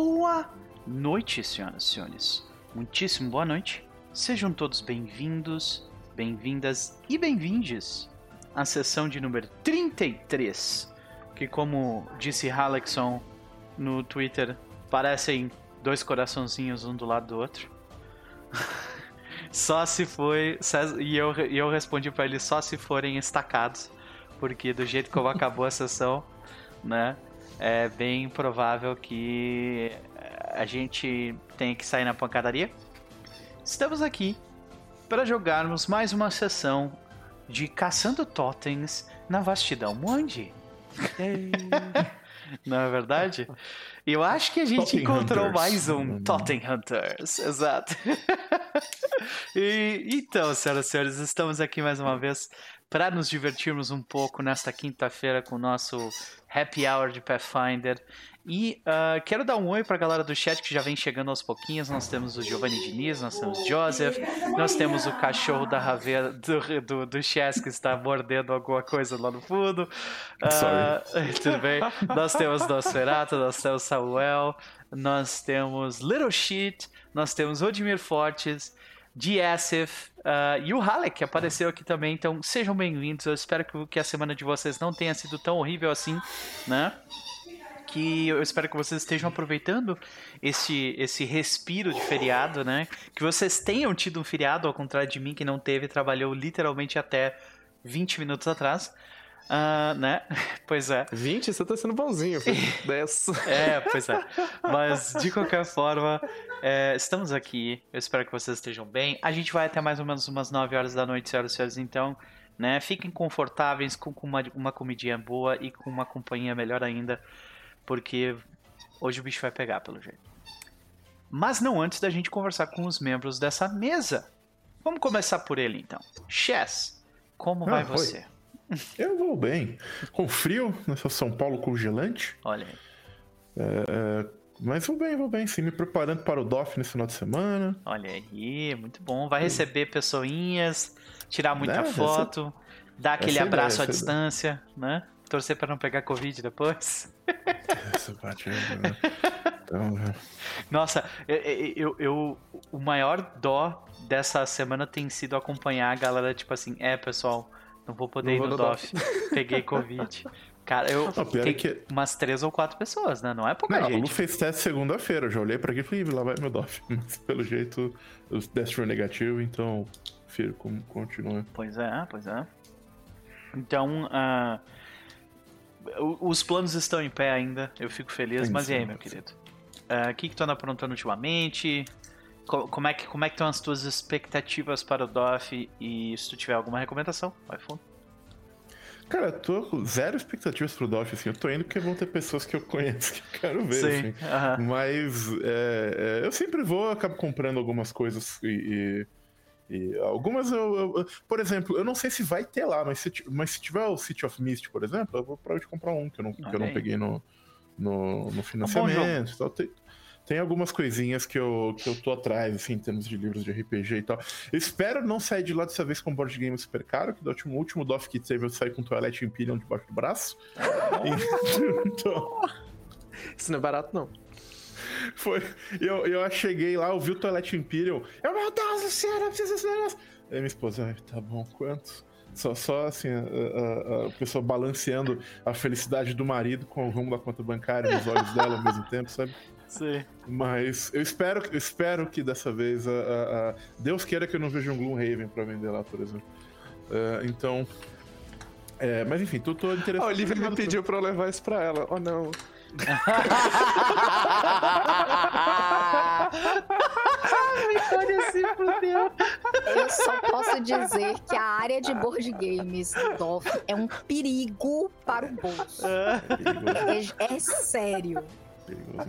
Boa noite, senhoras e senhores. Muitíssimo boa noite. Sejam todos bem-vindos, bem-vindas e bem-vindes à sessão de número 33, que como disse Halexon no Twitter, parecem dois coraçãozinhos um do lado do outro. só se foi. E eu, eu respondi para ele só se forem estacados. Porque do jeito como acabou a sessão, né? É bem provável que a gente tenha que sair na pancadaria. Estamos aqui para jogarmos mais uma sessão de Caçando Totens na vastidão Mundi. Não é verdade? Eu acho que a gente Totem encontrou Hunters. mais um Totem Hunters, exato. e, então, senhoras e senhores, estamos aqui mais uma vez para nos divertirmos um pouco nesta quinta-feira com o nosso Happy Hour de Pathfinder. E uh, quero dar um oi para a galera do chat que já vem chegando aos pouquinhos. Nós temos o Giovanni Diniz, nós temos o Joseph, nós temos o cachorro da Ravena do, do, do Chess que está mordendo alguma coisa lá no fundo. Uh, tudo bem. Nós temos Nosferatu, nós temos Samuel, nós temos Little Shit, nós temos Odimir Fortes. DSF uh, e o Halek, que apareceu aqui também. Então, sejam bem-vindos. Eu espero que, que a semana de vocês não tenha sido tão horrível assim, né? que eu espero que vocês estejam aproveitando esse, esse respiro de feriado, né? Que vocês tenham tido um feriado, ao contrário de mim, que não teve, trabalhou literalmente até 20 minutos atrás. Uh, né? Pois é. 20? Você tá sendo bonzinho, 10. é, pois é. Mas, de qualquer forma, é, estamos aqui. Eu espero que vocês estejam bem. A gente vai até mais ou menos umas 9 horas da noite, senhoras e senhores. Então, né? Fiquem confortáveis com, com uma, uma comidinha boa e com uma companhia melhor ainda. Porque hoje o bicho vai pegar, pelo jeito. Mas não antes da gente conversar com os membros dessa mesa. Vamos começar por ele, então. Chess, como ah, vai você? Eu vou bem. Com frio, nessa São Paulo congelante. Olha aí. É, é, mas vou bem, vou bem, sim. Me preparando para o DOF nesse final de semana. Olha aí, muito bom. Vai receber pessoinhas, tirar muita é, foto, essa... dar aquele abraço ideia, à distância, né? Torcer para não pegar Covid depois. Essa parte é. Então, né? Nossa, eu, eu, eu, o maior dó dessa semana tem sido acompanhar a galera, tipo assim, é pessoal, não vou poder não ir no DOF. Peguei Covid. Cara, eu não, fiquei que... umas três ou quatro pessoas, né? Não é pouca não, gente. Não, fez teste segunda-feira. Eu já olhei pra aqui e falei, lá vai meu DOF. Mas pelo jeito, o teste foi negativo, então, filho, como continua. Pois é, pois é. Então, uh, os planos estão em pé ainda. Eu fico feliz. mas e aí, meu querido? Ah, o uh, que, que tu anda aprontando ultimamente? como é que como é que estão as tuas expectativas para o DOF e se tu tiver alguma recomendação, vai fundo. Cara, eu tô com zero expectativas pro DOF, assim, eu tô indo porque vão ter pessoas que eu conheço que eu quero ver, Sim, assim. Uh -huh. Mas é, é, eu sempre vou, eu acabo comprando algumas coisas e, e, e algumas eu, eu, Por exemplo, eu não sei se vai ter lá, mas se, mas se tiver o City of Mist, por exemplo, eu vou provavelmente comprar um que eu não, que eu não peguei no, no, no financiamento. É um tem, tem algumas coisinhas que eu, que eu tô atrás, assim, em termos de livros de RPG e tal. Eu espero não sair de lá dessa vez com um board game super caro, que do último, último DOF que teve eu saí com Toilet Imperium debaixo do braço. então... Isso não é barato, não. Foi. Eu, eu cheguei lá, eu vi o Toilet Imperium. Eu, meu Deus do céu, eu preciso desse negócio. Aí minha esposa, tá bom, quanto? Só, só assim, a, a, a, pessoa balanceando a felicidade do marido com o rumo da conta bancária nos olhos dela ao mesmo tempo, sabe? Sim. Mas eu espero, eu espero que dessa vez. A, a, Deus queira que eu não veja um Gloomhaven pra vender lá, por exemplo. Uh, então. É, mas enfim, tô, tô interessado. A Olivia me pediu pra eu levar isso pra ela. Oh não. se fudeu. Eu só posso dizer que a área de board games do DOF é um perigo para o bolso. É, é, é sério perigoso.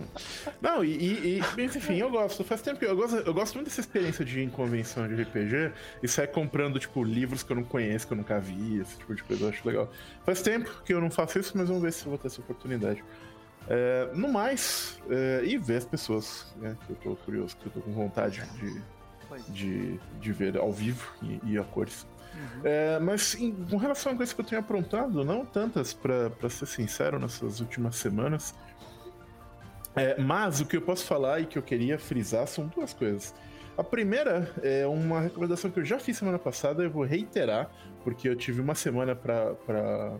Não, e, e, enfim, eu gosto. Faz tempo que eu gosto, eu gosto muito dessa experiência de ir em convenção de RPG e sair comprando, tipo, livros que eu não conheço, que eu nunca vi, esse tipo de coisa, eu acho legal. Faz tempo que eu não faço isso, mas vamos ver se eu vou ter essa oportunidade. É, no mais, é, e ver as pessoas, né, que eu tô curioso, que eu tô com vontade de, de, de ver ao vivo e, e a cores. Uhum. É, mas em, com relação a coisas que eu tenho aprontado, não tantas, para ser sincero, nessas últimas semanas. É, mas o que eu posso falar e que eu queria frisar são duas coisas. A primeira é uma recomendação que eu já fiz semana passada, eu vou reiterar, porque eu tive uma semana para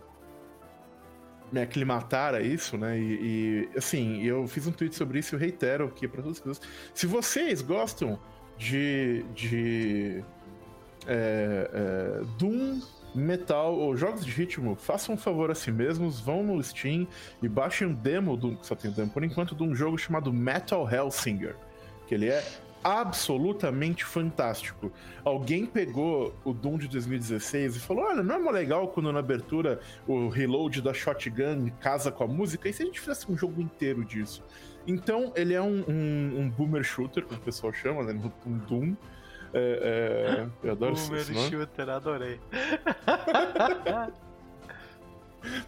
me aclimatar a isso, né? E, e, assim, eu fiz um tweet sobre isso e eu reitero aqui para todas as pessoas. Se vocês gostam de, de é, é, Doom, Metal ou jogos de ritmo, façam um favor a si mesmos, vão no Steam e baixem um demo, do, só tem demo por enquanto, de um jogo chamado Metal Hellsinger, que ele é absolutamente fantástico. Alguém pegou o Doom de 2016 e falou: Olha, não é mais legal quando na abertura o reload da shotgun casa com a música? E se a gente fizesse um jogo inteiro disso? Então, ele é um, um, um boomer shooter, como o pessoal chama, né? Um Doom. É, é, eu adoro boomer isso. Boomer shooter, adorei.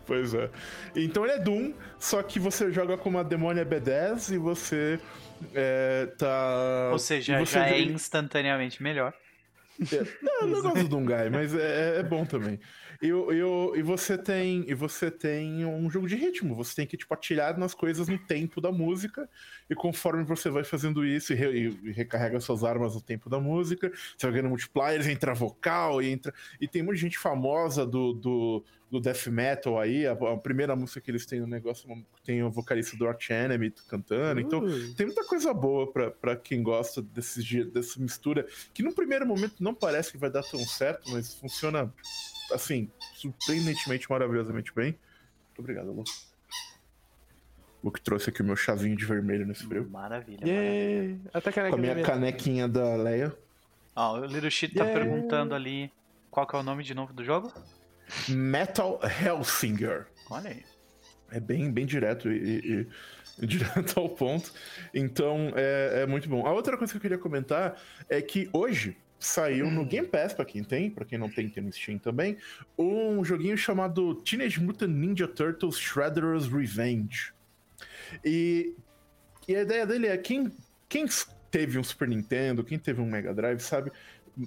pois é. Então ele é Doom, só que você joga com uma demônia B10 e você é, tá. Ou seja, já é instantaneamente melhor. É, não, eu não gosto do Dungai, mas é, é bom também. E, e, e, você tem, e você tem um jogo de ritmo. Você tem que tipo, atirar nas coisas no tempo da música. E conforme você vai fazendo isso e, re, e recarrega suas armas no tempo da música, você vai ganhando multipliers, entra vocal, e entra. E tem muita gente famosa do, do, do death metal aí. A, a, primeira música que eles têm no negócio tem o vocalista do Arch Enemy cantando. Então tem muita coisa boa para quem gosta desse, dessa mistura. Que no primeiro momento não parece que vai dar tão certo, mas funciona assim, surpreendentemente, maravilhosamente bem. Muito obrigado, Lu. O que trouxe aqui o meu chazinho de vermelho nesse frio. Maravilha, yeah. maravilha. Até Com a minha canequinha da Leia. Ó, oh, o Little Shit tá yeah. perguntando ali qual que é o nome de novo do jogo? Metal Hellsinger. Olha aí. É bem, bem direto e, e, e direto ao ponto. Então, é, é muito bom. A outra coisa que eu queria comentar é que hoje, saiu no Game Pass, pra quem tem, pra quem não tem, tem no Steam também, um joguinho chamado Teenage Mutant Ninja Turtles Shredder's Revenge. E, e a ideia dele é quem, quem teve um Super Nintendo, quem teve um Mega Drive, sabe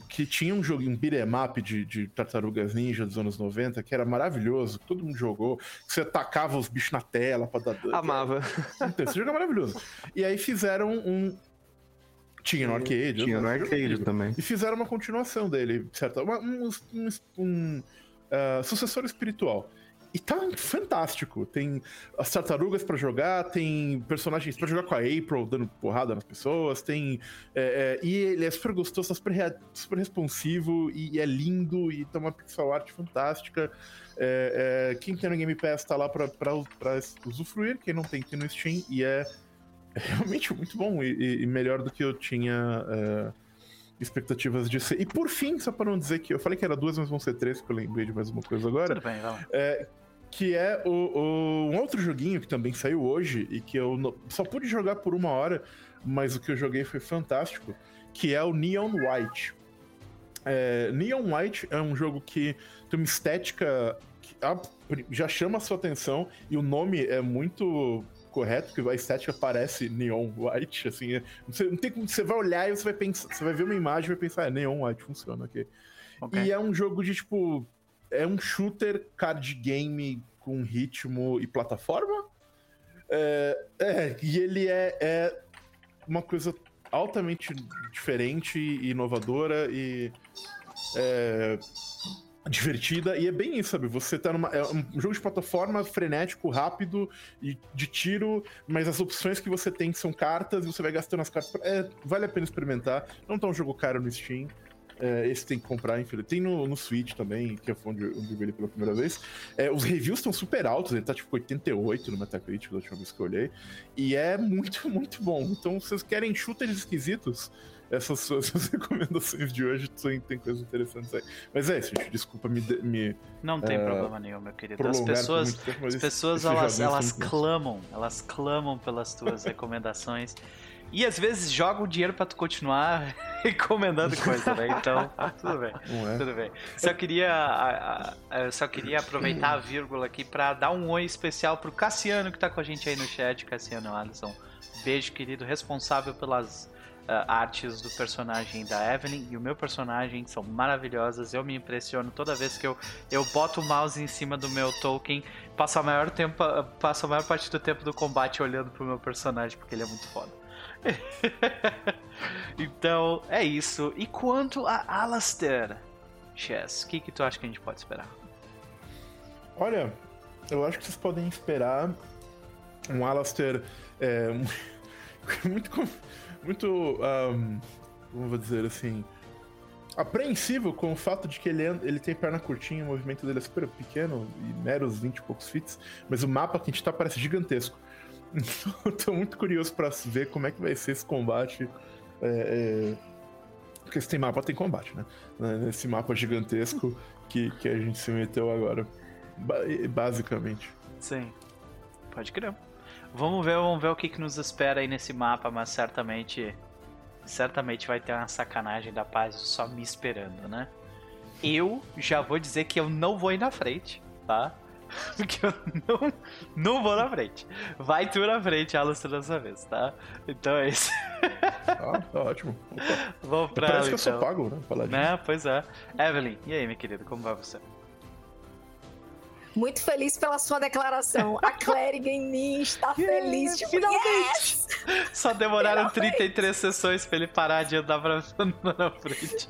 que tinha um joguinho, um beat'em up de, de Tartarugas Ninja dos anos 90, que era maravilhoso, que todo mundo jogou, que você tacava os bichos na tela pra dar dano. Amava. Então, esse jogo é maravilhoso. E aí fizeram um, tinha no arcade. Tinha no arcade também. E fizeram uma continuação dele, certo? Um, um, um uh, sucessor espiritual. E tá fantástico. Tem as tartarugas para jogar, tem personagens para jogar com a April dando porrada nas pessoas, tem. É, é, e ele é super gostoso, tá super, super responsivo e, e, é lindo e tá uma pixel art fantástica. É, é quem tem no Game Pass tá lá para usufruir, quem não tem, tem no Steam e é é realmente muito bom e, e melhor do que eu tinha uh, expectativas de ser. E por fim, só para não dizer que eu falei que era duas, mas vão ser três, porque eu lembrei de mais uma coisa agora. Tudo bem. É, que é o, o, um outro joguinho que também saiu hoje e que eu só pude jogar por uma hora, mas o que eu joguei foi fantástico, que é o Neon White. É, Neon White é um jogo que tem uma estética que já chama a sua atenção e o nome é muito correto, porque a estética parece neon white, assim. É, você, não tem como você vai olhar e você vai pensar, você vai ver uma imagem e vai pensar, é neon white, funciona aqui. Okay. E é um jogo de tipo. É um shooter card game com ritmo e plataforma. É, é e ele é, é uma coisa altamente diferente e inovadora e. É, divertida, e é bem isso, sabe? Você tá numa. É um jogo de plataforma frenético, rápido e de tiro, mas as opções que você tem são cartas e você vai gastando as cartas. É, vale a pena experimentar. Não tá um jogo caro no Steam. É, esse tem que comprar, enfim. Tem no, no Switch também, que é onde eu vi ele pela primeira vez. É, os reviews estão super altos, ele tá tipo 88 no Metacritic da última vez que eu olhei. E é muito, muito bom. Então, se vocês querem shooters esquisitos, essas suas recomendações de hoje tem, tem coisas interessantes aí. Mas é isso, gente. Desculpa me. me não tem uh, problema nenhum, meu querido. As pessoas, tempo, as pessoas elas, elas clamam, elas clamam pelas tuas recomendações. E às vezes jogam dinheiro para tu continuar recomendando coisa, né? Então, tudo bem. É? Tudo bem. Só queria, só queria aproveitar a vírgula aqui para dar um oi especial pro Cassiano que tá com a gente aí no chat, Cassiano Alisson. Beijo, querido, responsável pelas artes do personagem da Evelyn e o meu personagem são maravilhosas. Eu me impressiono toda vez que eu, eu boto o mouse em cima do meu token, passo a maior tempo, passo a maior parte do tempo do combate olhando pro meu personagem porque ele é muito foda. então, é isso. E quanto a Alastair, Chess, o que, que tu acha que a gente pode esperar? Olha, eu acho que vocês podem esperar um Alastair é, muito, muito, um, como vou dizer assim, apreensivo com o fato de que ele, ele tem perna curtinha, o movimento dele é super pequeno, e meros 20 e poucos fits, mas o mapa que a gente tá parece gigantesco. Então, tô muito curioso para ver como é que vai ser esse combate. É, é... Porque se tem mapa, tem combate, né? Nesse mapa gigantesco que, que a gente se meteu agora. Basicamente. Sim. Pode crer. Vamos ver, vamos ver o que, que nos espera aí nesse mapa, mas certamente. Certamente vai ter uma sacanagem da paz só me esperando, né? Eu já vou dizer que eu não vou ir na frente, tá? Porque eu não, não vou na frente. Vai tu na frente, Alistair, dessa vez, tá? Então é isso. Ah, tá ótimo. Opa. Vamos pra Parece ela, que eu então. sou pago, né? Falar disso. Né? Pois é. Evelyn, e aí, minha querida, como vai você? Muito feliz pela sua declaração. A clériga em mim está feliz. Tipo, finalmente! yes! Só demoraram Finalmente! 33 sessões pra ele parar de andar pra na frente.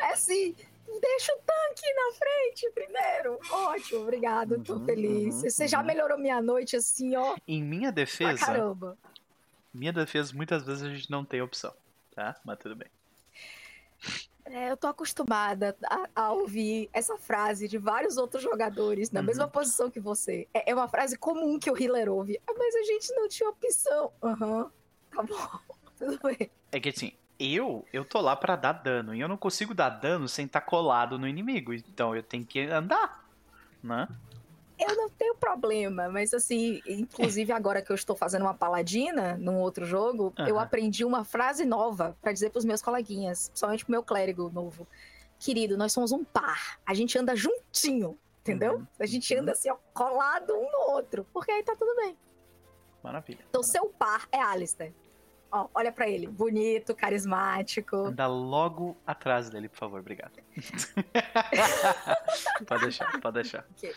É assim, deixa o tanque na frente primeiro. Ótimo, obrigado, tô Uhum, feliz. uhum, Você já uhum. melhorou minha noite assim, ó. Em minha defesa, caramba. minha defesa, muitas vezes a gente não tem opção, tá? Mas tudo bem. É, eu tô acostumada a, a ouvir essa frase de vários outros jogadores na Uhum. mesma posição que você. É, é uma frase comum que o healer ouve. Ah, mas a gente não tinha opção. Aham, tá bom, tudo bem. É que assim, eu, eu tô lá pra dar dano, e eu não consigo dar dano sem estar colado no inimigo, então eu tenho que andar, né? Eu não tenho problema, mas assim, inclusive agora que eu estou fazendo uma paladina num outro jogo, eu Aham. aprendi uma frase nova pra dizer pros meus coleguinhas, principalmente pro meu clérigo novo. Querido, nós somos um par. A gente anda juntinho, entendeu? Uhum. A gente anda assim, ó, colado um no outro, porque aí tá tudo bem. Maravilha. Então, seu par é Alistair. Ó, olha pra ele, bonito, carismático. Anda logo atrás dele, por favor, obrigado. pode deixar, pode deixar. Ok.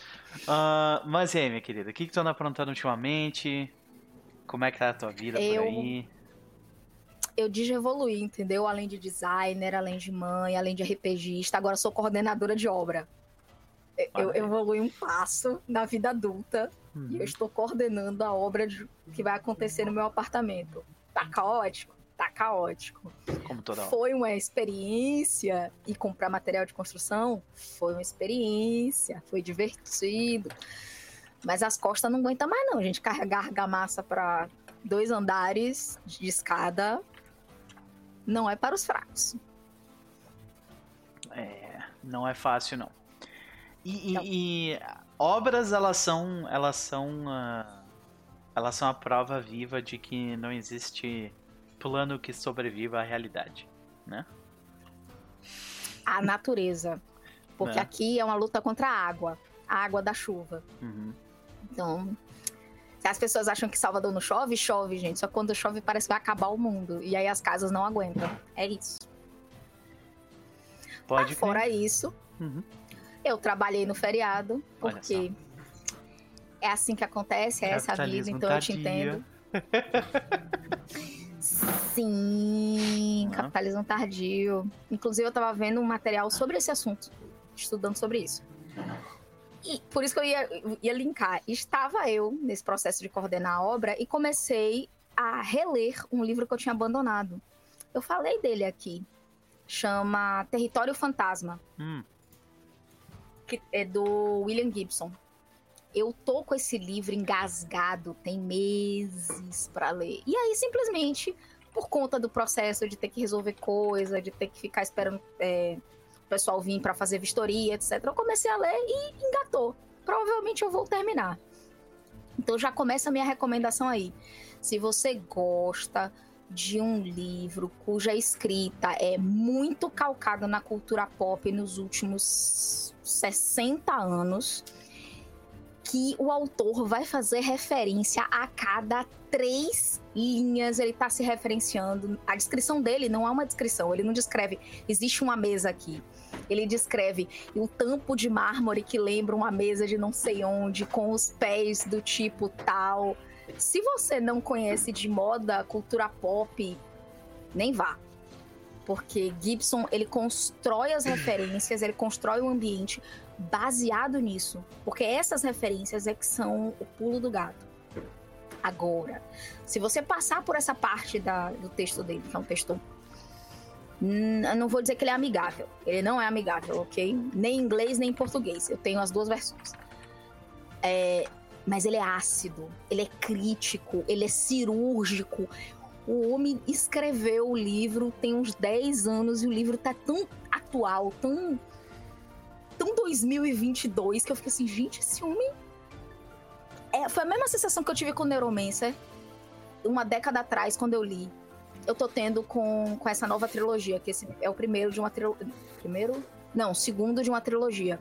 Ah, mas e aí, minha querida, o que, que tu anda aprontando ultimamente? Como é que tá a tua vida Eu- por aí? Eu digievoluí, entendeu? Além de designer, além de mãe, além de RPGista, agora sou coordenadora de obra. Eu- evolui um passo na vida adulta Uhum. e eu estou coordenando a obra de- que vai acontecer no meu apartamento. Tá caótico? Tá caótico. Como toda hora. Foi uma experiência. E comprar material de construção foi uma experiência. Foi divertido. Mas as costas não aguentam mais, não. A gente carregar argamassa para dois andares de escada não é para os fracos. É, não é fácil não. E, e- e obras elas são elas são ah, elas são a prova viva de que não existe plano que sobreviva à realidade, né? A natureza. Porque É. aqui é uma luta contra a água. A água da chuva. Uhum. Então, se as pessoas acham que Salvador não chove, chove, gente. Só quando chove parece que vai acabar o mundo. E aí as casas não aguentam. É isso. Pode Ah, fora isso, Uhum. eu trabalhei no feriado, porque é assim que acontece, é essa a vida, então eu te entendo. Sim, Uhum. capitalismo tardio. Inclusive, eu tava vendo um material sobre esse assunto, estudando sobre isso. E por isso que eu ia, ia linkar. Estava eu nesse processo de coordenar a obra e comecei a reler um livro que eu tinha abandonado. Eu falei dele aqui. Chama Território Fantasma Hum, que é do William Gibson. Eu tô com esse livro engasgado, tem meses pra ler. E aí, simplesmente, por conta do processo de ter que resolver coisa, de ter que ficar esperando é, o pessoal vir pra fazer vistoria, etc., eu comecei a ler e engatou. Provavelmente eu vou terminar. Então já começa a minha recomendação aí. Se você gosta de um livro cuja escrita é muito calcada na cultura pop nos últimos 60 anos, que o autor vai fazer referência a cada três linhas, ele tá se referenciando. A descrição dele não é uma descrição, ele não descreve, existe uma mesa aqui. Ele descreve o tampo de mármore que lembra uma mesa de não sei onde, com os pés do tipo tal. Se você não conhece de moda, cultura pop, nem vá. Porque Gibson, ele constrói as referências, ele constrói o ambiente baseado nisso. Porque essas referências é que são o pulo do gato. Agora, se você passar por essa parte da, do texto dele, que é um texto. Hum, eu não vou dizer que ele é amigável. Ele não é amigável, ok? Nem em inglês, nem em português. Eu tenho as duas versões. É, mas ele é ácido, ele é crítico, ele é cirúrgico. O homem escreveu o livro tem uns 10 anos e o livro tá tão atual, tão tão 2022 que eu fiquei assim, gente, esse homem. É, foi a mesma sensação que eu tive com o Neuromancer uma década atrás, quando eu li. Eu tô tendo com, com essa nova trilogia, que esse é o primeiro de uma trilogia. Primeiro? Não, segundo de uma trilogia.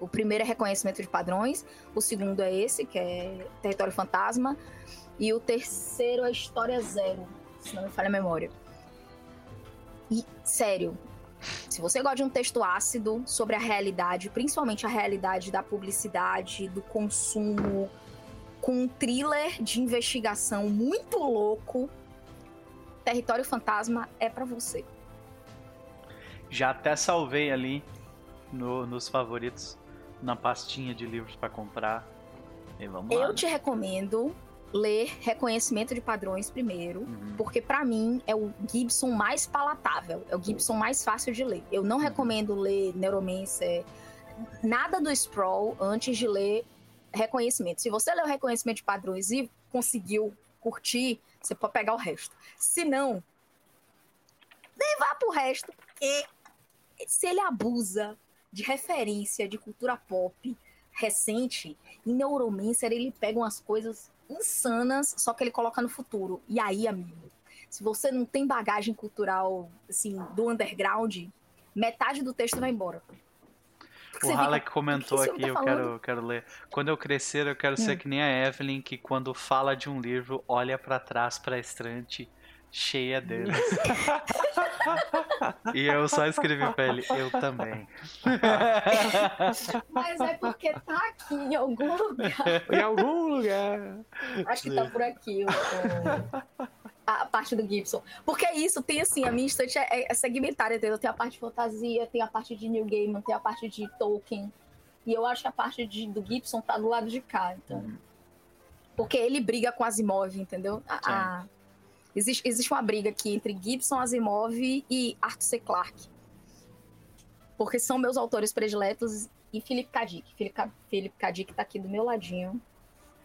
O primeiro é Reconhecimento de Padrões, o segundo é esse, que é Território Fantasma, e o terceiro é História Zero, se não me falha a memória. E, sério, se você gosta de um texto ácido sobre a realidade, principalmente a realidade da publicidade, do consumo, com um thriller de investigação muito louco, Território Fantasma é para você. Já até salvei ali no, nos favoritos, na pastinha de livros para comprar. E vamos Eu lá. te recomendo ler reconhecimento de padrões primeiro, uhum. porque para mim é o Gibson mais palatável, é o Gibson mais fácil de ler. Eu não uhum. recomendo ler Neuromancer, nada do Sprawl antes de ler reconhecimento. Se você leu reconhecimento de padrões e conseguiu curtir, você pode pegar o resto. Se não, nem vá pro resto, porque se ele abusa de referência de cultura pop recente, em Neuromancer ele pega umas coisas insanas, só que ele coloca no futuro. E aí, amigo, se você não tem bagagem cultural, assim, do underground, metade do texto vai embora. o Halleck comentou que aqui, tá eu quero, quero ler. Quando eu crescer, eu quero hum. ser que nem a Evelyn, que quando fala de um livro, olha para trás para a estante cheia deles. e eu só escrevi pra ele, eu também. Mas é porque tá aqui em algum lugar. Em algum lugar. Acho que tá por aqui o, a parte do Gibson. Porque é isso, tem assim, a minha estante é, é segmentária, entendeu? Tem a parte de fantasia, tem a parte de New Game, tem a parte de Tolkien. E eu acho que a parte de, do Gibson tá do lado de cá, então. Porque ele briga com Asimov, entendeu? A, a, Existe, existe uma briga aqui entre Gibson Asimov e Arthur C. Clarke. Porque são meus autores prediletos e Philip K. Dick. Philip, K. Philip K. Dick tá aqui do meu ladinho.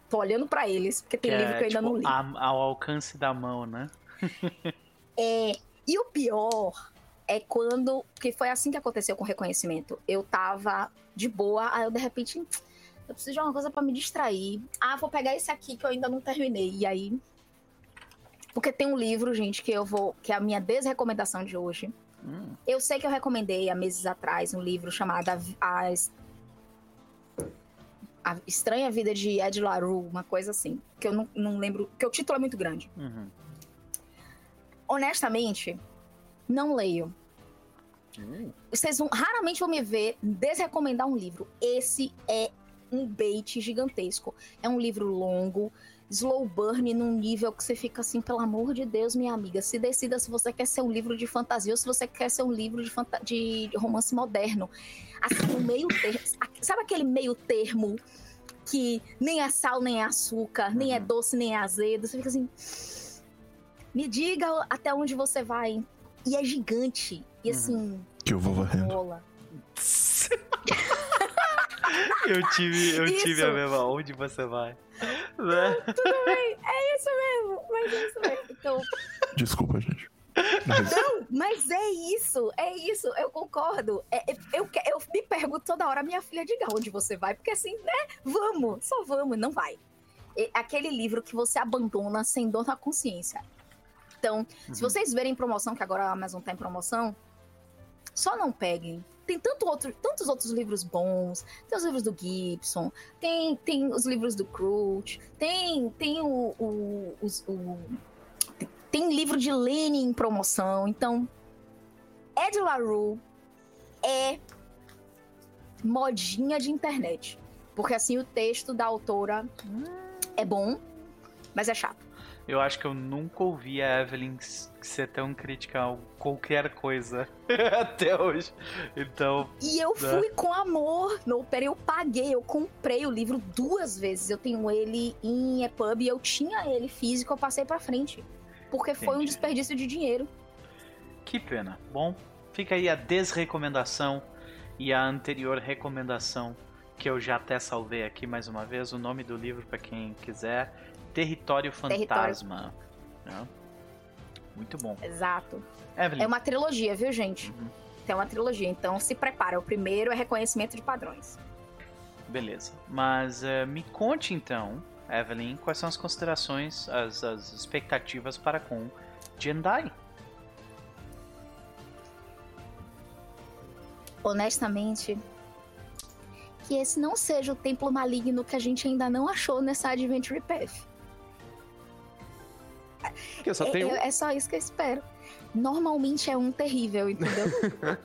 Tô olhando para eles, porque tem livro é, que eu ainda tipo, não li. A, ao alcance da mão, né? é. E o pior é quando. Porque foi assim que aconteceu com o reconhecimento. Eu tava de boa, aí eu de repente. Eu preciso de uma coisa para me distrair. Ah, vou pegar esse aqui que eu ainda não terminei. E aí porque tem um livro, gente, que eu vou. que é a minha desrecomendação de hoje. Hum. Eu sei que eu recomendei há meses atrás um livro chamado A, a Estranha Vida de Ed LaRue, uma coisa assim. Que eu não, não lembro. Que o título é muito grande. Uhum. Honestamente, não leio. Hum. Vocês vão, raramente vão me ver desrecomendar um livro. Esse é um bait gigantesco. É um livro longo slow burn num nível que você fica assim, pelo amor de Deus, minha amiga, se decida se você quer ser um livro de fantasia ou se você quer ser um livro de, de romance moderno. Assim, no meio termo. Sabe aquele meio termo que nem é sal, nem é açúcar, nem é uhum. doce, nem é azedo? Você fica assim. Me diga até onde você vai. E é gigante. E uhum. assim. Que eu vou varrendo. Rola. eu tive, eu tive a mesma. Onde você vai? Né? Tudo bem, é isso mesmo. Mas é isso mesmo. Então... Desculpa, gente. Mas... Não, mas é isso, é isso, eu concordo. É, é eu, eu me pergunto toda hora, minha filha, diga onde você vai, porque assim, né? Vamos, só vamos, não vai. É aquele livro que você abandona sem dor na consciência. Então, uhum. se vocês verem promoção, que agora a Amazon tá em promoção, só não peguem tem tanto outro, tantos outros livros bons. Tem os livros do Gibson, tem, tem os livros do Crouch, tem, tem o, o, os, o tem livro de Lenin em promoção. Então, Ed LaRue é modinha de internet. Porque assim o texto da autora é bom, mas é chato. Eu acho que eu nunca ouvi a Evelyn ser tão crítica a qualquer coisa até hoje. Então. E eu né? fui com amor. No Opera eu paguei, eu comprei o livro duas vezes. Eu tenho ele em EPUB e eu tinha ele físico, eu passei pra frente. Porque Entendi. foi um desperdício de dinheiro. Que pena. Bom, fica aí a desrecomendação e a anterior recomendação que eu já até salvei aqui mais uma vez. O nome do livro, para quem quiser, Território Fantasma. Território. Né? Muito bom. Exato. Evelyn. É uma trilogia, viu, gente? Uhum. É uma trilogia, então se prepara. O primeiro é reconhecimento de padrões. Beleza. Mas uh, me conte então, Evelyn, quais são as considerações, as, as expectativas para com Jendai? Honestamente, que esse não seja o templo maligno que a gente ainda não achou nessa Adventure Path. Que só é, um... é só isso que eu espero. Normalmente é um terrível, entendeu?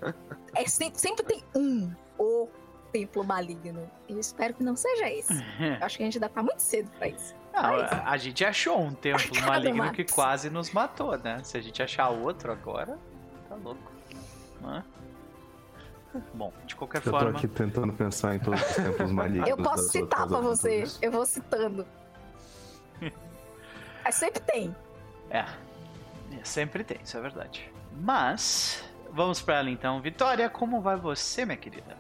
é sempre, sempre tem um o templo maligno. Eu espero que não seja esse. Eu acho que a gente ainda tá muito cedo pra isso. Não, a, a, gente achou um templo maligno que quase nos matou, né? Se a gente achar outro agora, tá louco. Bom, de qualquer eu forma. Eu tô aqui tentando pensar em todos os templos malignos. Eu posso citar pra você. Eu vou citando. Mas sempre tem. É. é. Sempre tem, isso é verdade. Mas, vamos para ela então. Vitória, como vai você, minha querida?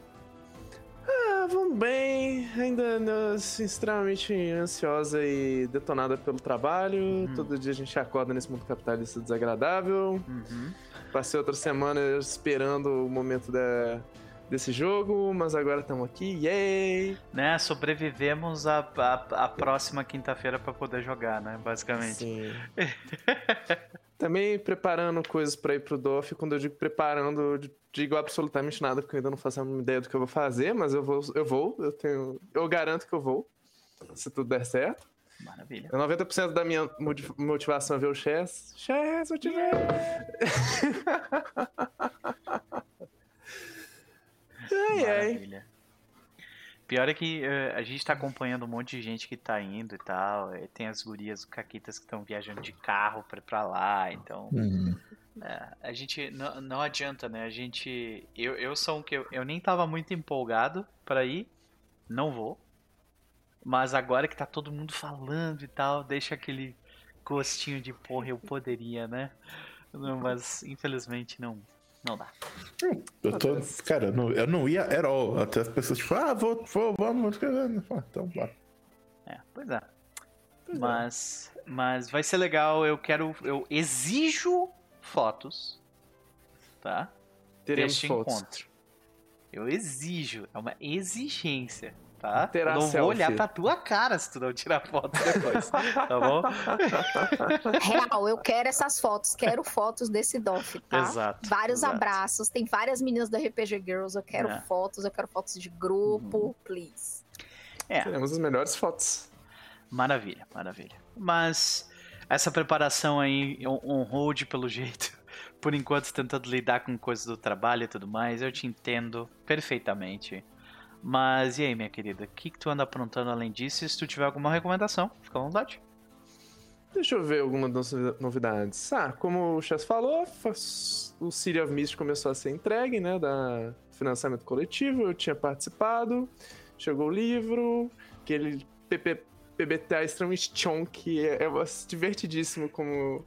Ah, vamos bem. Ainda né, assim, extremamente ansiosa e detonada pelo trabalho. Uhum. Todo dia a gente acorda nesse mundo capitalista desagradável. Uhum. Passei outra semana esperando o momento da, desse jogo, mas agora estamos aqui, yay! Né, sobrevivemos a, a, próxima quinta-feira para poder jogar, né, basicamente. Sim. Também preparando coisas para ir pro DOF, quando eu digo preparando, eu digo absolutamente nada, porque eu ainda não faço a mínima ideia do que eu vou fazer, mas eu vou, eu vou, eu tenho, eu garanto que eu vou, se tudo der certo. Maravilha. 90% da minha motivação é ver o Chess. Chess, eu te vejo! Ai, Maravilha. Pior é que uh, a gente tá acompanhando um monte de gente que tá indo e tal. tem as gurias, caquitas que estão viajando de carro pra, pra lá, então. Uhum. É, a gente não, não adianta, né? A gente. Eu, eu sou um que eu, eu nem tava muito empolgado para ir, não vou. Mas agora que tá todo mundo falando e tal, deixa aquele gostinho de porra, eu poderia, né? Não, mas infelizmente não, não dá. Eu tô. Cara, eu não, eu não ia at all. Até as pessoas, tipo, ah, vou, vou vamos. Então, vá. É, pois é. Pois é. mas, é. mas vai ser legal. Eu quero. Eu exijo fotos. Tá? Teremos Deste fotos. encontro. Eu exijo. É uma exigência tá? Terá eu não selfie. vou olhar pra tua cara se tu não tirar foto depois, tá bom? Real, eu quero essas fotos, quero fotos desse DOF, tá? Exato. Vários exato. abraços, tem várias meninas da RPG Girls, eu quero é. fotos, eu quero fotos de grupo, uhum. please. É. Teremos as melhores fotos. Maravilha, maravilha. Mas essa preparação aí, on hold pelo jeito, por enquanto tentando lidar com coisas do trabalho e tudo mais, eu te entendo perfeitamente. Mas e aí, minha querida? O que, que tu anda aprontando além disso? Se tu tiver alguma recomendação, fica à vontade. Deixa eu ver algumas novidades. Ah, como o Chess falou, o City of Mist começou a ser entregue, né, da financiamento coletivo, eu tinha participado, chegou o livro, aquele PBTA extremamente chonk, é, é divertidíssimo como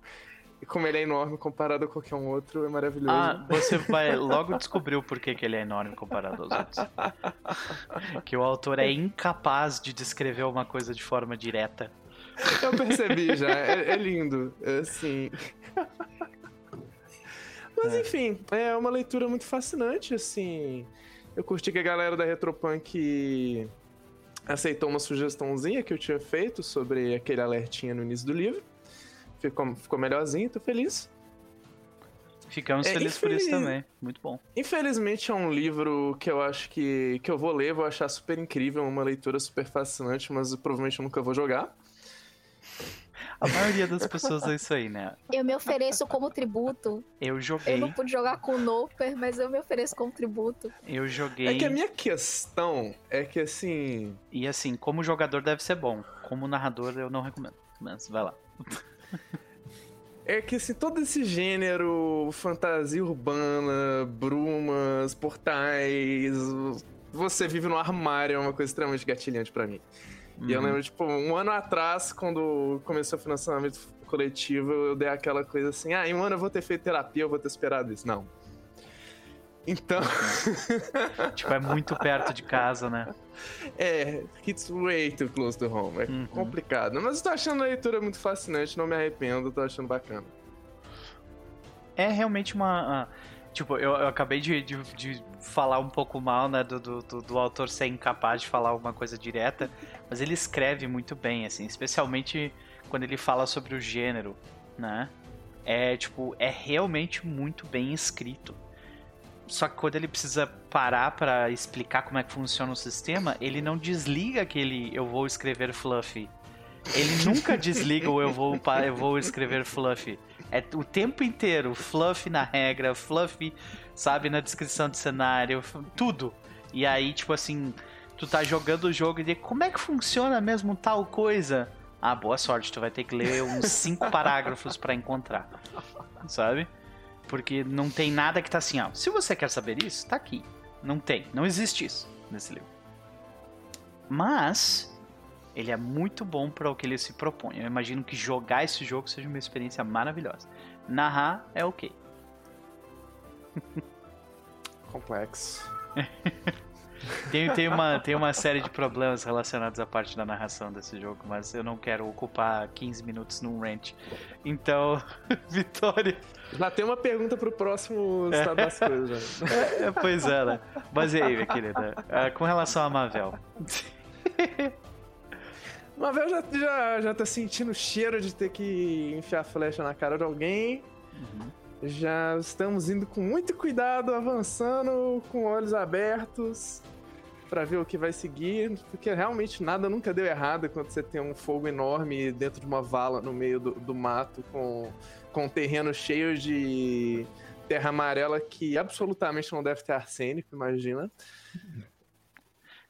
e como ele é enorme comparado a qualquer um outro, é maravilhoso. Ah, você vai logo descobrir o porquê que ele é enorme comparado aos outros. que o autor é incapaz de descrever uma coisa de forma direta. Eu percebi já, é, é lindo, é assim. Mas é. enfim, é uma leitura muito fascinante, assim. Eu curti que a galera da Retropunk aceitou uma sugestãozinha que eu tinha feito sobre aquele alertinha no início do livro ficou, ficou melhorzinho, tô feliz. Ficamos é, felizes infeliz... por isso também. Muito bom. Infelizmente é um livro que eu acho que, que eu vou ler, vou achar super incrível, uma leitura super fascinante, mas provavelmente eu nunca vou jogar. A maioria das pessoas é isso aí, né? Eu me ofereço como tributo. Eu joguei. Eu não pude jogar com o Noper, mas eu me ofereço como tributo. Eu joguei. É que a minha questão é que assim. E assim, como jogador deve ser bom. Como narrador eu não recomendo. Mas vai lá. É que assim, todo esse gênero, fantasia urbana, brumas, portais, você vive no armário é uma coisa extremamente gatilhante para mim. E eu uhum. lembro, tipo, um ano atrás, quando começou o financiamento coletivo, eu dei aquela coisa assim, ah, em um ano eu vou ter feito terapia, eu vou ter esperado isso. Não. Então. tipo, é muito perto de casa, né? É, it's way too close to home. É uhum. complicado. Mas eu tô achando a leitura muito fascinante, não me arrependo, tô achando bacana. É realmente uma. Tipo, eu, eu acabei de, de, de, falar um pouco mal, né, do, do, do, autor ser incapaz de falar alguma coisa direta, mas ele escreve muito bem, assim, especialmente quando ele fala sobre o gênero, né? É, tipo, é realmente muito bem escrito. Só que quando ele precisa parar para explicar como é que funciona o sistema, ele não desliga aquele eu vou escrever fluffy. Ele nunca desliga o eu vou, eu vou escrever fluffy. É o tempo inteiro, fluff na regra, fluff, sabe, na descrição do cenário, tudo. E aí, tipo assim, tu tá jogando o jogo e de como é que funciona mesmo tal coisa? Ah, boa sorte, tu vai ter que ler uns cinco parágrafos para encontrar. Sabe? Porque não tem nada que tá assim, ó. Se você quer saber isso, tá aqui. Não tem, não existe isso nesse livro. Mas ele é muito bom para o que ele se propõe. Eu imagino que jogar esse jogo seja uma experiência maravilhosa. Narrar é ok. Complexo. tem, tem, uma, tem uma série de problemas relacionados à parte da narração desse jogo, mas eu não quero ocupar 15 minutos num rant. Então, Vitória. Já tem uma pergunta pro próximo estado das coisas. É, pois é, né? Mas e aí, minha querida? Uh, com relação a Mavel. Mavel já, já, já tá sentindo o cheiro de ter que enfiar flecha na cara de alguém. Uhum. Já estamos indo com muito cuidado, avançando, com olhos abertos para ver o que vai seguir, porque realmente nada nunca deu errado quando você tem um fogo enorme dentro de uma vala no meio do, do mato com, com um terreno cheio de terra amarela que absolutamente não deve ter arsênico, imagina.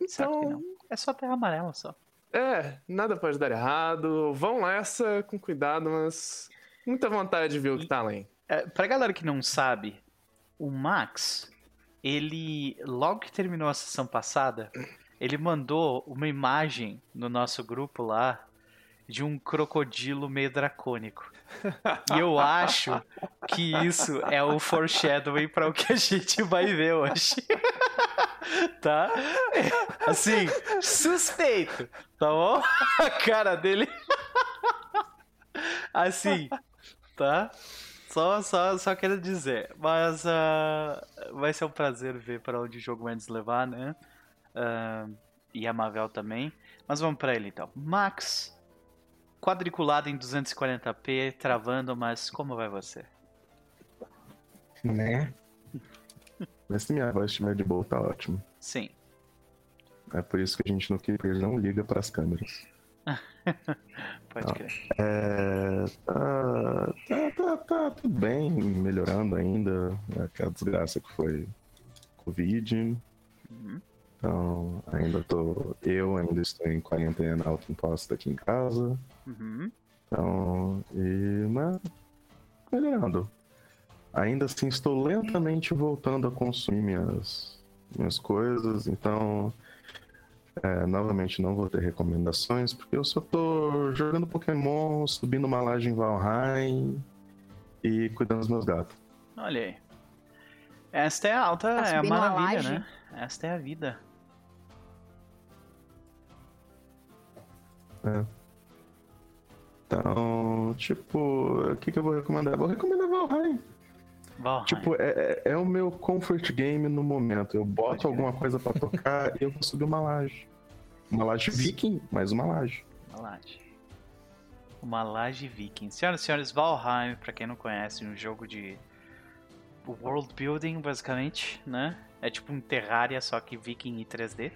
Então, é só terra amarela só. É, nada pode dar errado. Vão nessa com cuidado, mas muita vontade de ver o que tá além. É, pra galera que não sabe, o Max, ele, logo que terminou a sessão passada, ele mandou uma imagem no nosso grupo lá de um crocodilo meio dracônico. E eu acho que isso é o foreshadowing para o que a gente vai ver hoje. tá? Assim, suspeito, tá bom? A cara dele. Assim, tá? Só, só, só quero dizer. Mas uh, vai ser um prazer ver para onde o jogo vai nos levar, né? Uh, e a Mavel também. Mas vamos para ele então. Max, quadriculado em 240p, travando, mas como vai você? Né? Mas se minha voz estiver de boa, tá ótimo. Sim. É por isso que a gente no Keeper não liga para as câmeras. Pode crer. É, tá, tá, tá, tá, tudo bem, melhorando ainda. Né, aquela desgraça que foi Covid. Uhum. Então, ainda tô. Eu ainda estou em quarentena autoimposta aqui em casa. Uhum. Então, e. Mas, melhorando. Ainda assim, estou lentamente voltando a consumir minhas, minhas coisas. Então, é, novamente não vou ter recomendações, porque eu só tô jogando Pokémon, subindo uma laje em Valheim e cuidando dos meus gatos. Olha aí. Esta é a alta, tá é a maravilha, né? Esta é a vida. É. Então, tipo, o que, que eu vou recomendar? Vou recomendar Valheim. Valheim. Tipo, é, é, é, o meu comfort game no momento. Eu boto alguma coisa para tocar e eu vou subir uma laje. Uma laje viking, mais uma laje. Uma laje. Uma laje viking. Senhoras e senhores, Valheim, para quem não conhece, um jogo de world building, basicamente, né? É tipo um Terraria, só que viking e 3D.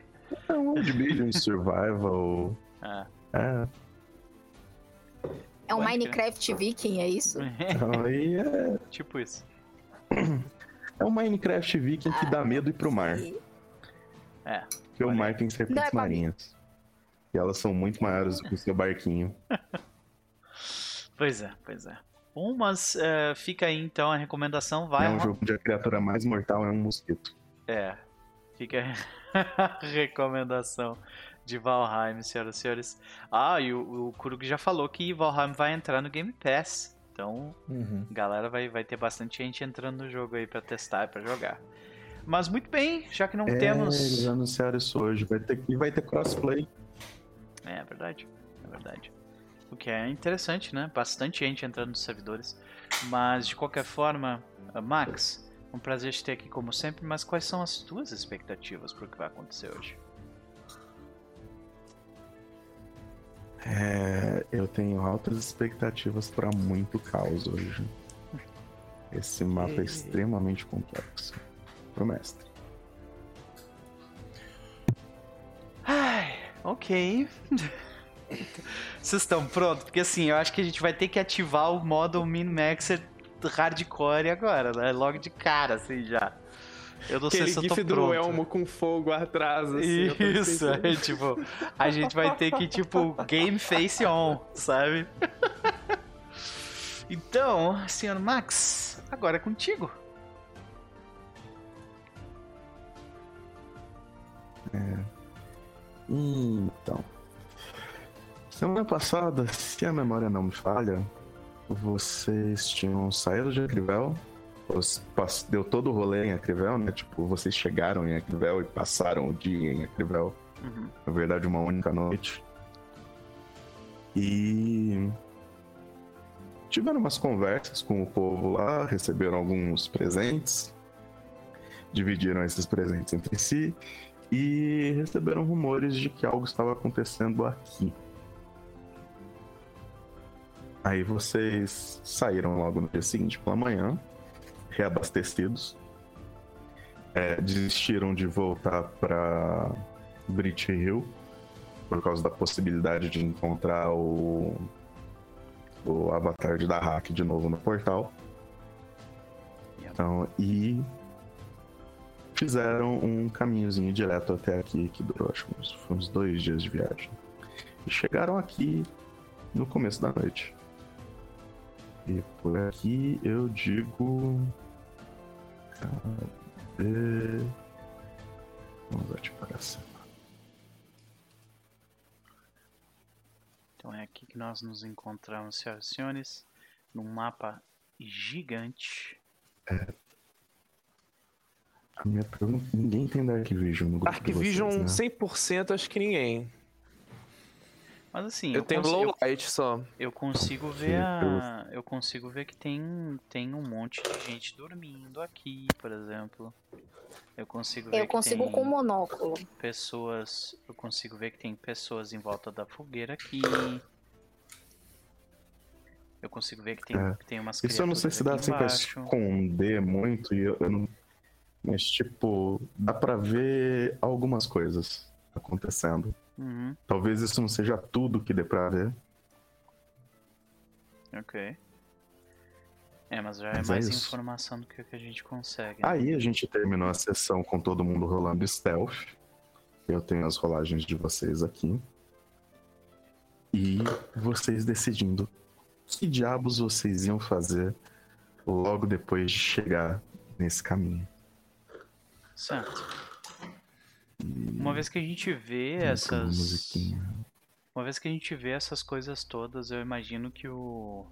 É um world building, survival. É. É. É um Minecraft Viking, é isso? Aí é. Tipo isso. É um Minecraft Viking que dá medo ir pro mar. É. Porque o mar tem serpentes é marinhas. E elas são muito maiores do que o seu barquinho. pois é, pois é. Bom, mas uh, fica aí então a recomendação. Vai é um jogo onde a criatura mais mortal é um mosquito. É. Fica a recomendação de Valheim, senhoras e senhores. Ah, e o, o Kurug já falou que Valheim vai entrar no Game Pass. Então, uhum. galera vai, vai ter bastante gente entrando no jogo aí para testar e pra jogar. Mas muito bem, já que não é, temos. Eles anunciaram isso hoje. Vai ter, e vai ter crossplay. É, é verdade. É verdade. O que é interessante, né? Bastante gente entrando nos servidores. Mas de qualquer forma, Max, um prazer te ter aqui como sempre, mas quais são as tuas expectativas para o que vai acontecer hoje? É, eu tenho altas expectativas para muito caos hoje. Esse mapa é extremamente complexo. Pro mestre. Ai, ok. Vocês estão prontos? Porque assim, eu acho que a gente vai ter que ativar o modo Min-Maxer hardcore agora, né? Logo de cara, assim, já. Eu não Aquele sei se eu tô do pronto. elmo com fogo atrás, assim. Isso, é, tipo, a gente vai ter que, tipo, game face on, sabe? então, senhor Max, agora é contigo. É. Então. Semana passada, se a memória não me falha, vocês tinham saído de Acrivel, deu todo o rolê em Acrivel, né? Tipo, vocês chegaram em Acrivel e passaram o dia em Acrivel. Uhum. Na verdade, uma única noite. E tiveram umas conversas com o povo lá, receberam alguns presentes, dividiram esses presentes entre si e receberam rumores de que algo estava acontecendo aqui. Aí vocês saíram logo no dia seguinte pela manhã, reabastecidos. É, desistiram de voltar para Brit Hill por causa da possibilidade de encontrar o, o avatar de Dahak de novo no portal. Então, e fizeram um caminhozinho direto até aqui, que durou acho uns, uns dois dias de viagem. E chegaram aqui no começo da noite. E por aqui eu digo. Cadê? Vamos ativar cima. Então é aqui que nós nos encontramos, senhoras e senhores, num mapa gigante. É. A minha pergunta: ninguém tem Dark Vision no grupo Dark Vision vocês, né? 100% acho que ninguém. Mas assim, eu, eu tenho low light só. Eu consigo ver a, eu consigo ver que tem tem um monte de gente dormindo aqui, por exemplo. Eu consigo ver Eu consigo com monóculo. Pessoas, eu consigo ver que tem pessoas em volta da fogueira aqui. Eu consigo ver que tem, é. que tem umas Isso eu não sei se dá assim pra esconder muito e eu, eu não mas tipo, dá para ver algumas coisas acontecendo. Uhum. Talvez isso não seja tudo que dê pra ver. Ok. É, mas já é mas é mais é informação do que, que a gente consegue. Né? Aí a gente terminou a sessão com todo mundo rolando stealth. Eu tenho as rolagens de vocês aqui. E vocês decidindo que diabos vocês iam fazer logo depois de chegar nesse caminho. Certo. Uma vez que a gente vê essas. Uma vez que a gente vê essas coisas todas, eu imagino que o.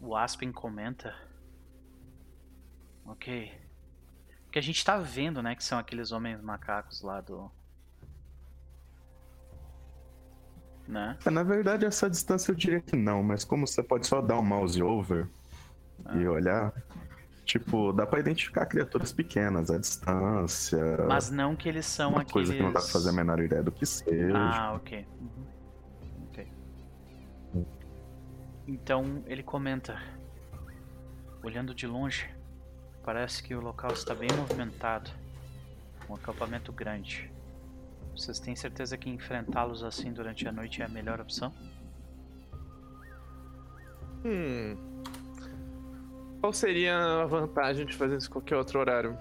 O Aspen comenta. Ok. Porque a gente tá vendo, né, que são aqueles homens macacos lá do. Né? É, na verdade, essa distância eu diria que não, mas como você pode só dar um mouse over ah. e olhar, Tipo, dá pra identificar criaturas pequenas à distância. Mas não que eles são uma aqueles... coisa que não dá pra fazer a menor ideia do que seja. Ah, ok. Uhum. Ok. Então ele comenta, olhando de longe, Parece que o local está bem movimentado. Um acampamento grande. Vocês têm certeza que enfrentá-los assim durante a noite é a melhor opção? Hum. Qual seria a vantagem de fazer isso em qualquer outro horário?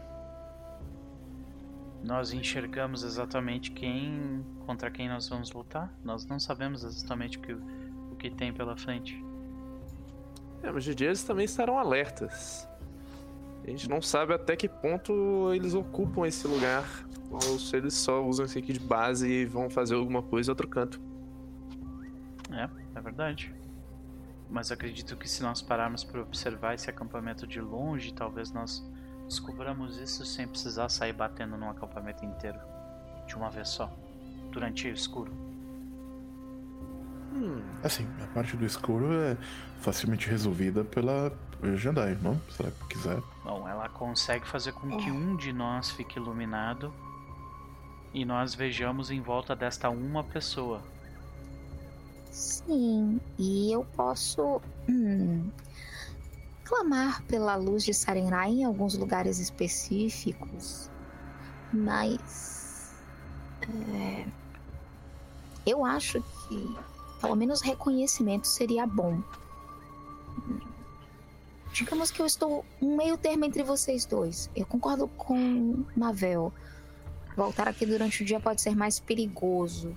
Nós enxergamos exatamente quem contra quem nós vamos lutar. Nós não sabemos exatamente o que, o que tem pela frente. É, mas de dia eles também estarão alertas. A gente não sabe até que ponto eles ocupam esse lugar. Ou se eles só usam esse aqui de base e vão fazer alguma coisa em outro canto. É, é verdade. Mas acredito que se nós pararmos para observar esse acampamento de longe, talvez nós descobramos isso sem precisar sair batendo num acampamento inteiro. De uma vez só. Durante o escuro. Hum. Assim, a parte do escuro é facilmente resolvida pela Jandai, não? Se ela quiser. Bom, ela consegue fazer com que um de nós fique iluminado e nós vejamos em volta desta uma pessoa. Sim, e eu posso hum, clamar pela luz de Sarenrai em alguns lugares específicos, mas é, eu acho que pelo menos reconhecimento seria bom. Digamos que eu estou um meio termo entre vocês dois. Eu concordo com Mavel. Voltar aqui durante o dia pode ser mais perigoso.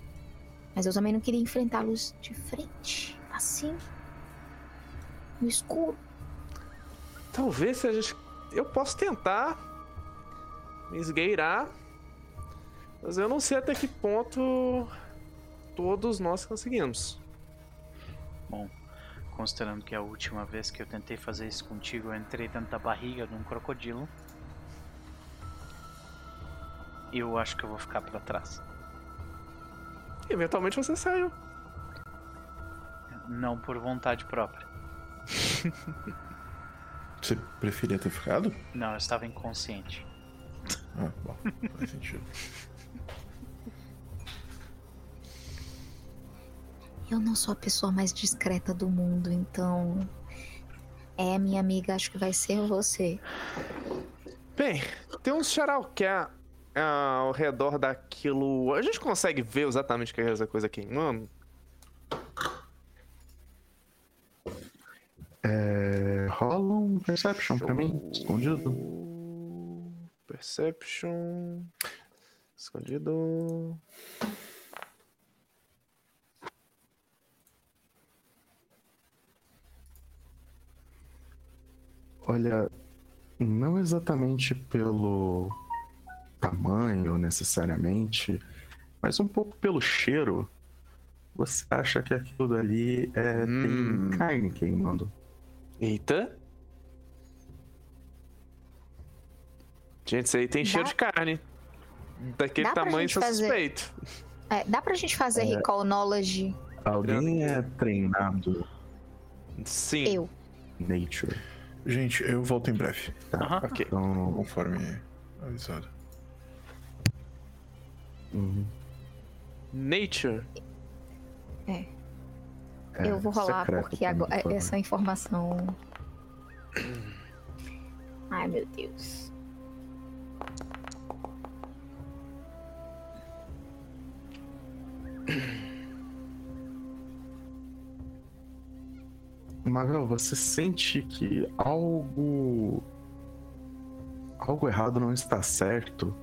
Mas eu também não queria enfrentá-los de frente, assim, no escuro. Talvez se a gente. Eu posso tentar me esgueirar, mas eu não sei até que ponto todos nós conseguimos. Bom, considerando que a última vez que eu tentei fazer isso contigo, eu entrei dentro da barriga de um crocodilo. Eu acho que eu vou ficar para trás. Eventualmente você saiu. Não por vontade própria. Você preferia ter ficado? Não, eu estava inconsciente. Ah, bom, faz sentido. Eu não sou a pessoa mais discreta do mundo, então. É, minha amiga, acho que vai ser você. Bem, tem uns ah, ao redor daquilo. A gente consegue ver exatamente o que é essa coisa queimando? É, rola um Perception Show. pra mim, escondido. Perception. Escondido. Olha, não exatamente pelo tamanho necessariamente, mas um pouco pelo cheiro. Você acha que aquilo dali é, hum. tem carne queimando? Eita! Gente, isso aí tem dá... cheiro de carne. Daquele tamanho sou fazer... suspeito. É, dá pra gente fazer é... recall knowledge? Alguém é treinado? Sim. Eu. Nature. Gente, eu volto em breve. Tá. Uhum. Ok. Então, conforme avisado. Uhum. Nature. É. é eu vou rolar porque agora, essa informação. Ai meu Deus. Magal, você sente que algo. algo errado não está certo.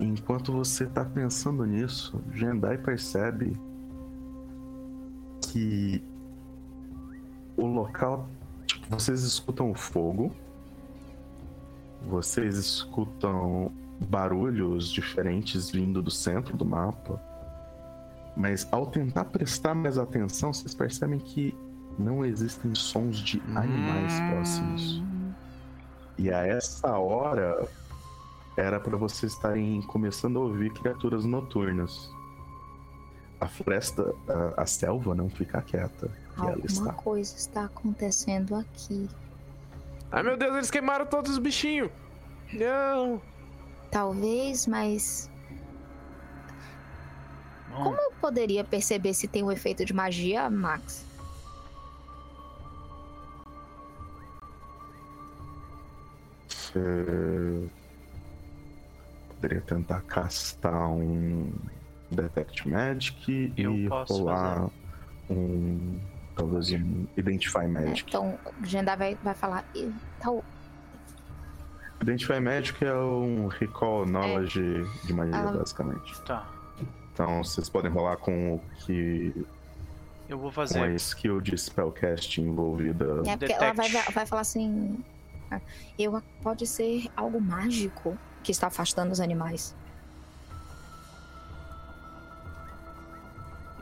Enquanto você está pensando nisso, Jendai percebe que o local. Tipo, vocês escutam fogo, vocês escutam barulhos diferentes vindo do centro do mapa, mas ao tentar prestar mais atenção, vocês percebem que não existem sons de animais hum... próximos. E a essa hora era para vocês estarem começando a ouvir criaturas noturnas. A floresta, a, a selva não fica quieta. Alguma está. coisa está acontecendo aqui. Ai meu Deus, eles queimaram todos os bichinhos. Não. Talvez, mas como eu poderia perceber se tem um efeito de magia, Max? Você poderia tentar castar um Detect Magic Eu e rolar fazer. um. Talvez um Identify Magic. É, então, o Gendai vai, vai falar. Então, Identify Magic é um Recall Knowledge é. de magia, ah, basicamente. Tá. Então vocês podem rolar com o que. Eu vou fazer. Com a skill de spellcast envolvida. É porque Detect. ela vai, vai falar assim. Ah, eu, pode ser algo mágico que está afastando os animais.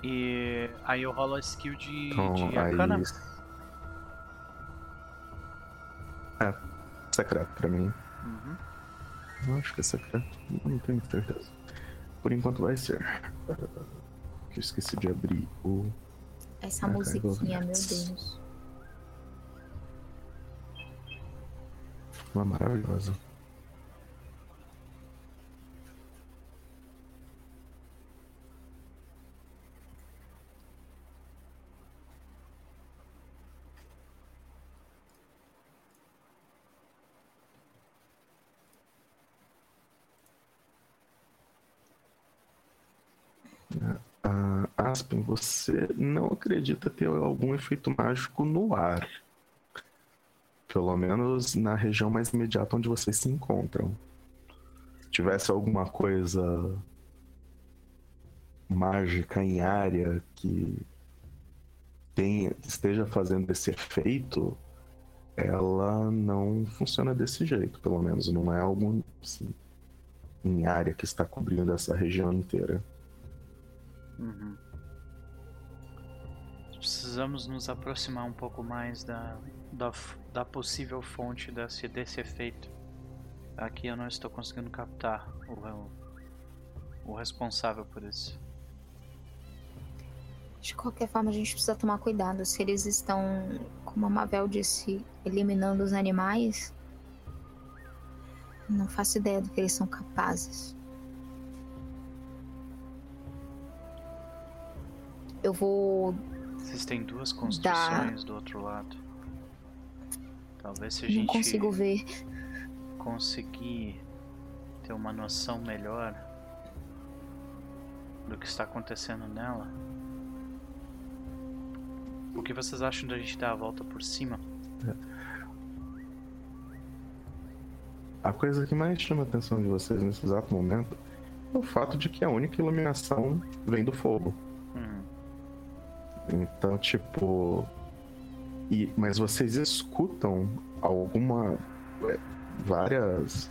E aí eu rolo a skill de, então, de arcana. Aí... É, secreto pra mim. Uhum. Eu acho que é secreto, não tenho certeza. Por enquanto vai ser. Eu esqueci de abrir o. Essa musiquinha, meu Deus. Uma maravilhosa. Aspen, você não acredita ter algum efeito mágico no ar. Pelo menos na região mais imediata onde vocês se encontram. Se tivesse alguma coisa mágica em área que tenha, esteja fazendo esse efeito, ela não funciona desse jeito, pelo menos. Não é algo assim, em área que está cobrindo essa região inteira. Uhum. Precisamos nos aproximar um pouco mais da, da, da possível fonte desse, desse efeito. Aqui eu não estou conseguindo captar o, o responsável por isso. De qualquer forma, a gente precisa tomar cuidado. Se eles estão, como a Mavel disse, eliminando os animais, não faço ideia do que eles são capazes. Eu vou. Existem duas construções dar... do outro lado. Talvez se a gente. Não consigo ver. Conseguir ter uma noção melhor do que está acontecendo nela. O que vocês acham da gente dar a volta por cima? A coisa que mais chama a atenção de vocês nesse exato momento é o fato de que a única iluminação vem do fogo. Então, tipo. E, mas vocês escutam alguma. É, várias.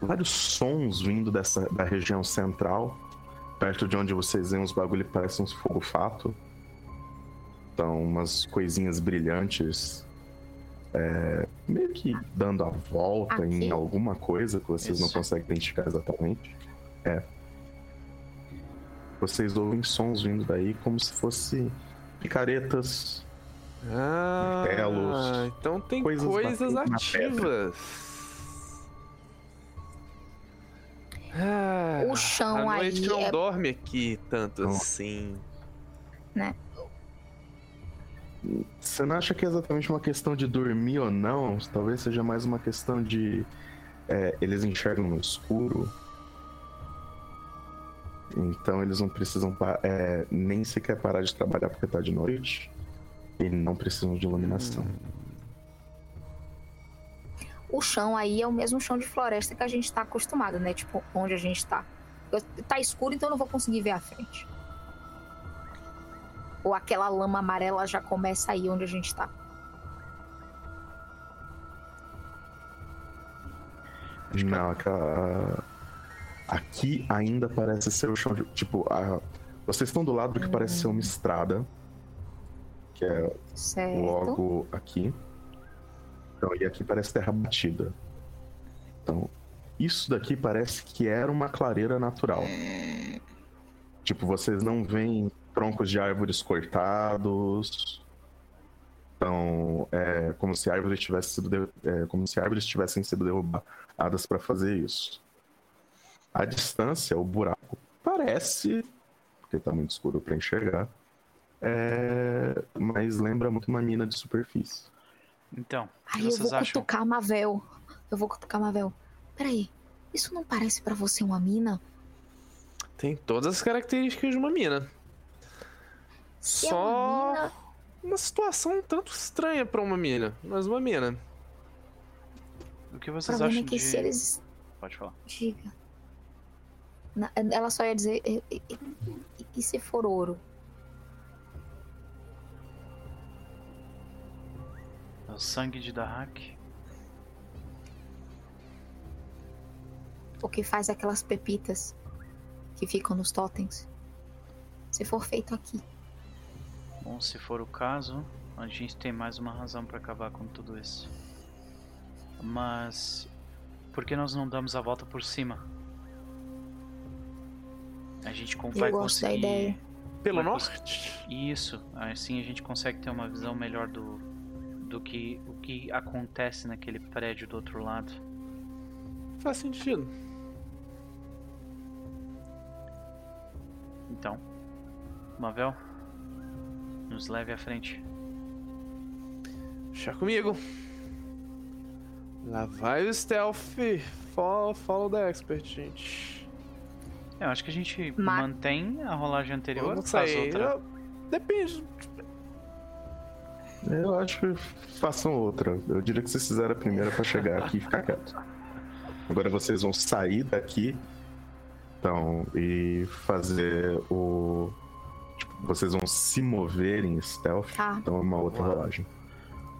Vários sons vindo dessa da região central, perto de onde vocês veem os bagulho parecem uns fogo-fato. Então, umas coisinhas brilhantes é, meio que dando a volta Aqui. em alguma coisa que vocês Isso. não conseguem identificar exatamente. É vocês ouvem sons vindo daí como se fosse picaretas, ah, martelos. Então tem coisas, coisas ativas. Ah, o chão a noite aí não é... dorme aqui tanto não. assim. Né? Você não acha que é exatamente uma questão de dormir ou não? Talvez seja mais uma questão de é, eles enxergam no escuro então eles não precisam é, nem sequer parar de trabalhar porque tá de noite. E não precisam de iluminação. O chão aí é o mesmo chão de floresta que a gente tá acostumado, né? Tipo, onde a gente tá. Tá escuro, então eu não vou conseguir ver a frente. Ou aquela lama amarela já começa aí onde a gente tá. Não, aquela Aqui ainda parece ser o chão de. Tipo, a... vocês estão do lado do que hum. parece ser uma estrada. Que é certo. logo aqui. Então, e aqui parece terra batida. Então, isso daqui parece que era uma clareira natural. Tipo, vocês não veem troncos de árvores cortados. Então, é como se árvores tivessem sido de... é, como se árvores tivessem sido derrubadas para fazer isso. A distância, o buraco, parece, porque está muito escuro para enxergar, é... mas lembra muito uma mina de superfície. Então. Aí eu vou acham? cutucar a Mavel. Eu vou cutucar a Mavel. Peraí, isso não parece para você uma mina? Tem todas as características de uma mina. Se Só é uma, mina... uma situação um tanto estranha para uma mina, mas uma mina. O que vocês acham é que de... se eles... Pode falar. Diga. Ela só ia dizer. E, e, e se for ouro? É o sangue de Dahak. O que faz aquelas pepitas que ficam nos totens? Se for feito aqui. Bom, se for o caso, a gente tem mais uma razão para acabar com tudo isso. Mas por que nós não damos a volta por cima? A gente vai Eu gosto conseguir. Da ideia. Pelo norte? Isso. Assim a gente consegue ter uma visão melhor do, do que o que acontece naquele prédio do outro lado. Faz sentido. Então, Mavel, nos leve à frente. Deixa comigo. Lá vai o stealth. Follow, follow the expert, gente. Eu acho que a gente Ma mantém a rolagem anterior ou faz outra? Eu... Depende. Eu acho que façam outra. Eu diria que vocês fizeram a primeira para chegar aqui e ficar quieto. Agora vocês vão sair daqui então, e fazer o. Tipo, vocês vão se mover em stealth. Tá. Então é uma outra rolagem.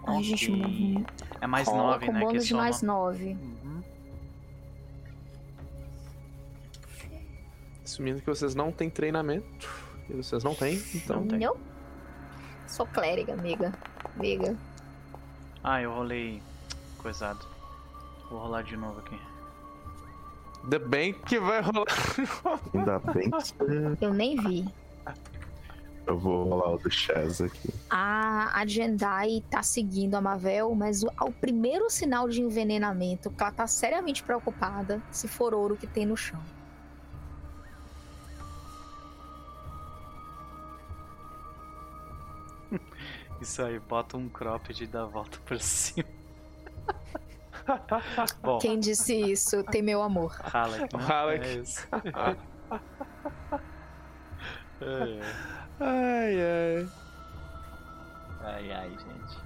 Ai, gente, É mais 9, né? que de mais 9. Assumindo que vocês não têm treinamento. E vocês não têm, então. Não, tem. Sou clériga, amiga. Amiga. Ah, eu rolei. Coisado. Vou rolar de novo aqui. Ainda bem que vai rolar. Ainda bem que. Eu nem vi. Eu vou rolar o do Chaz aqui. A, a Jendai tá seguindo a Mavel, mas o, ao primeiro sinal de envenenamento, que ela tá seriamente preocupada se for ouro que tem no chão. Isso aí, bota um cropped e dá a volta por cima. Bom. Quem disse isso tem meu amor. Halleck. Né? Halleck. É isso. ai, ai. Ai, ai, gente.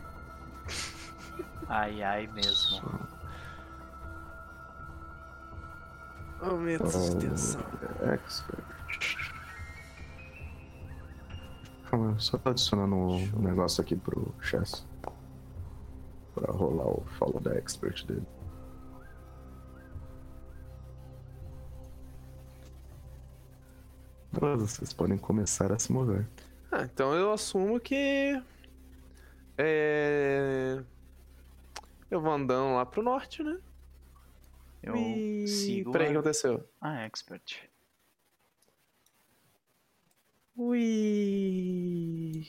Ai, ai mesmo. Aumento de extensão. Expert. Calma, só tô adicionando um negócio aqui pro Chess. Pra rolar o follow da expert dele. Beleza, vocês podem começar a se mover. Ah, então eu assumo que. É. Eu vou andando lá pro norte, né? Eu e... sigo. Peraí, o que aconteceu? Ah, expert. Ui.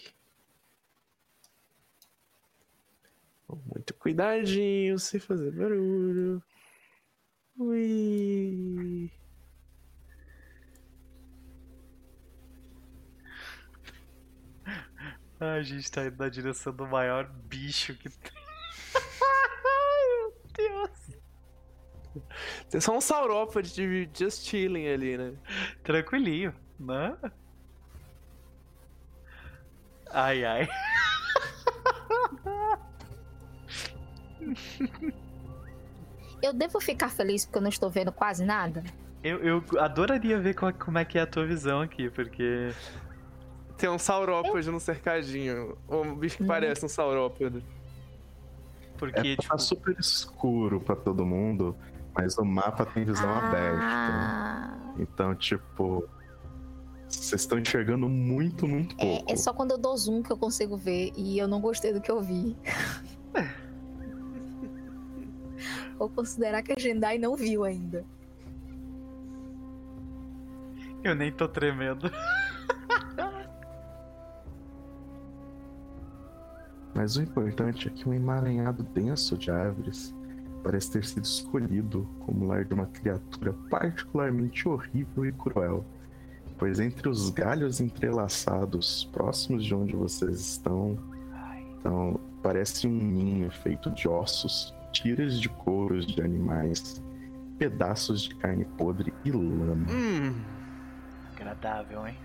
Muito cuidadinho, sem fazer barulho. Ui. a gente tá indo na direção do maior bicho que tem. Ai, meu Deus. Tem só um saurópode de just chilling ali, né? Tranquilinho, né? Ai, ai. Eu devo ficar feliz porque eu não estou vendo quase nada? Eu, eu adoraria ver como, como é que é a tua visão aqui, porque. Tem um saurópode eu... no cercadinho. Um bicho que hum. parece um saurópode. Porque, é, tá tipo... tá super escuro para todo mundo, mas o mapa tem visão ah. aberta. Então, tipo, vocês estão enxergando muito, muito pouco. É, é, só quando eu dou zoom que eu consigo ver e eu não gostei do que eu vi. Vou considerar que a Jendai não viu ainda. Eu nem tô tremendo. Mas o importante é que um emaranhado denso de árvores parece ter sido escolhido como lar de uma criatura particularmente horrível e cruel pois entre os galhos entrelaçados próximos de onde vocês estão, Então, parece um ninho feito de ossos, tiras de couros de animais, pedaços de carne podre e lama. Hum. Agradável, hein?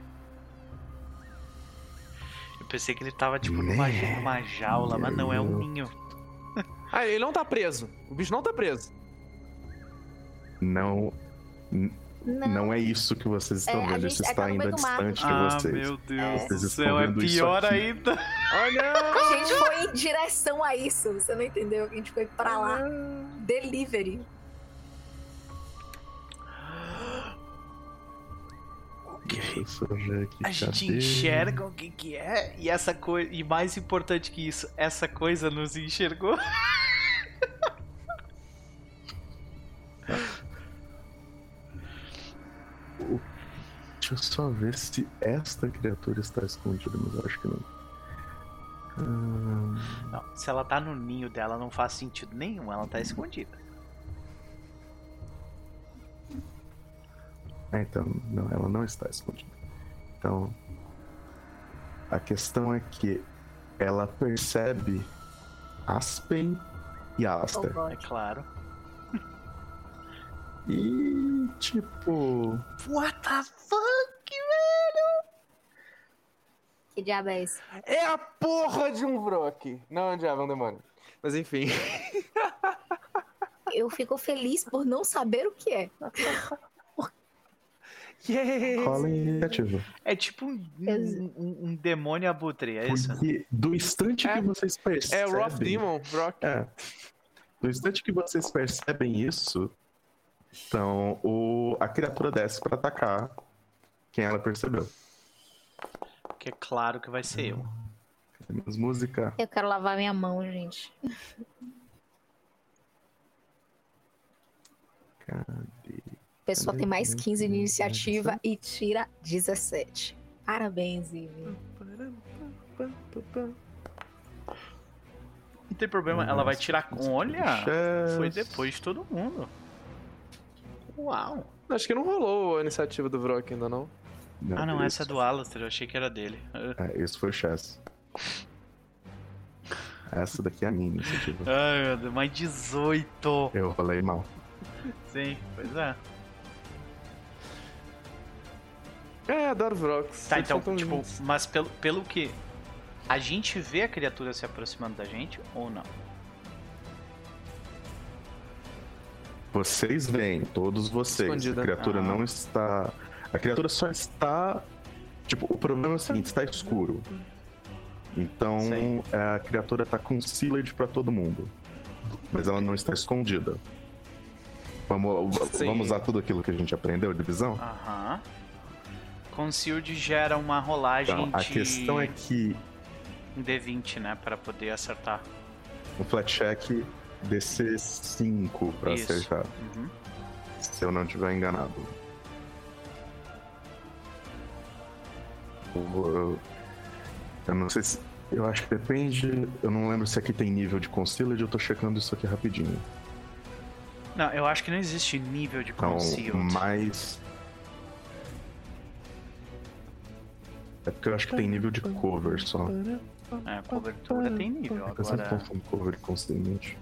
Eu pensei que ele tava, tipo, numa, né? numa jaula, mas não, é um ninho. ah, ele não tá preso. O bicho não tá preso. Não. Não. não é isso que vocês estão é, vendo, isso está ainda distante de vocês. Ah, meu Deus do céu, é pior ainda. Olha! A gente foi em direção a isso, você não entendeu? A gente foi pra lá. Delivery. A gente enxerga o que, que é e essa coisa. E mais importante que isso, essa coisa nos enxergou. Deixa eu só ver se esta criatura está escondida, mas eu acho que não. Hum... Não, se ela tá no ninho dela, não faz sentido nenhum, ela tá escondida. Ah, então, não, ela não está escondida. Então, a questão é que ela percebe Aspen e Aster. É claro. E tipo. What the fuck, velho? Que diabo é isso? É a porra de um Vrock. Não é um diabo, é um demônio. Mas enfim. Eu fico feliz por não saber o que é. Yes. Rola iniciativa. É tipo um, um, um, demônio abutre, é isso? Porque do instante é, que vocês percebem. É Rough Demon, Rock. É. Do instante que vocês percebem isso, então o, a criatura desce para atacar quem ela percebeu. Que é claro que vai ser eu. Temos música. Eu quero lavar minha mão, gente. Cadê? A pessoa tem mais 15 de iniciativa e tira 17. Parabéns, Ivy. Não tem problema, ela vai tirar com. Olha! Foi depois de todo mundo. Uau! Acho que não rolou a iniciativa do Vrock ainda, não. não ah, não, essa é do Alastair, eu achei que era dele. É, isso foi o Chess. Essa daqui é a minha iniciativa. Ai, meu Deus, mais 18! Eu rolei mal. Sim, pois é. É, adoro Vrox. Tá, então, tipo, lindos. mas pelo, pelo que. A gente vê a criatura se aproximando da gente ou não? Vocês veem, todos vocês. Escondida. A criatura ah. não está. A criatura só está. Tipo, o problema é o seguinte: está escuro. Então a criatura está com Sealed para todo mundo. Mas ela não está escondida. Vamos, vamos usar tudo aquilo que a gente aprendeu de visão? Aham. Concealed gera uma rolagem então, a de... questão é que... Um D20, né? Pra poder acertar. Um flat check DC 5 pra Isso. acertar. Uhum. Se eu não estiver enganado. Eu, eu não sei se... Eu acho que depende... Eu não lembro se aqui tem nível de Concealed, eu tô checando isso aqui rapidinho. Não, eu acho que não existe nível de Concealed. Então, mais É porque eu acho que tem nível de cover só. É, cobertura tem nível. Agora... Eu sempre confundo cover constantemente.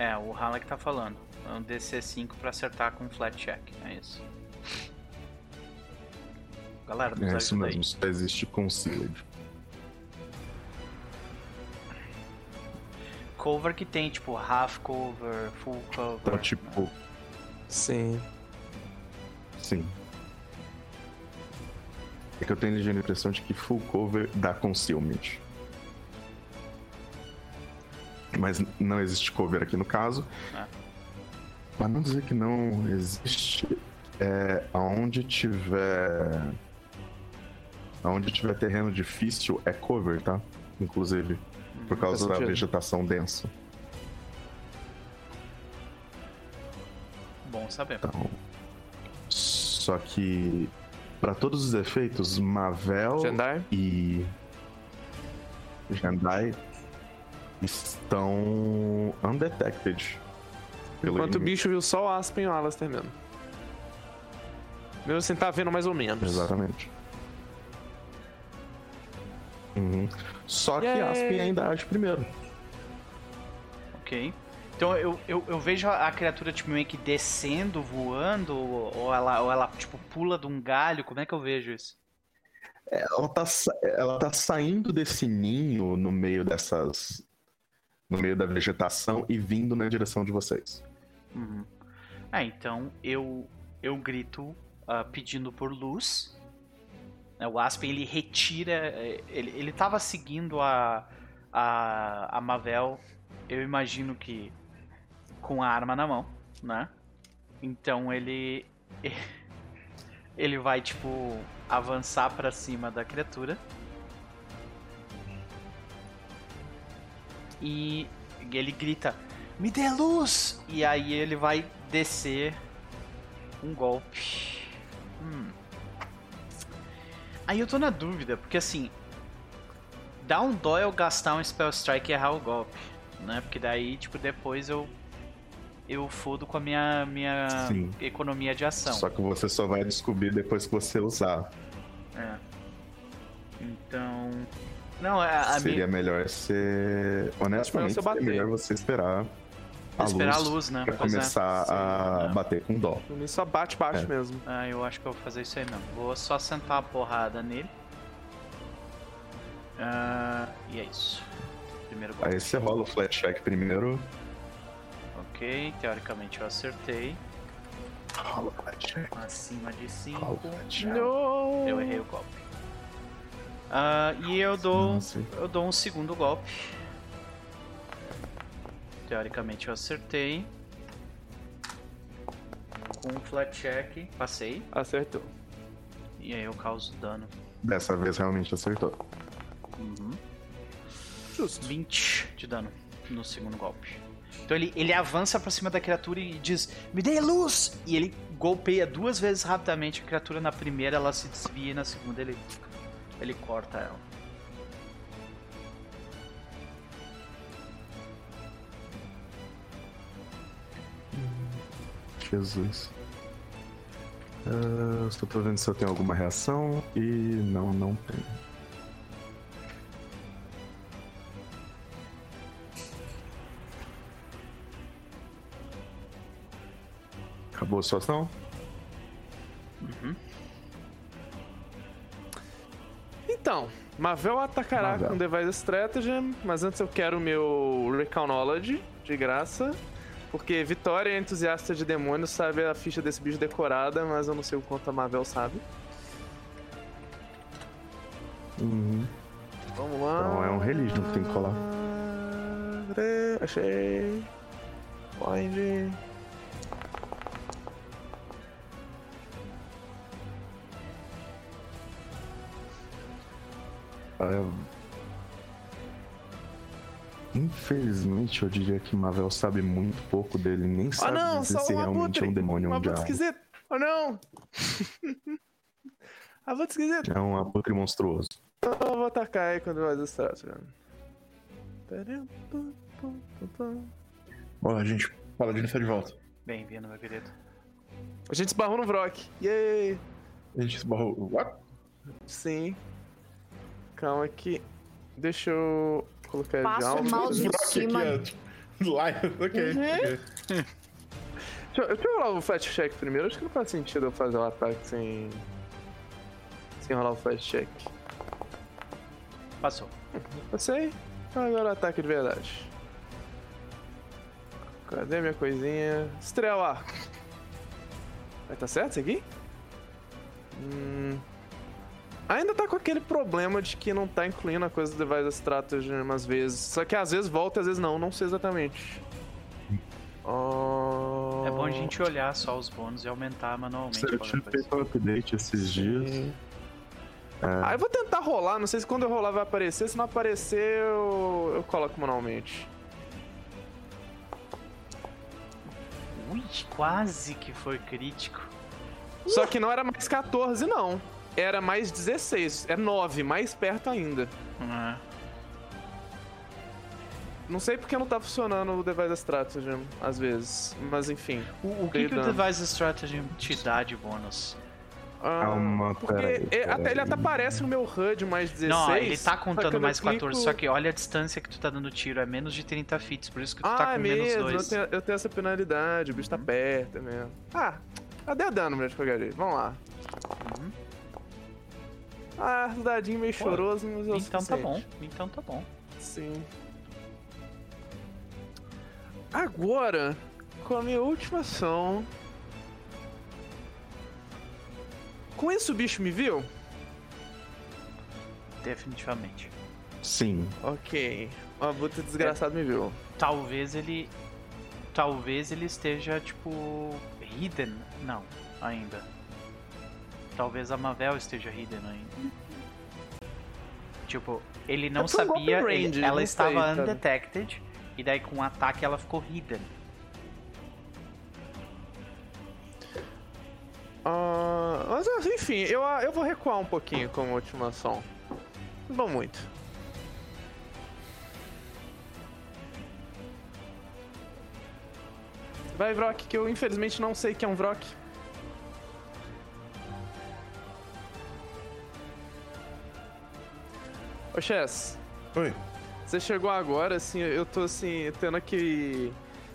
É, o Halleck tá falando. É um DC5 pra acertar com flat check, é isso. Galera, nos É isso mesmo, só existe concealed. Cover que tem, tipo, half cover, full cover. Então, tipo. Sim. Sim. É que eu tenho a impressão de que full cover dá concealment. Mas não existe cover aqui no caso. Ah. Para não dizer que não existe, é, aonde tiver. Aonde tiver terreno difícil é cover, tá? Inclusive. Por hum, causa da vegetação densa. Bom saber. Então, só que para todos os efeitos, Mavel Jandai. e Jandai estão undetected. Enquanto o bicho viu só o Aspen e o Alastair mesmo. Mesmo assim, tá vendo mais ou menos. Exatamente. Uhum. Só que yeah. Aspen ainda age primeiro. Ok. Então eu, eu, eu, vejo a criatura tipo, meio que descendo, voando, ou ela, ou ela tipo pula de um galho, como é que eu vejo isso? Ela tá, ela tá saindo desse ninho no meio dessas. No meio da vegetação e vindo na direção de vocês. Uhum. Ah, então eu, eu grito uh, pedindo por luz. Né, o Aspen ele retira. Eh, ele, ele tava seguindo a, a, a Mavel, eu imagino que com a arma na mão, né? Então ele. Ele vai, tipo, avançar para cima da criatura. E ele grita: Me dê luz! E aí ele vai descer um golpe. Hum. Aí eu tô na dúvida, porque assim. Dá um dó eu gastar um Spell Strike e errar o golpe, né? Porque daí, tipo, depois eu eu fodo com a minha, minha economia de ação. Só que você só vai descobrir depois que você usar. É. Então. Não, a, a Seria minha... melhor ser. Honestamente, seria melhor você esperar. A esperar luz a luz, né? Pra pois é. começar é. a Sim, bater com dó. Ele só bate baixo é. mesmo. Ah, eu acho que eu vou fazer isso aí mesmo. Vou só sentar a porrada nele. Uh, e é isso. Primeiro golpe. Aí você rola o flat check primeiro. Ok, teoricamente eu acertei. Acima de 5. Eu errei o golpe. Uh, e eu dou, eu dou um segundo golpe. Teoricamente eu acertei. Com um flat check, passei. Acertou. E aí eu causo dano. Dessa vez realmente acertou. Uhum. Justo. 20 de dano no segundo golpe. Então ele, ele avança para cima da criatura e diz: Me dê luz! E ele golpeia duas vezes rapidamente a criatura. Na primeira ela se desvia e na segunda ele, ele corta ela. Jesus. Uh, só tô vendo se eu tenho alguma reação e não, não tenho. Acabou a situação? Uhum. Então, Mavel atacará Mavel. com Device Strategy, mas antes eu quero o meu Recall Knowledge, de graça. Porque Vitória é entusiasta de demônios, sabe a ficha desse bicho decorada, mas eu não sei o quanto a Mavel sabe. Uhum. Vamos lá. Então é um religion que tem que colar. Achei. Find. Infelizmente, eu diria que Mavel sabe muito pouco dele, nem oh, sabe não, dizer se realmente é um demônio ou um diabo. esquisito! Oh não! abutre esquisito! É um abutre monstruoso. Eu vou atacar aí quando vai do extrato. Ó, a gente, Paladino está de volta. Bem-vindo, meu querido. A gente esbarrou no Vrock. Yay! A gente esbarrou. What? Sim. Calma que. Deixa eu colocar Passa de alto. mal de cima. Aqui, Lion, ok. Uhum. okay. deixa, deixa eu rolar o flash check primeiro. Acho que não faz sentido eu fazer o ataque sem. sem rolar o flash check. Passou. Passei. Então agora o ataque de verdade. Cadê minha coisinha? Estrela! Vai tá certo isso aqui? Hum. Ainda tá com aquele problema de que não tá incluindo a coisa do Device Strategy umas vezes. Só que às vezes volta, às vezes não. Não sei exatamente. Oh... É bom a gente olhar só os bônus e aumentar manualmente. Eu tinha feito um update esses dias. É. Aí ah, eu vou tentar rolar, não sei se quando eu rolar vai aparecer. Se não aparecer, eu, eu coloco manualmente. Ui, quase que foi crítico. Só que não era mais 14, não era mais 16, é 9, mais perto ainda. Uhum. Não sei porque não tá funcionando o Device Strategy, às vezes, mas enfim. O, o que, que o Device Strategy te dá de bônus? Ah, Calma, porque peraí, peraí. Até, ele até aparece no meu HUD mais 16. Não, ele tá contando mais clico... 14, só que olha a distância que tu tá dando tiro, é menos de 30 fits, por isso que tu tá ah, tá com é menos mesmo, 2. Eu tenho, eu tenho essa penalidade, o bicho tá uhum. perto é mesmo. Ah, cadê dano, meu de jeito? Vamos lá. Uhum. Ah, dadinho meio Pô, choroso, mas eu Então tá bom, então tá bom. Sim. Agora, com a minha última ação, Com isso o bicho me viu? Definitivamente. Sim. Ok. Uma buta desgraçado é, me viu. Talvez ele. Talvez ele esteja, tipo. hidden. Não, ainda. Talvez a Mavel esteja hidden ainda. Tipo, ele não sabia. Range, ele, ela estava sei, undetected. E daí com o ataque ela ficou hidden. Uh, mas enfim, eu, eu vou recuar um pouquinho como última ação. Não muito. Vai, Vrock, que eu infelizmente não sei que é um Vrock. Ô, Chess. Oi. Você chegou agora, assim, eu tô assim, tendo que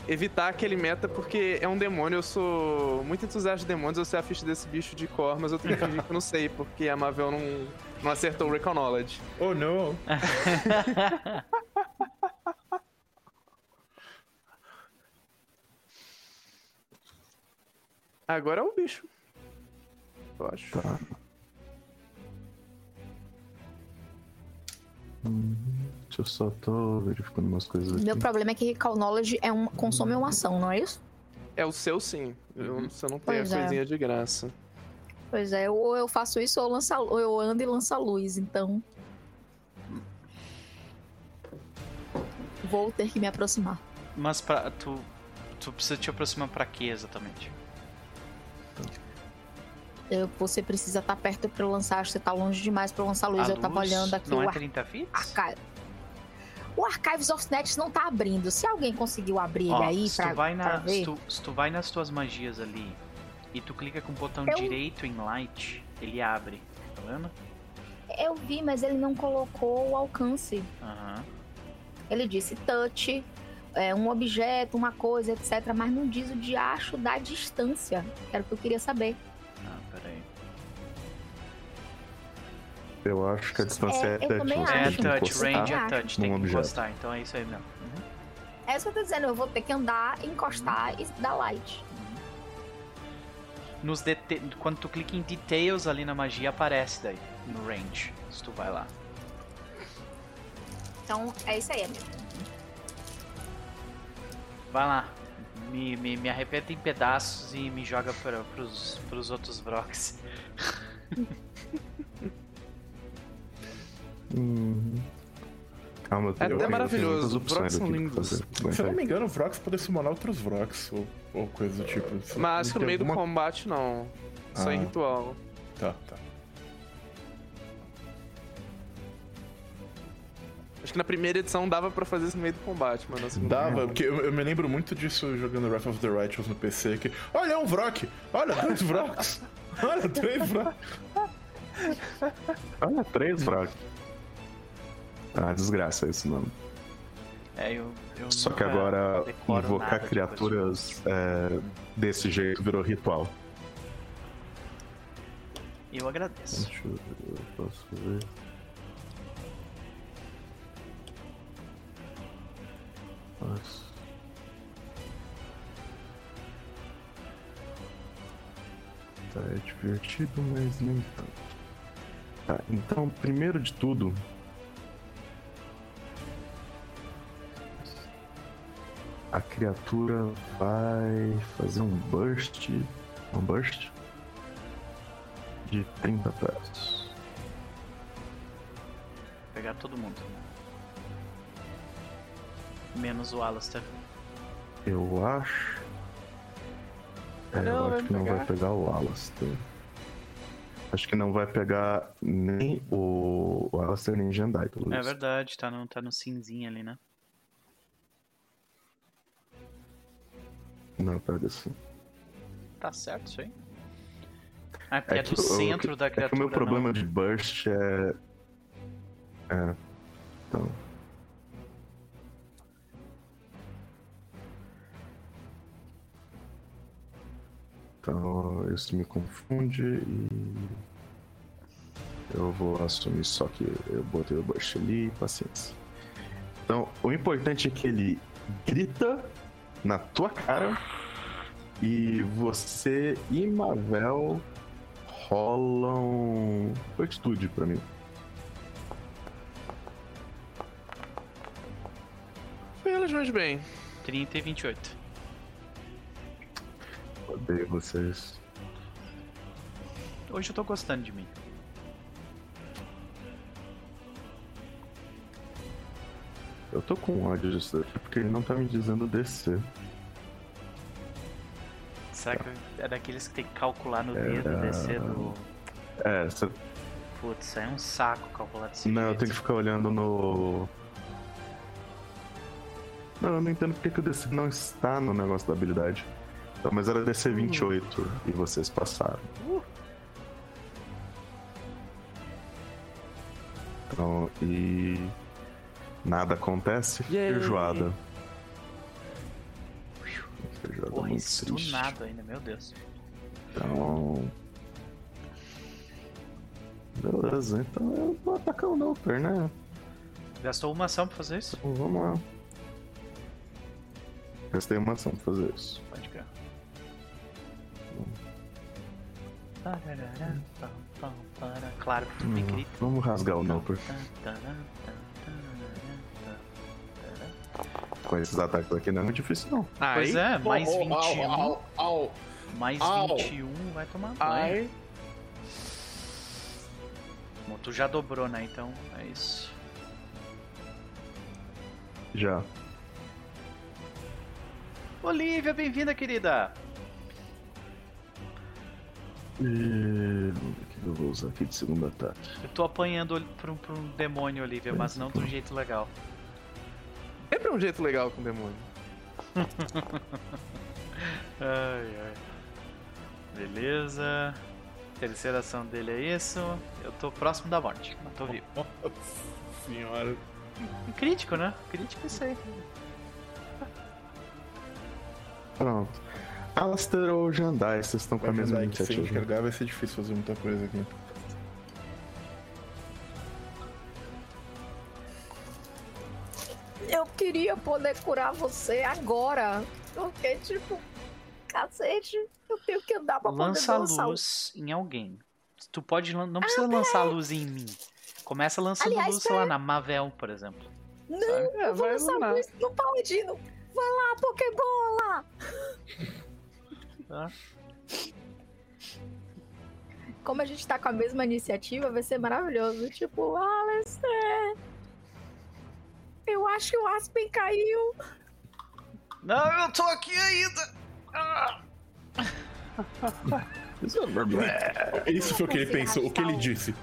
evitar aquele meta porque é um demônio. Eu sou muito entusiasta de demônios. Eu sei a ficha desse bicho de cor, mas eu tenho que fingir que eu não sei porque a Marvel não, não acertou o Recon Knowledge. Oh, não! Agora é o bicho. Eu acho. Tá. Uhum. Eu só tô verificando umas coisas aqui. Meu problema é que Recall Knowledge é um, consome uma ação, não é isso? É o seu sim. Eu, você não tem pois a é. coisinha de graça. Pois é, ou eu faço isso ou, lança, ou eu ando e lanço a luz, então. Vou ter que me aproximar. Mas pra, tu, tu precisa te aproximar para quê exatamente? Eu, você precisa estar tá perto para lançar, acho que você tá longe demais para lançar a luz. A eu luz tava olhando aqui não o é 30 fits? Arca... O Archives of Net não tá abrindo. Se alguém conseguiu abrir Ó, ele aí se pra, tu vai na, ver... Se tu, se tu, vai nas tuas magias ali e tu clica com o botão eu... direito em Light, ele abre. Tá vendo? Eu vi, mas ele não colocou o alcance. Uhum. Ele disse touch, é, um objeto, uma coisa, etc. Mas não diz o diacho da distância. Era o que eu queria saber. Eu acho que a distância é, é touch. É touch, range é touch, tem que objeto. encostar, então é isso aí mesmo. Uhum. É isso que eu tô dizendo, eu vou ter que andar, encostar uhum. e dar light. Uhum. Nos Quando tu clica em details ali na magia, aparece daí, no range, se tu vai lá. Então, é isso aí, amigo. Vai lá. Me, me, me arrebenta em pedaços e me joga para, pros, pros outros Brox. Hum. Calma, é até maravilhoso. Os Vrox são lindos. Se eu não me engano, o Vrox pode summonar outros Vrox ou, ou coisa do tipo. Mas no meio alguma... do combate, não. Só ah. em ritual. Tá, tá. Acho que na primeira edição dava pra fazer isso no meio do combate, mano. Dava, porque eu, eu, me lembro muito disso jogando Wrath of the Righteous no PC, que... Olha, é um Vrock! Olha, dois Vrocks! Olha, três Vrocks! Olha, três Vrocks! Ah, desgraça esse nome. É, eu, eu Só que agora invocar criaturas é, desse jeito virou ritual. Eu agradeço. Deixa eu ver, eu posso ver. Nossa. Tá, é divertido, mas nem tanto. Tá, então, primeiro de tudo, a criatura vai fazer um burst. Um burst de 30 pés. Pegar todo mundo. Menos o Alastair. Eu acho. É, não, eu acho que não vai pegar o Alastair. Acho que não vai pegar nem o, o Alastair nem o Jandai, pelo É verdade, tá no, tá no cinzinho ali, né? Não, pega assim. Tá certo isso aí. Ah, porque é, é do centro o, da criatura. É que o meu problema não. de burst é. É. Então. Então isso me confunde e eu vou assumir só que eu botei o burst ali, paciência. Então, o importante é que ele grita na tua cara e você e Mavel rolam fortitude pra mim. Relativamente bem. 30 e 28. Odeio vocês. Hoje eu tô gostando de mim. Eu tô com ódio disso daqui porque ele não tá me dizendo descer. Será que é daqueles que tem que calcular no dedo, é... descer do. É, você... Putz, é um saco calcular desse Não, jeito. eu tenho que ficar olhando no. Não, eu não entendo porque que o DC não está no negócio da habilidade. Então, mas era DC 28 uh. e vocês passaram. Uh. Então, e. Nada acontece. Feijoada. Feijoada Porra, muito isso triste. nada ainda, meu Deus. Então. Beleza, então eu vou atacar o Noper, né? Gastou uma ação pra fazer isso? Então, vamos lá. Gastei uma ação pra fazer isso. Pode crer. Claro que tu me grita. Vamos rasgar o Noper. Com esses ataques aqui não é muito difícil, não. Pois é, mais 21. Au, au, mais 21 vai tomar banho. Bom, tu já dobrou, né? Então é isso. Já. Olivia, bem-vinda, querida! E... O que eu vou usar aqui de segundo ataque? Eu tô apanhando pra um, pra um demônio, Olivia, mas não de um jeito legal. Um jeito legal com o demônio. ai, ai. Beleza. Terceira ação dele é isso. Eu tô próximo da morte, não tô vivo. Nossa senhora. Crítico, né? Crítico é isso aí. Pronto. Alastair ou Jandai, vocês estão com a mesma iniciativa. Se enxergar vai ser difícil fazer muita coisa aqui. Queria poder curar você agora. Porque, tipo, cacete, eu tenho que andar pra Lança poder lançar luz em alguém. Tu pode, não precisa ah, lançar luz em mim. Começa lançando Aliás, luz, sei lá, na Mavel, por exemplo. Não, sabe? eu é, vou lançar luz no Paladino. Vai lá, Pokébola! Ah. Como a gente tá com a mesma iniciativa, vai ser maravilhoso. Tipo, Alistair! Eu acho que o Aspen caiu. Não, eu tô aqui ainda. Ah. Isso foi o que ele pensou, o que ele disse.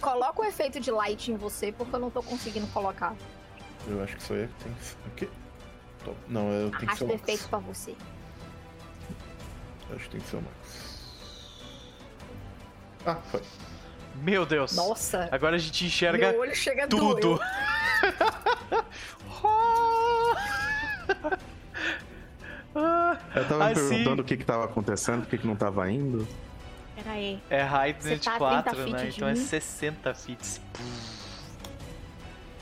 Coloca o efeito de light em você, porque eu não tô conseguindo colocar. Eu acho que só é que tem que. O quê? Não, eu tenho que ser o Max. efeito pra você. Acho que tem que ser o Max. Ah, foi. Meu Deus. Nossa. Agora a gente enxerga Meu olho chega tudo. Eu tava me perguntando o que que tava acontecendo, o que que não tava indo. Pera aí. É height 24, tá né? Então é 60 fits.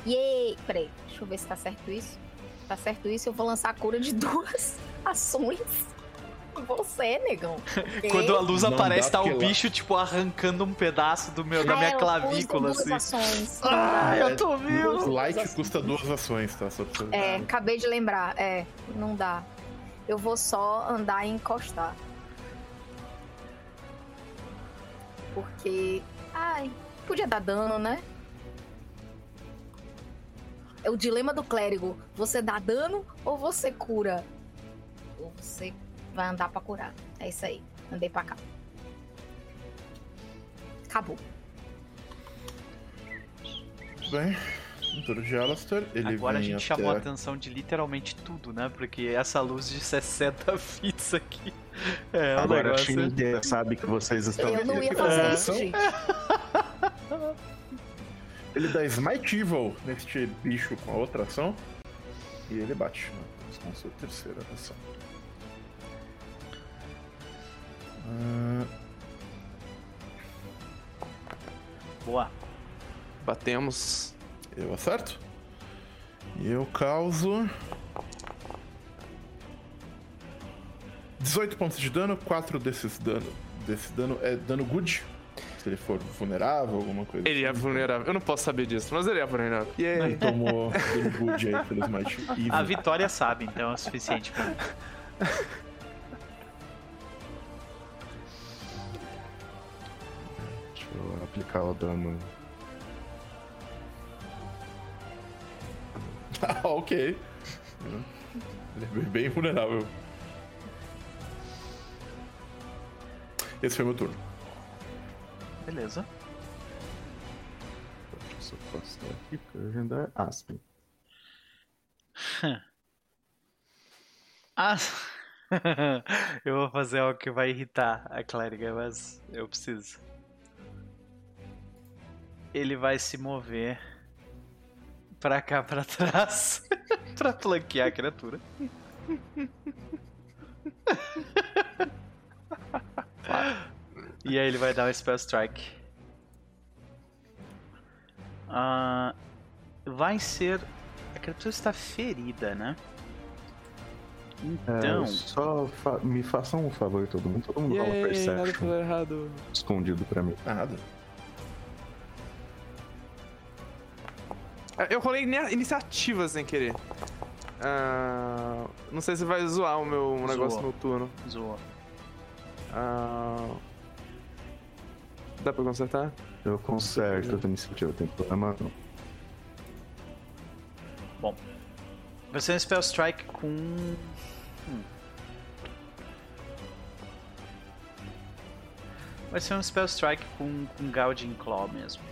Yay! Peraí, deixa eu ver se tá certo isso. Tá certo isso, eu vou lançar a cura de duas ações. Você, negão. Quando a luz não aparece, tá o bicho, tipo, arrancando um pedaço do meu, da minha clavícula, assim. Ações. Ah, eu tô vivo. Light custa duas ações, tá? Só pra... É, acabei de lembrar. É, não dá. Eu vou só andar e encostar. Porque. Ai, podia dar dano, né? É o dilema do clérigo. Você dá dano ou você cura? Ou você vai andar pra curar. É isso aí. Andei pra cá. Acabou. Bem, turno de Alastair, ele Agora a gente até... chamou a atenção de literalmente tudo, né? Porque essa luz de 60 feet Isso aqui. É, Agora negócio... a inteira sabe que vocês estão Eu não ia fazer é. isso, gente. Ele dá Smite Evil neste bicho com a outra ação. E ele bate né? com a sua terceira ação. Uh... Boa. Batemos. Eu acerto. E eu causo. 18 pontos de dano, 4 desses dano. Desse dano é dano good. Se ele for vulnerável, alguma coisa Ele é assim. é vulnerável. Eu não posso saber disso, mas ele é vulnerável. E aí? Ele tomou dano good aí pelo Smite Evil. A vitória sabe, então é o suficiente pra aplicar o dano Ah, ok. Ele é bem vulnerável. Esse foi meu turno. Beleza. Deixa eu só passar aqui pra agendar Aspen. As... eu vou fazer algo que vai irritar a clériga, mas eu preciso. Ele vai se mover pra cá, pra trás, pra flanquear a criatura. e aí ele vai dar um Spell Strike. Uh, vai ser. A criatura está ferida, né? Então. É, só fa me façam um favor, todo mundo. Todo mundo rola Perception. Errado. Escondido pra mim. Nada. Eu rolei iniciativa sem querer. Uh, não sei se vai zoar o meu Zoa. negócio noturno. Zoa. Uh, dá pra consertar? Eu conserto a iniciativa, tem problema não. Bom. Vai ser um Spell Strike com. Hum. Vai ser um Spell Strike com, com Gouging Claw mesmo.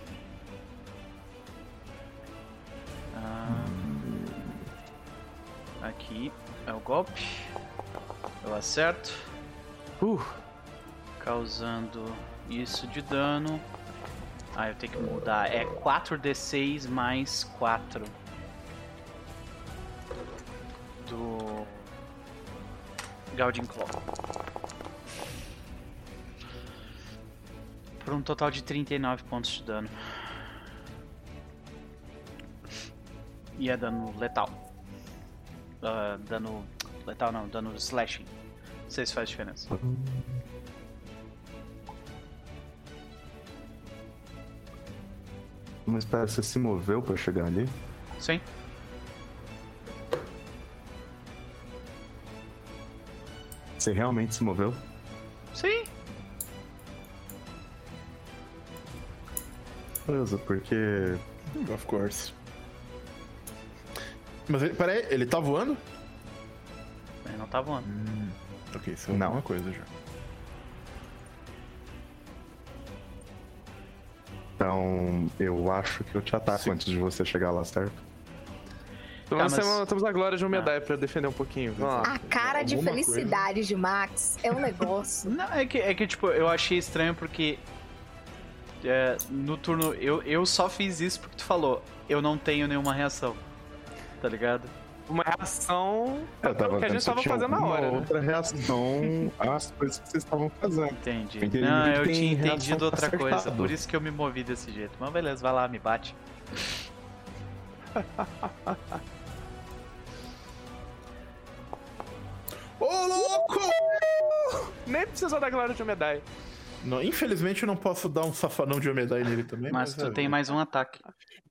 Aqui é o golpe. Eu acerto. Uh, causando isso de dano. Ah, eu tenho que mudar. É 4d6 mais 4 do Gaudin Claw. Por um total de 39 pontos de dano. E é dano letal. Uh, dano letal não, dano slashing. Não sei se faz diferença. Mas espera, você se moveu pra chegar ali? Sim. Você realmente se moveu? Sim. Beleza, porque. Of course. Mas ele, peraí, ele tá voando? Ele não tá voando. Hum, ok, isso é não. uma coisa já. Então, eu acho que eu te ataco Sim. antes de você chegar lá, certo? Então, nós mas... temos a glória de um medalha ah. pra defender um pouquinho. A cara de felicidade coisa. de Max é um negócio. Não, é que, é que, tipo, eu achei estranho porque. É, no turno. Eu, eu só fiz isso porque tu falou. Eu não tenho nenhuma reação tá ligado? Uma reação eu tava que a gente tava fazendo na hora. Uma né? outra reação às coisas que vocês estavam fazendo. Entendi. Entendi não, eu tinha entendido outra acertado. coisa, por isso que eu me movi desse jeito. Mas beleza, vai lá, me bate. Ô, louco! Nem precisou da glória de Omedai. Não, infelizmente eu não posso dar um safanão de Omedai nele também. Mas, mas tu é, tem mais um ataque.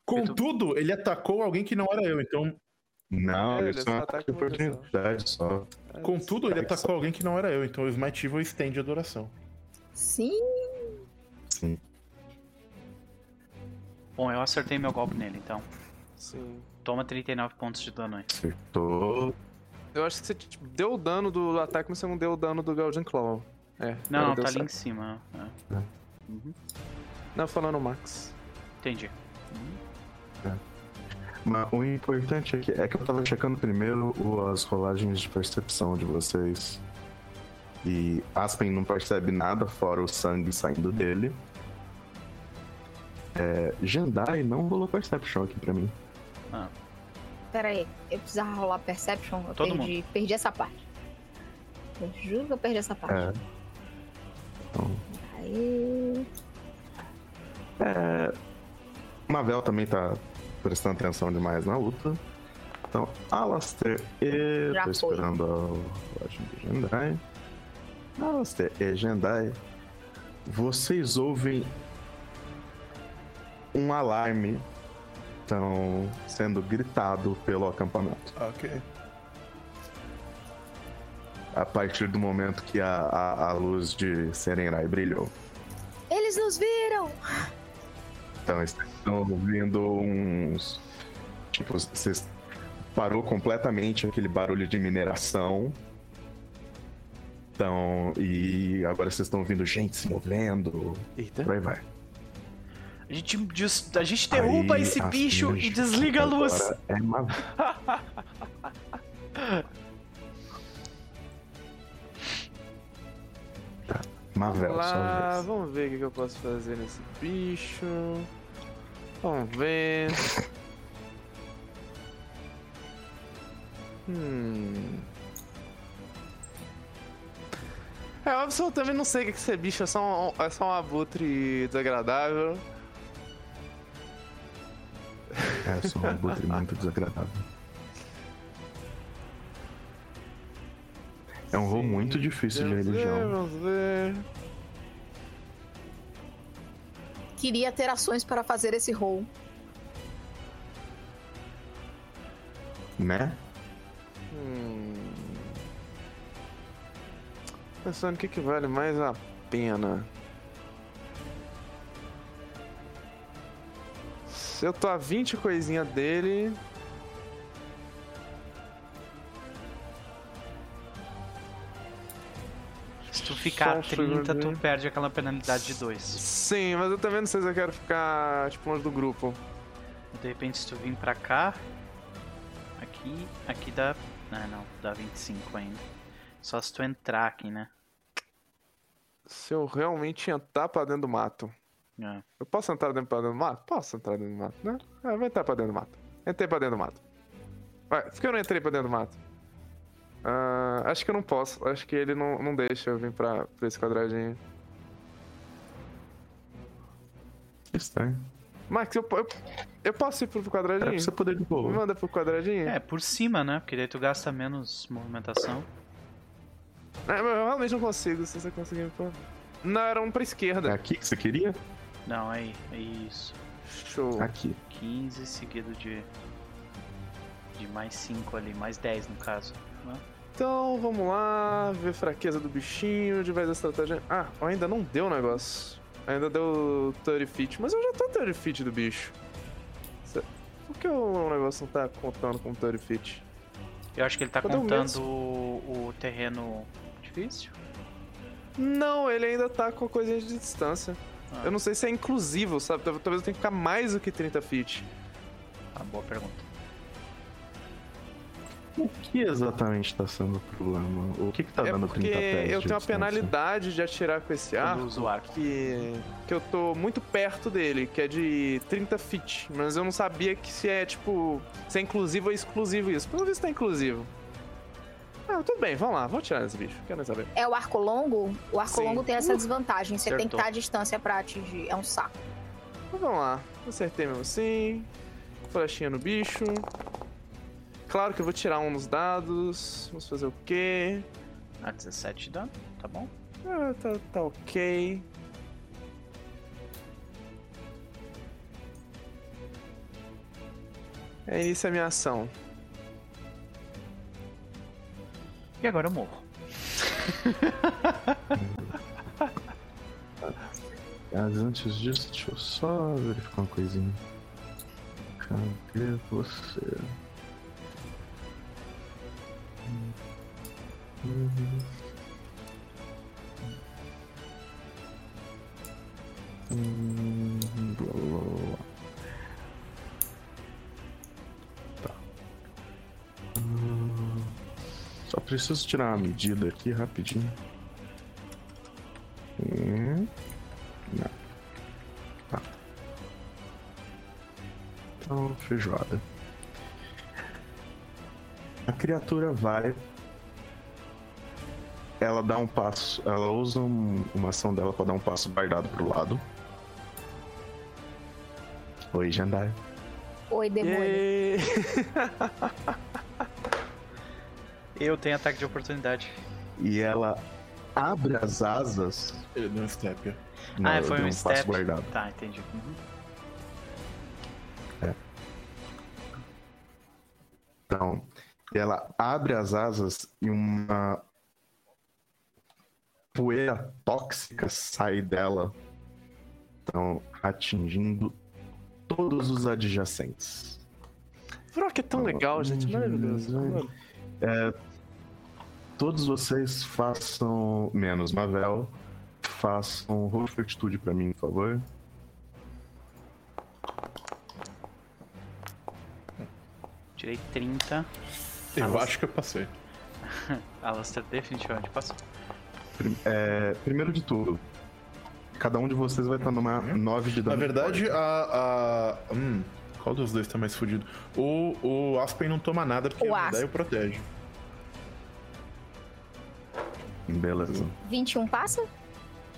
Contudo, ele atacou alguém que não era eu, então. Não, é, ele só ataque de oportunidade só. É, Contudo, ele atacou alguém que não era eu, então o Smite Evil estende a duração. Sim. Sim. Bom, eu acertei meu golpe nele, então. Sim. Toma 39 pontos de dano aí. Acertou. Eu acho que você tipo, deu o dano do ataque, mas você não deu o dano do Golden Claw. É. Não, tá certo. ali em cima. É. É. Uhum. Não, falando Max. Entendi. É. Mas o importante aqui é que eu tava checando primeiro as rolagens de percepção de vocês. E Aspen não percebe nada fora o sangue saindo dele. É, Jandai não rolou Perception aqui pra mim. Ah. Pera aí, eu precisava rolar Perception, eu Todo perdi, mundo. perdi essa parte. Eu juro que eu perdi essa parte. É. Então... Aí... É... Mavel também tá prestando atenção demais na luta. Então, Alastair e. Já Tô esperando a loja do Jandai. Alastair e Jandai. Vocês ouvem um alarme estão sendo gritado pelo acampamento. Ok. A partir do momento que a, a, a luz de Serenrai brilhou. Eles nos viram! Então, estão ouvindo uns. Tipo, vocês parou completamente aquele barulho de mineração. Então, e agora vocês estão ouvindo gente se movendo. Eita. Por aí vai. A gente, a gente derruba Aí, esse bicho e desliga a luz. É uma... Mavel, vamos lá, vamos ver o que eu posso fazer nesse bicho. Vamos ver. hum. É óbvio, eu também não sei o que esse bicho é só um, é só um abutre desagradável. É, sou um abutre muito desagradável. É um rol muito difícil de religião. Vamos ver. Queria ter ações para fazer esse rol. Né? Hum... Pensando o que, que vale mais a pena. Se eu tô a 20 coisinha dele. Tu ficar a 30, tu perde aquela penalidade de 2. Sim, mas eu também não sei se eu quero ficar, tipo, longe do grupo. De repente, se tu vir pra cá. Aqui. Aqui dá. Ah, não, dá 25 ainda. Só se tu entrar aqui, né? Se eu realmente entrar pra dentro do mato. É. Eu posso entrar dentro pra dentro do mato? Posso entrar dentro do mato, né? É, vou entrar pra dentro do mato. Entrei pra dentro do mato. Vai, por que eu não entrei pra dentro do mato? Uh, acho que eu não posso. Acho que ele não, não deixa eu vir pra, pra esse quadradinho. Estranho. Max, eu, eu, eu posso ir pro quadradinho? É você poder de boa. Me manda pro quadradinho? É, por cima, né? Porque daí tu gasta menos movimentação. É, eu realmente não consigo, se você conseguir. Pô. Não, era um pra esquerda. É aqui que você queria? Não, aí, é isso. Show. Aqui. 15 seguido de. De mais 5 ali, mais 10 no caso. Né? Então, vamos lá, ver fraqueza do bichinho, de vez a estratégia. Ah, ainda não deu o negócio. Ainda deu 30 feet, mas eu já tô 30 feet do bicho. Por que o negócio não tá contando com 30 feet? Eu acho que ele tá Cadê contando o, o terreno difícil. Não, ele ainda tá com a coisinha de distância. Ah. Eu não sei se é inclusivo, sabe? Talvez eu tenha que ficar mais do que 30 feet. Ah, boa pergunta. O que exatamente está sendo o problema? O que, está é dando 30 pés? Eu tenho uma penalidade de atirar com esse arco, arco que, que eu tô muito perto dele, que é de 30 feet. Mas eu não sabia que se é tipo. se é inclusivo ou exclusivo isso. Pelo visto é inclusivo. Ah, tudo bem, vamos lá, vou tirar esse bicho, quero saber. É o arco longo? O arco Sim. longo tem essa uh, desvantagem, você acertou. tem que estar à distância pra atingir, é um saco. Então, vamos lá, acertei mesmo assim, flechinha no bicho. Claro que eu vou tirar um nos dados, vamos fazer o quê? Ah, 17 de dano, tá bom? Ah, tá, tá ok. É isso a minha ação. E agora eu morro. Mas antes disso, deixa eu só verificar uma coisinha. Cadê você? Tá. Só preciso tirar uma medida aqui rapidinho. Hum. Não. Tá. Então, feijoada. A criatura vai ela dá um passo. Ela usa um, uma ação dela para dar um passo guardado pro lado. Oi, Jandai. Oi, demônio. Eu tenho ataque de oportunidade. E ela abre as asas. Ele deu um step. Não, ah, foi um, um step. guardado. Tá, entendi. Uhum. É. Então, ela abre as asas e uma poeira tóxica sai dela. Então, atingindo todos os adjacentes. Brock é tão legal, gente. Maravilhoso. É, todos vocês façam, menos Mavel, façam roll de fortitude pra mim, por favor. Tirei 30. Eu Alastair... acho que eu passei. Alastair definitivamente passou. É, primeiro de tudo, cada um de vocês vai estar numa 9 de dano. Na verdade, a. a hum, qual dos dois tá mais fudido? O, o Aspen não toma nada porque o daí o protege. Beleza. 21 passa?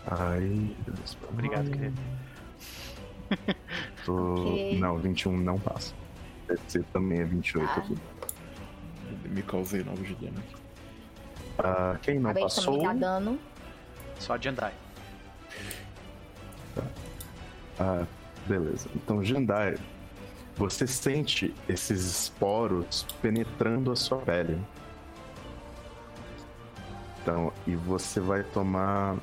Ai, Deus. Obrigado, querido. Tô... Okay. Não, 21 não passa. Esse também é 28 ah. aqui. Me causei 9 de dano aqui. Ah, quem não passou? Tá dano. Só de Jandai. Tá. Ah, beleza. Então, Jandai, você sente esses esporos penetrando a sua pele. Então, e você vai tomar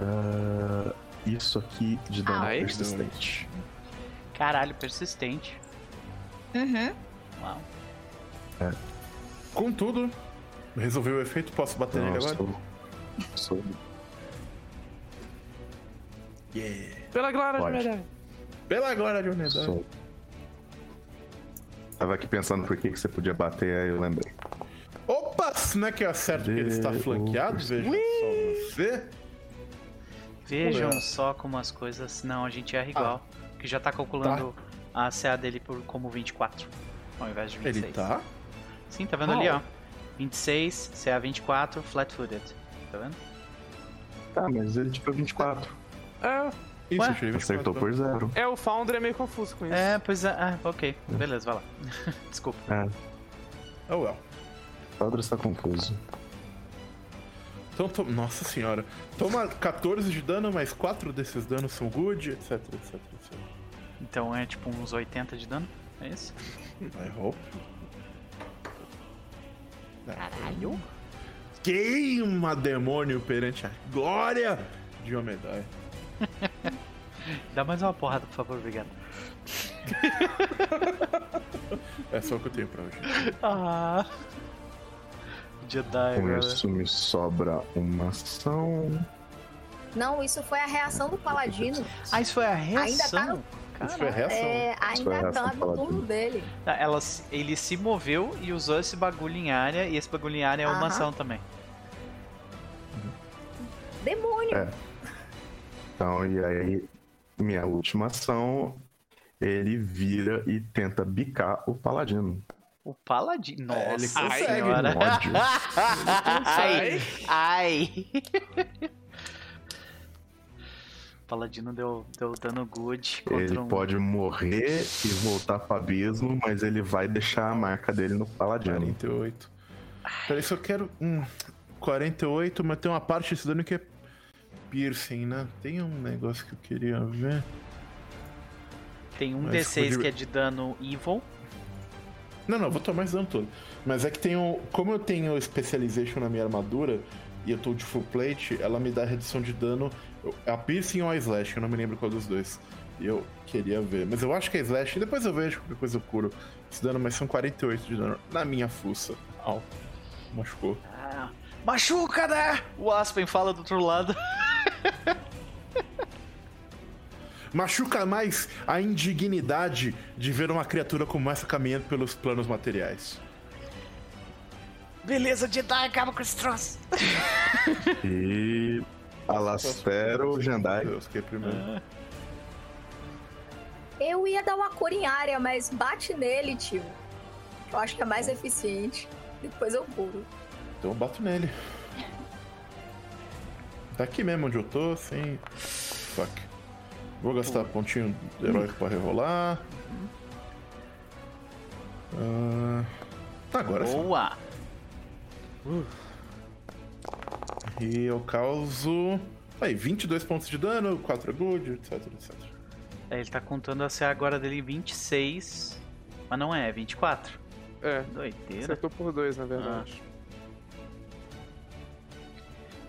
uh, isso aqui de dano ah, persistente. Caralho, persistente. Uhum. Uau. É. Contudo, resolveu o efeito, posso bater Não, nele agora? Sou... sou... Yeah. Pela glória Pode. de Medalha. Pela glória de Medalha. Sou... Tava aqui pensando por que, que você podia bater, aí eu lembrei. Opa, não é que eu acerto que ele está flanqueado? Veja só você. Vejam só como as coisas. Não, a gente erra igual. Ah, que já tá calculando tá. a CA dele por, como 24, ao invés de 26. Ele tá? Sim, tá vendo oh. ali, ó. 26, CA 24, flat-footed. Tá vendo? Tá, mas ele tipo 24. É. Isso, Ué? eu Acertou por zero. É, o Founder é meio confuso com isso. É, pois é. Ah, ok. Beleza, vai lá. Desculpa. É. Oh, well. Founder está confuso. Então, to... nossa senhora. Toma 14 de dano, mas 4 desses danos são good, etc, etc, etc. Então é tipo uns 80 de dano? É isso? I hope. Caralho. Queima demônio perante a glória de Omedai. Dá mais uma porrada, por favor, obrigado. é só o que eu tenho pra hoje. Ah. Jedi, Com isso me sobra uma ação. Não, isso foi a reação do Paladino. Ah, isso foi a reação? Ainda tá no... Isso foi a reação. É, ainda tá no turno dele. Ah, ela, ele se moveu e usou esse bagulho em área, e esse bagulho em área é uma ação também. Demônio! É. Então, e aí, minha última ação, ele vira e tenta bicar o paladino. O Paladino. Nossa, é, ele consegue. Senhora. ai, ai. Paladino deu, deu dano good. ele um... pode morrer e voltar pro abismo, mas ele vai deixar a marca dele no Paladino. 48. Peraí, só quero. Hum, 48, mas tem uma parte desse dano que é piercing, né? Tem um negócio que eu queria ver. Tem um mas D6 que é de dano evil. Não, não, vou tomar esse dano todo. Mas é que tem um. Como eu tenho Specialization na minha armadura e eu tô de full plate, ela me dá redução de dano. A piercing ou a slash, eu não me lembro qual dos dois. E eu queria ver. Mas eu acho que é slash, depois eu vejo qualquer coisa eu curo esse dano, mas são 48 de dano na minha fuça. Au. Machucou. Ah, machuca, né? O Aspen fala do outro lado. Machuca mais a indignidade de ver uma criatura como essa caminhando pelos planos materiais. Beleza, Jedi, acaba com esse troço. E. Alastero Jandai. Deus, que é primeiro. Eu ia dar uma cura em área, mas bate nele, tio. Eu acho que é mais eficiente. Depois eu curo. Então eu bato nele. Tá aqui mesmo onde eu tô, assim. Fuck. Vou gastar pontinho heróico pra rerolar. Uh... Agora Boa! Uh. E eu causo. Aí, 22 pontos de dano, 4 good, etc, etc. É, ele tá contando a CA agora dele 26, mas não é, 24. É. Doideira. Acertou por 2, na verdade. Ah.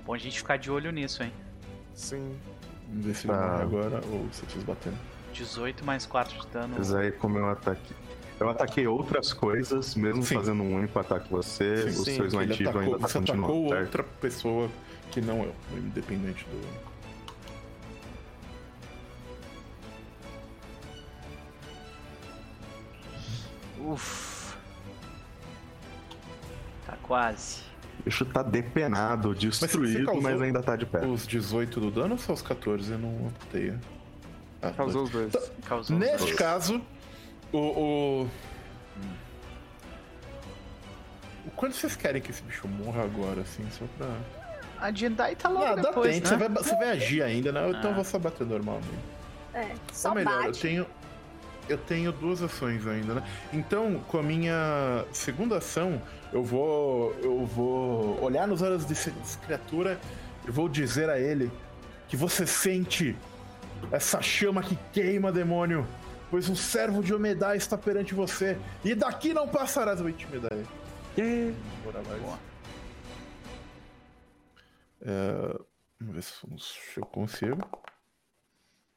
Bom a gente ficar de olho nisso, hein? Sim. Vamos ver se ele ah. morre agora ou se vocês batendo. 18 mais 4 de dano. Mas aí, como eu ataquei. Eu ataquei outras coisas, mesmo sim. fazendo um único ataque você, sim, o seu smite ainda tá você continuando. atacou certo? outra pessoa que não eu, independente do. Uff. Tá quase. O bicho tá depenado, destruído, mas, mas, ainda tá de pé. Os 18 do dano ou só os 14? Eu não apontei. Ah, Causou os dois. Tá. Causou Neste dois. caso, o, o... o. Quando vocês querem que esse bicho morra agora, assim, só pra. A Jedi tá logo ah, depois, dá tempo. Né? Você, vai, você vai agir ainda, né? Então ah. eu vou só bater normal mesmo. É, só Ou melhor, bate. eu tenho. Eu tenho duas ações ainda, né? Então, com a minha segunda ação, eu vou. Eu vou olhar nos olhos dessa, dessa criatura e vou dizer a ele que você sente essa chama que queima, demônio pois um servo de Omedai está perante você, e daqui não passarás o intimidar. Yeah. Bora mais. Boa. É, vamos ver se eu consigo.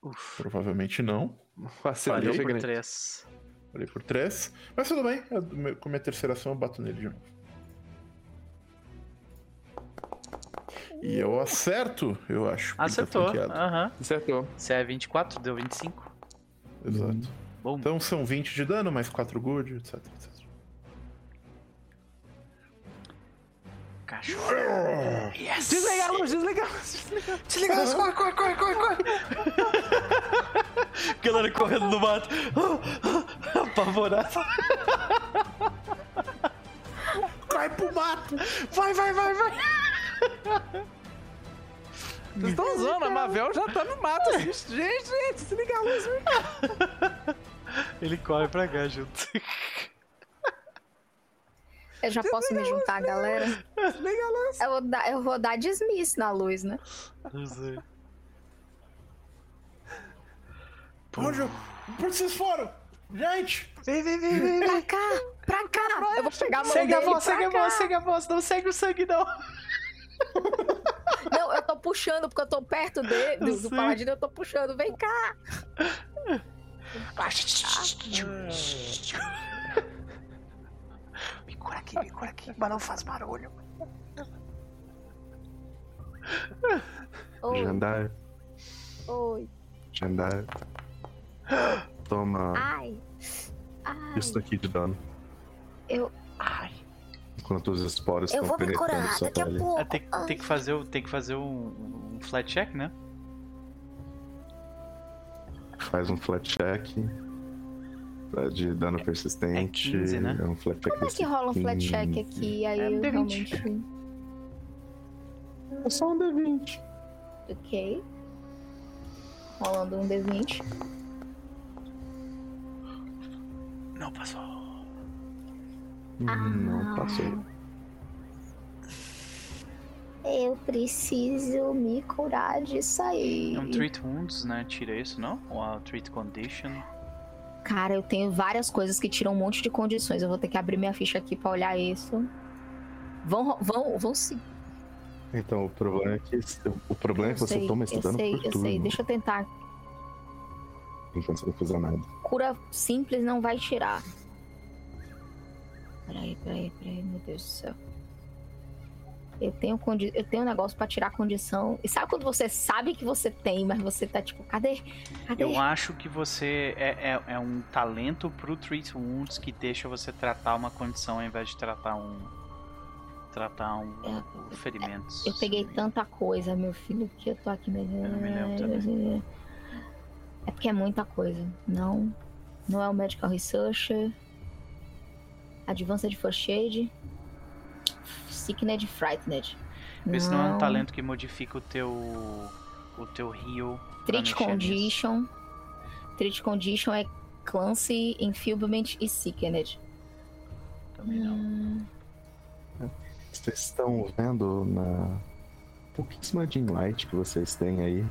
Uf. Provavelmente não. Falei por 3. Falei por 3. Mas tudo bem, eu, com a minha terceira ação eu bato nele de novo. E eu acerto, eu acho. Acertou. Aham. Uhum. Acertou. Se é 24, deu 25. Exato. Bom. Então são 20 de dano, mais 4 good, etc, etc. Cachorro. Yes. Desliga a luz, desliga a luz, desliga. Desliga a luz, corre, corre, corre, corre, corre. Galera correndo no mato. Apavorada. Vai pro mato. Vai, vai, vai, vai. Vocês estão zoando, a Mavel já tá no mato. Gente, gente, desliga a luz. Ele corre pra cá junto. Eu já posso me juntar, galera? Desliga a luz. Eu vou dar, eu vou dar dismiss na luz, né? Não sei. Onde, onde vocês foram? Gente! Vem, vem, vem, vem. Pra cá, pra cá. Eu vou pegar a mão segue dele a voz, segue a voz, segue a voz. Não segue o sangue, não. Não, eu tô puxando, porque eu tô perto dele, do, do paladino, eu tô puxando. Vem cá! Me cura aqui, me cura aqui, mas não faz barulho. Oi. Jandar. Oi. Jandar. Toma. Ai. Ai. Isso aqui de dano. Eu. Ai. Enquanto os esporos Eu vou me curar daqui a pouco. É, tem, tem, que fazer, tem que fazer um, um flat check, né? Faz um flat check de dano persistente. É 15, né? É um flat check Como é que rola um flat check aqui? Aí é eu D20. realmente. É só um D20. Ok. Rolando um D20. Não passou. Ah. Não passou. Eu preciso me curar disso aí. É um treat wounds, né? Tira isso, não? Ou a treat condition? Cara, eu tenho várias coisas que tiram um monte de condições. Eu vou ter que abrir minha ficha aqui pra olhar isso. Vão, vão, vão sim. Então, o problema é que, o problema é que você toma esse dano sei, por eu turno. sei. Deixa eu tentar. Enquanto você não fizer nada. Cura simples não vai tirar. Peraí, peraí, peraí, meu Deus do céu. Eu tenho, condi eu tenho um negócio pra tirar a condição. E sabe quando você sabe que você tem, mas você tá tipo, cadê? cadê? Eu acho que você é, é, é, um talento pro Treat Wounds que deixa você tratar uma condição ao invés de tratar um. Tratar um, é, ferimentos. Eu peguei tanta coisa, meu filho, que eu tô aqui. Mas... Eu não me lembro também. É porque é muita coisa. Não. Não é o Medical Researcher. Advanced Aid. Sickned Frightened. Esse não. não é um talento que modifica o teu. o teu heal. Treat Condition. Treat Condition é Clancy, Enfeeblement e Sickened. Também não. Hum... Vocês estão vendo na pouquíssima Dim Light que vocês têm aí.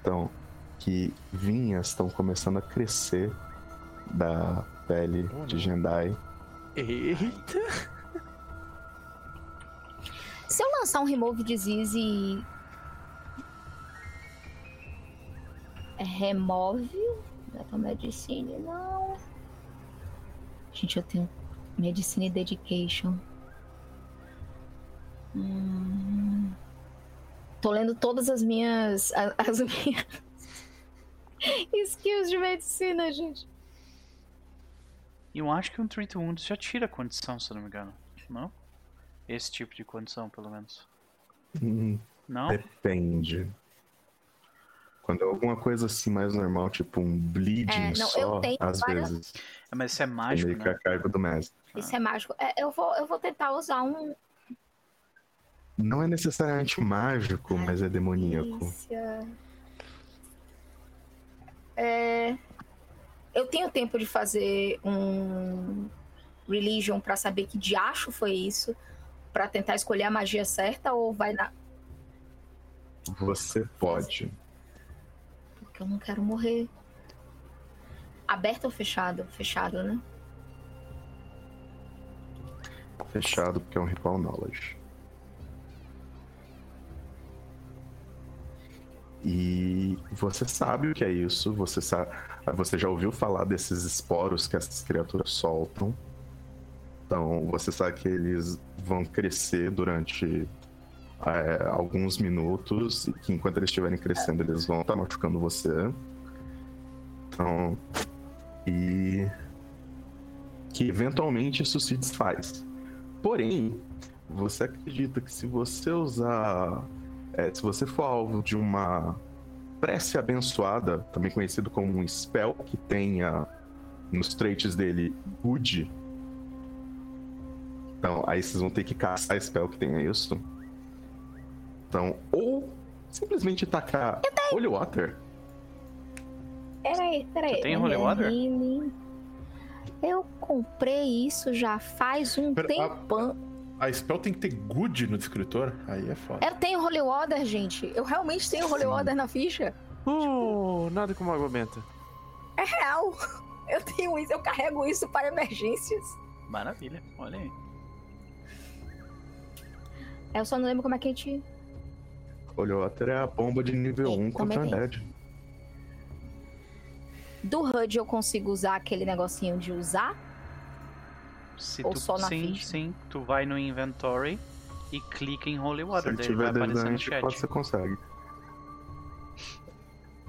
Então, que vinhas estão começando a crescer da pele de Jendai. Eita! Se eu lançar um Remove Disease remove Data Medicine, não. Gente, eu tenho Medicine Dedication. Hum... Tô lendo todas as minhas. As minhas skills de medicina, gente. Eu acho que um Treat Wounds já tira a condição, se não me engano. Não? Esse tipo de condição, pelo menos. Hum, não? Depende. Quando é alguma coisa assim mais normal, tipo um bleeding é, não, só, às várias... vezes. É, mas isso é mágico, é meio né? a carga do mestre. Isso é mágico. É, eu, vou, eu vou tentar usar um... Não é necessariamente mágico, mas é demoníaco. É... Eu tenho tempo de fazer um religion para saber que diacho foi isso, para tentar escolher a magia certa ou vai dar? Você pode porque eu não quero morrer. Aberto ou fechado? Fechado, né? Fechado porque é um Recall Knowledge. E você sabe o que é isso, você, sabe, você já ouviu falar desses esporos que essas criaturas soltam. Então você sabe que eles vão crescer durante é, alguns minutos e que enquanto eles estiverem crescendo eles vão estar tá machucando você. Então, e que eventualmente isso se desfaz. Porém, você acredita que se você usar, é, se você for alvo de uma prece abençoada, também conhecido como um spell que tenha nos traits dele good, então aí vocês vão ter que caçar spell que tenha isso ou simplesmente tacar Holy Water. Peraí, peraí. Você tem Holy Water? Eu comprei isso já faz um Pera, tempão. A, a spell tem que ter good no descritor? Aí é foda. Eu tenho Holy Water, gente. Eu realmente tenho Holy Water na ficha. Uh, nada como água benta. É real. Eu tenho isso, eu carrego isso para emergências. Maravilha, olha aí. Eu só não lembro como é que a gente Olhoter é a bomba de nível é, 1 contra Undead. Do HUD eu consigo usar aquele negocinho de usar? Se Ou tu, só na sim, ficha? sim. Tu vai no inventory e clica em Holy Water. Se tiver desante, você consegue.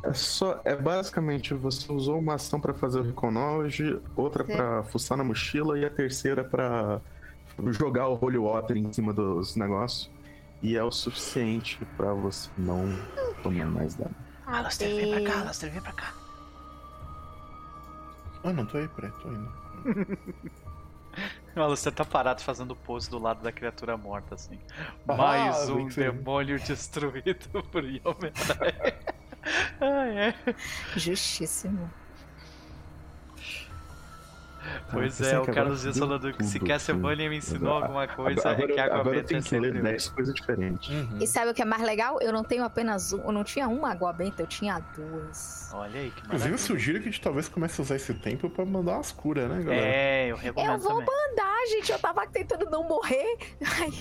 É só, é basicamente você usou uma ação para fazer o Reconology, outra para fuçar na mochila e a terceira para jogar o Holy Water em cima dos negócios. E é o suficiente para você não tomar mais dano. Alastair, vem pra cá, Alastair, vem pra cá. Ah, não, tô aí, peraí, tô indo. o Alastair tá parado fazendo pose do lado da criatura morta, assim. Ah, Mais um demônio destruído por Yomenai. ah, é. Justíssimo. Pois é, o Carlos Dias falando que se Castlevania me ensinou alguma coisa, agora, é que água agora tem que ler 10 coisas diferentes. Uhum. E sabe o que é mais legal? Eu não tenho apenas um, eu não tinha uma água benta, eu tinha duas. Olha aí, que maravilha. Inclusive, eu sugiro que a gente talvez comece a usar esse tempo pra mandar umas curas, né, galera? É, eu recomendo Eu vou também. mandar, gente, eu tava tentando não morrer. Ai.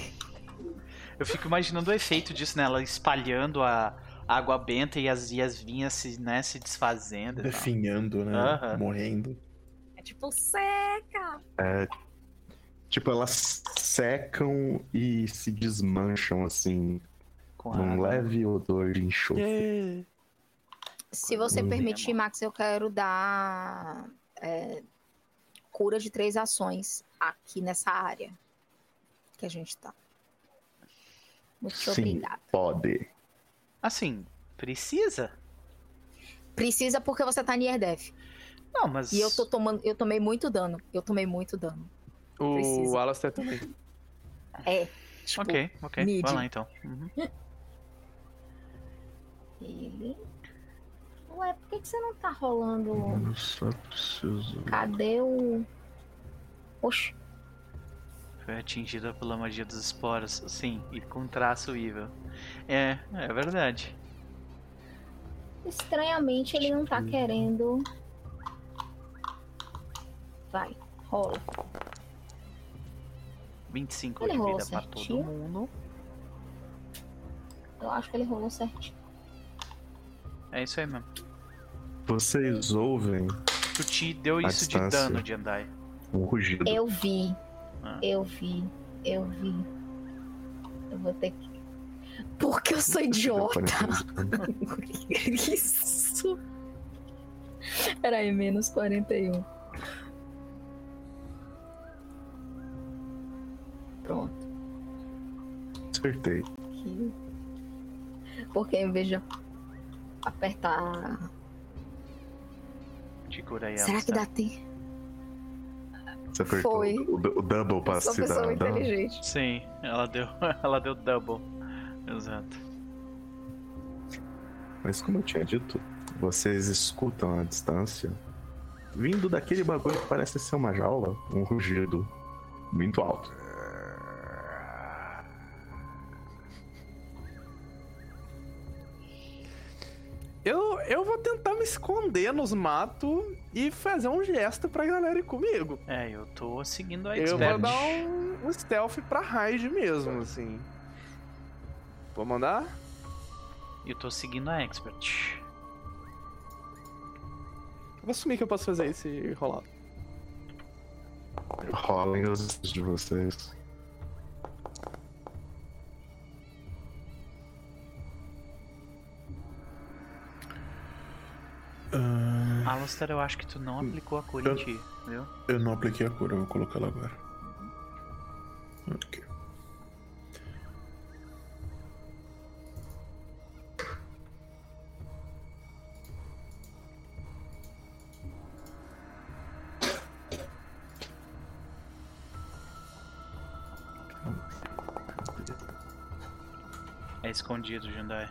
Eu fico imaginando o efeito disso, né? Ela espalhando a água benta e as, e as vinhas se, né, se desfazendo. Definhando, né? Uhum. Morrendo tipo, seca. É. Tipo, elas secam e se desmancham assim. Com um leve odor de enxofre. Yeah. Se você hum. permitir, Max, eu quero dar é, cura de três ações aqui nessa área que a gente tá. Muito Sim, obrigada. Pode. Assim, precisa? Precisa porque você tá near death. Não, mas. E eu tô tomando. Eu tomei muito dano. Eu tomei muito dano. O Precisa. Alastair também. É. Tipo, ok, ok. Need. Vai lá então. Uhum. Ele. Ué, por que, que você não tá rolando. Eu só preciso. Cadê o. Oxi. Foi atingida pela magia das esporas. Sim, e com traço evil. É, é verdade. Estranhamente ele não tá querendo. Vai, rola. 25 ele de vida pra todo mundo. Eu acho que ele rolou certinho. É isso aí mesmo. Vocês ouvem. Tu te deu isso de dano, de andar. Um rugido. Eu vi. Ah. Eu vi. Eu vi. Eu vou ter que. Porque eu sou idiota. Isso. Peraí, menos 41. Pronto. Acertei. Porque em vez de apertar. Te cura aí, Será que dá tempo? Você apertou Foi. O, o double pra se dar inteligente. Sim, ela deu, ela deu double. Exato. Mas como eu tinha dito, vocês escutam a distância vindo daquele bagulho que parece ser uma jaula, um rugido muito alto. Eu, vou tentar me esconder nos matos e fazer um gesto pra galera ir comigo. É, eu tô seguindo a expert. Eu vou dar um, um stealth pra raid mesmo, assim. Vou mandar? Eu tô seguindo a expert. Eu vou assumir que eu posso fazer isso e rolar. Rolem os de vocês. Uh... Alastair, eu acho que tu não aplicou a cura eu... em ti, viu? Eu não apliquei a cura, eu vou colocar ela agora. Ok. É escondido, Jandai.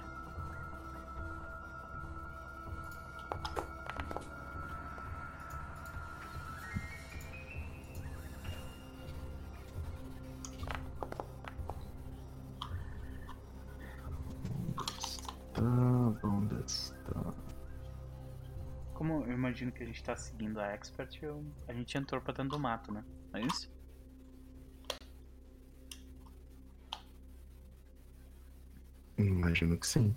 Gente tá seguindo a Expert, eu... a gente entrou pra dentro do mato, né? É isso? Imagino que sim.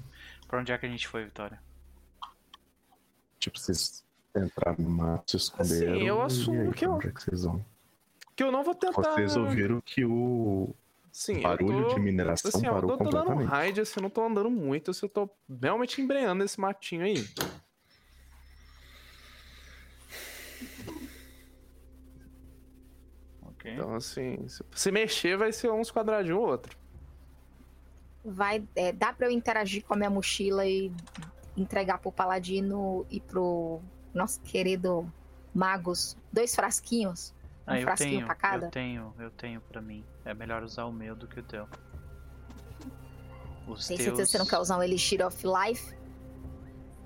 Pra onde é que a gente foi, Vitória? Tipo, vocês entraram no mato, se esconderam. Assim, eu assumo aí, que eu. Onde é que vocês vão? Que eu não vou tentar. Vocês ouviram que o Sim, barulho tô, de mineração assim, parou eu tô, completamente. dando um raid, assim, eu não tô andando muito, assim, eu tô realmente embreando esse matinho aí. Ok. Então, assim, se mexer vai ser uns quadradinhos ou outro. Vai, é, dá pra eu interagir com a minha mochila e entregar pro Paladino e pro nosso querido Magos dois frasquinhos? Um ah, eu tenho, pra cada? Eu tenho, eu tenho pra mim. É melhor usar o meu do que o teu. Os Tem teus... certeza que você não quer usar um Elixir of Life?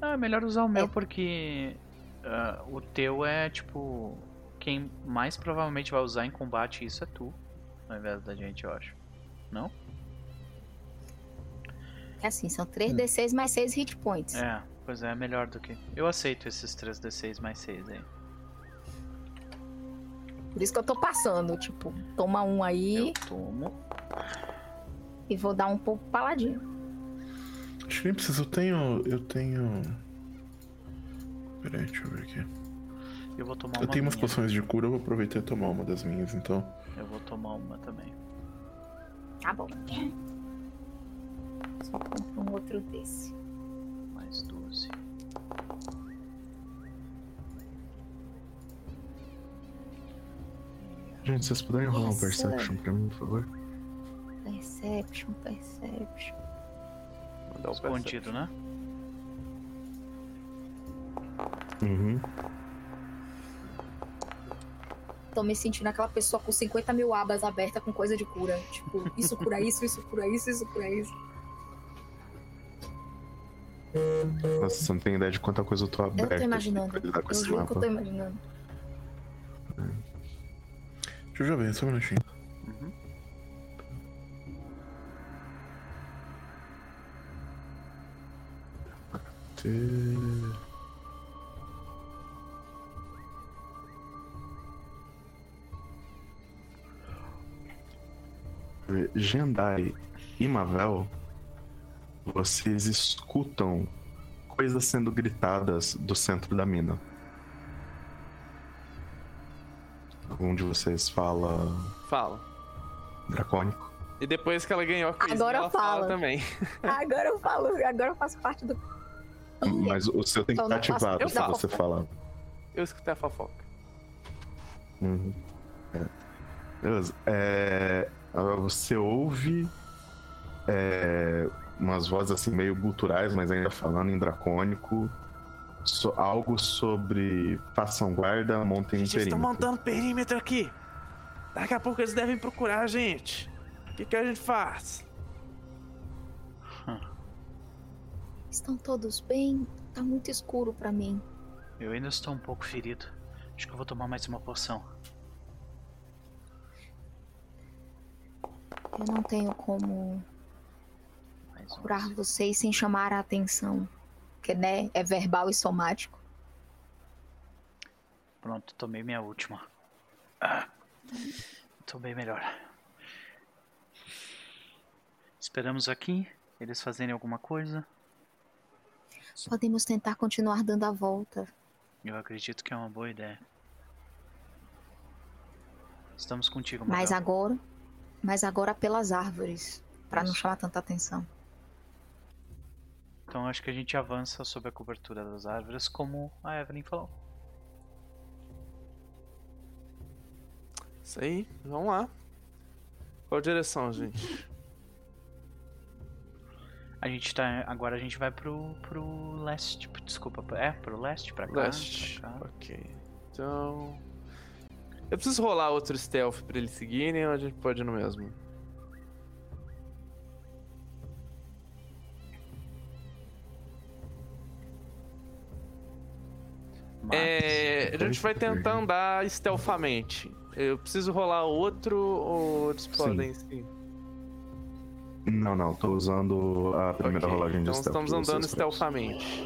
Ah, é melhor usar o meu é. porque uh, o teu é tipo. Quem mais provavelmente vai usar em combate isso é tu, ao invés da gente, eu acho. Não? É assim, são 3d6 mais 6 hit points. É, pois é, é melhor do que. Eu aceito esses 3d6 mais 6 aí. Por isso que eu tô passando, tipo, toma um aí. Eu tomo. E vou dar um pouco paladino. Acho que nem preciso. Eu tenho. Eu tenho. Peraí, deixa eu ver aqui. Eu vou tomar eu uma. Eu tenho umas poções de cura, eu vou aproveitar e tomar uma das minhas, então. Eu vou tomar uma também. Tá bom. Só compro um outro desse. Mais 12. Gente, vocês puderem rolar um Perception pra mim, por favor? Perception, Perception. Mandar o escondido, né? Uhum. Tô me sentindo aquela pessoa com 50 mil abas abertas com coisa de cura. Tipo, isso cura isso, isso cura isso, isso cura isso. Nossa, você não tem ideia de quanta coisa eu tô aberto. Eu tô imaginando. Eu juro que eu tô imaginando. Deixa eu já ver, só um minutinho. Uhum. Jendai e Mavel, vocês escutam coisas sendo gritadas do centro da mina. Algum de vocês fala. Fala. Dracônico. E depois que ela ganhou a quiz, agora ela fala. fala também. Agora eu falo, agora eu faço parte do. Mas o seu tem que estar ativado se você falar. Eu escutei a fofoca. Uhum. É. Beleza. É, você ouve é, umas vozes assim meio guturais, mas ainda falando em dracônico. So, algo sobre façam guarda, montem um perímetro. estão montando perímetro aqui. Daqui a pouco eles devem procurar a gente. O que, que a gente faz? Estão todos bem? Tá muito escuro para mim. Eu ainda estou um pouco ferido. Acho que eu vou tomar mais uma poção. Eu não tenho como curar vocês sem chamar a atenção. Porque, né, é verbal e somático. Pronto, tomei minha última. Ah, tô bem melhor. Esperamos aqui, eles fazerem alguma coisa. Podemos tentar continuar dando a volta. Eu acredito que é uma boa ideia. Estamos contigo, Mas agora, mas agora pelas árvores, para não chamar tanta atenção. Então acho que a gente avança sob a cobertura das árvores, como a Evelyn falou. Isso aí, vamos lá. Qual direção, gente? A gente tá. Agora a gente vai pro, pro leste. Desculpa, é, pro leste, pra cá. Leste. Pra cá. Ok. Então. Eu preciso rolar outro stealth pra eles seguirem ou a gente pode ir no mesmo? É, a gente vai tentar andar stealthamente. Eu preciso rolar outro ou eles podem sim? Não, não, tô usando a primeira okay, rolagem de então stealth. Então estamos andando stealthamente.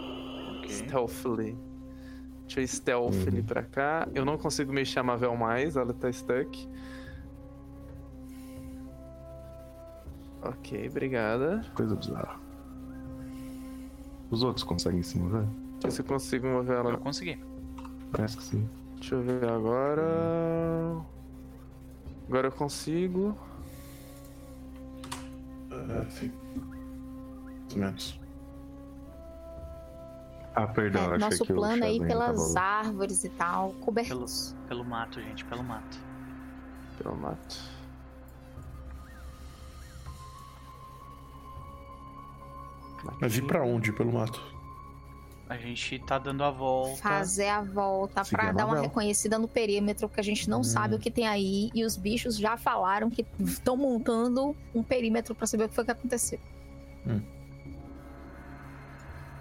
Okay. Stealthily. Deixa eu stealthily uhum. pra cá. Eu não consigo mexer a Mavel mais, ela tá stuck. Ok, obrigada. Coisa bizarra. Os outros conseguem se mover? Deixa eu ver se eu consigo mover ela. Eu consegui. Parece que sim. Deixa eu ver agora. Agora eu consigo. Uh, sim. Menos. Ah, perdão, é, nosso que plano aí pelas árvores e tal, cobertos. Pelo, pelo mato, gente, pelo mato. Pelo mato. Mas ir pra onde pelo mato? A gente tá dando a volta. Fazer a volta para dar uma reconhecida no perímetro, porque a gente não hum. sabe o que tem aí. E os bichos já falaram que estão montando um perímetro para saber o que foi que aconteceu. Hum.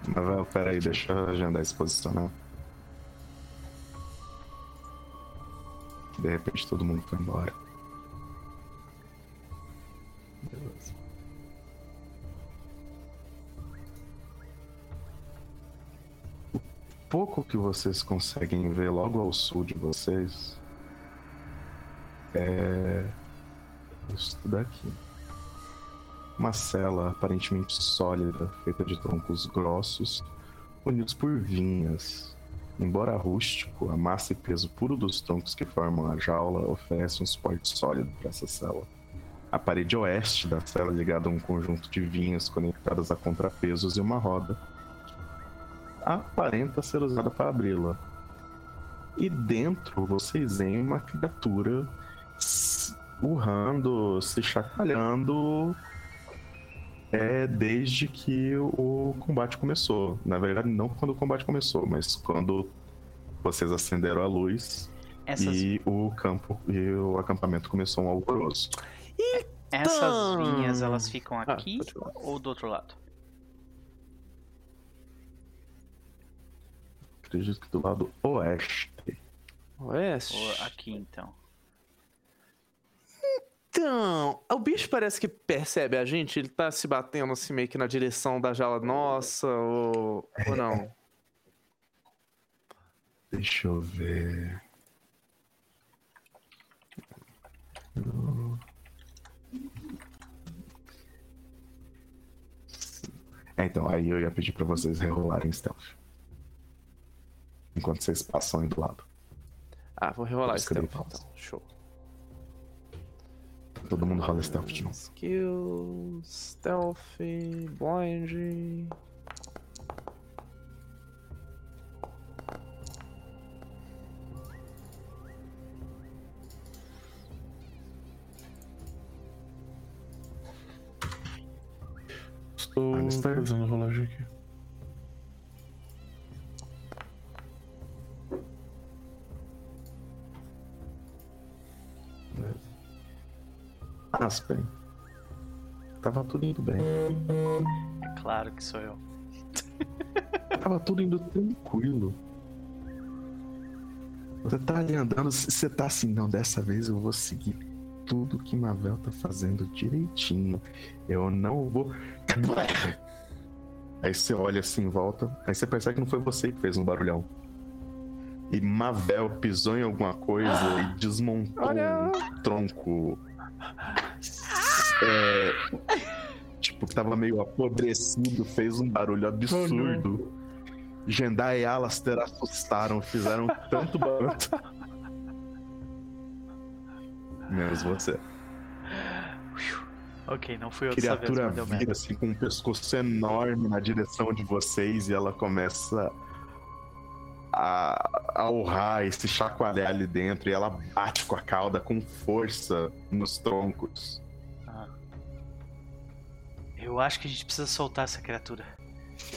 Mas, velho, peraí, deixa eu agendar esse posicionar. De repente todo mundo foi embora. Beleza. pouco que vocês conseguem ver logo ao sul de vocês é isso daqui. Uma cela aparentemente sólida, feita de troncos grossos, unidos por vinhas. Embora rústico, a massa e peso puro dos troncos que formam a jaula oferece um suporte sólido para essa cela. A parede oeste da cela é ligada a um conjunto de vinhas conectadas a contrapesos e uma roda, aparenta ser usada para abri-la. E dentro vocês veem uma criatura urrando, se chacoalhando é, desde que o combate começou. Na verdade, não quando o combate começou, mas quando vocês acenderam a luz Essas... e o campo e o acampamento começou um alvoroço. E essas vinhas elas ficam ah, aqui ah, ou do outro lado? Acredito que do lado oeste. Oeste? Ou aqui então. Então, o bicho parece que percebe a gente, ele tá se batendo assim meio que na direção da jala nossa, ou, ou não? Deixa eu ver. É, então, aí eu ia pedir pra vocês rerolarem stealth. Enquanto vocês passam aí do lado. Ah, vou rerolar stealth então. Show. Todo mundo rola stealth de novo. Skill, stealth, blind. Estou fazendo rolagem aqui. Aspen. Tava tudo indo bem. É claro que sou eu. Tava tudo indo tranquilo. Você tá ali andando, você tá assim, não, dessa vez eu vou seguir tudo que Mavel tá fazendo direitinho. Eu não vou. Aí você olha assim em volta, aí você percebe que não foi você que fez um barulhão. E Mavel pisou em alguma coisa e desmontou Olha. um tronco é, tipo, que tava meio apodrecido, fez um barulho absurdo. Oh, Jendai e Alastair assustaram, fizeram tanto barulho. Menos você. Ok, não fui eu Criatura vez, vira assim com um pescoço enorme na direção de vocês e ela começa a, a urrar e se chacoalhar ali dentro e ela bate com a cauda com força nos troncos. Eu acho que a gente precisa soltar essa criatura.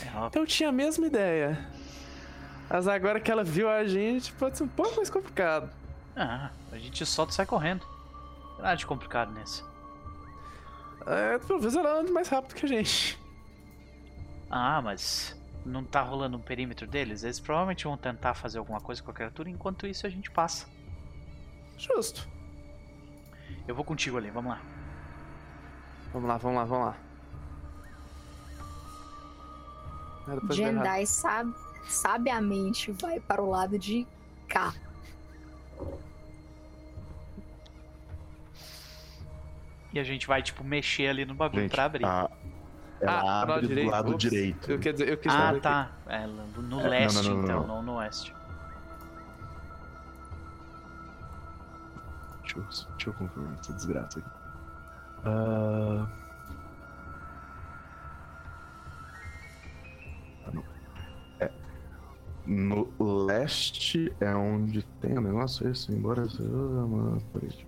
É Eu tinha a mesma ideia. Mas agora que ela viu a gente, pode ser um pouco mais complicado. Ah, a gente solta e sai correndo. Nada de complicado nisso. É, talvez ela ande mais rápido que a gente. Ah, mas não tá rolando um perímetro deles, eles provavelmente vão tentar fazer alguma coisa com a criatura, enquanto isso a gente passa. Justo. Eu vou contigo ali, vamos lá. Vamos lá, vamos lá, vamos lá. Jendai sab sabiamente vai para o lado de cá. E a gente vai, tipo, mexer ali no bagulho gente, pra abrir. A, ela ah, abre do lado Ops. direito. Eu, quer dizer, eu quis ah, tá. É, no é, leste, não, não, não, então, não no oeste. Deixa eu, deixa eu confirmar essa desgraça aqui. Uh... não. É. No leste é onde tem o negócio esse, embora. Ah, parede.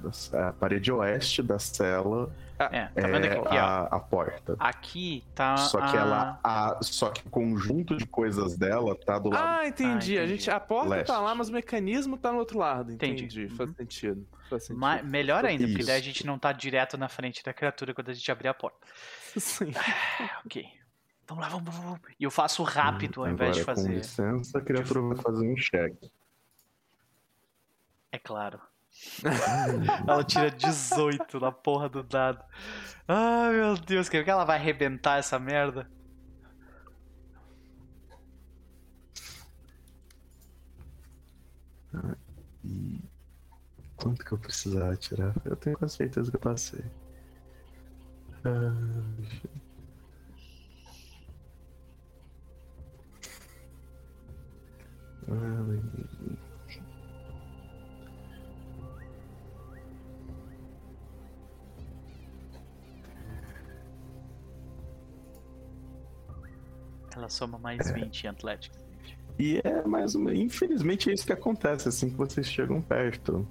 Da, a parede oeste da cela ah, é, tá vendo aqui, é a, a, porta. Aqui tá. Só que a... ela. A, só que o conjunto de coisas dela tá do lado. Ah, entendi. Ah, entendi. A, gente, a porta leste. tá lá, mas o mecanismo tá no outro lado. Entendi. entendi. Faz, uhum. sentido. Faz sentido. Ma melhor ainda, Isso. porque daí a gente não tá direto na frente da criatura quando a gente abrir a porta. Sim. Ah, ok. Vamos lá, vamos, vamos. E eu faço rápido hum, ao invés de fazer. Com licença, a criatura vai fazer um cheque. É claro. ela tira 18 na porra do dado. Ai meu Deus, quer que ela vai arrebentar essa merda? Ah, e quanto que eu precisava tirar? Eu tenho quase certeza que eu passei. Ah, Ela soma mais é. 20 em Atlético. E é mais uma. Infelizmente é isso que acontece assim que vocês chegam perto.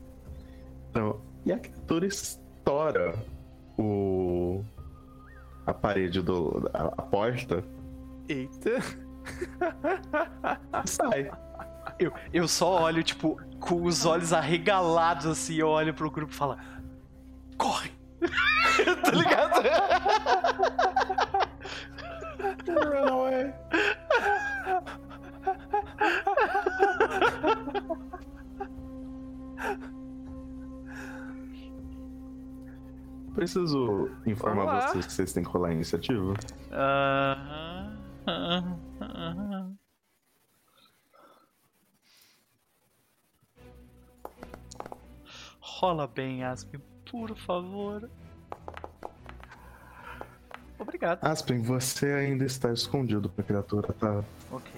Então, e a criatura estoura o. a parede do. a, a porta. Eita! Sai. Eu, eu só olho, tipo, com os olhos arregalados assim, eu olho pro grupo e falo: Corre! tá ligado? Run away. Preciso informar vocês que vocês têm que rolar a iniciativa. Aham. Uh, uh, uh, Rola bem, Aspen, por favor. Obrigado. Aspen, você ainda está escondido pra criatura, tá? Ok.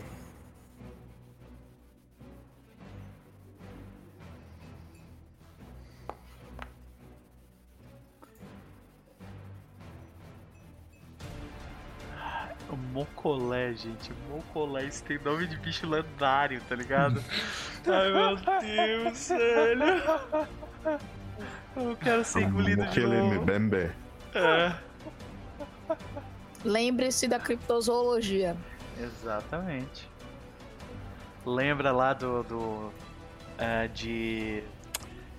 Mocolé, gente. Mocolé, isso tem nome de bicho lendário, tá ligado? Ai meu Deus, velho. Eu quero ser engolido de novo. Bembe. É. Lembre-se da criptozoologia. Exatamente. Lembra lá do. do é, de.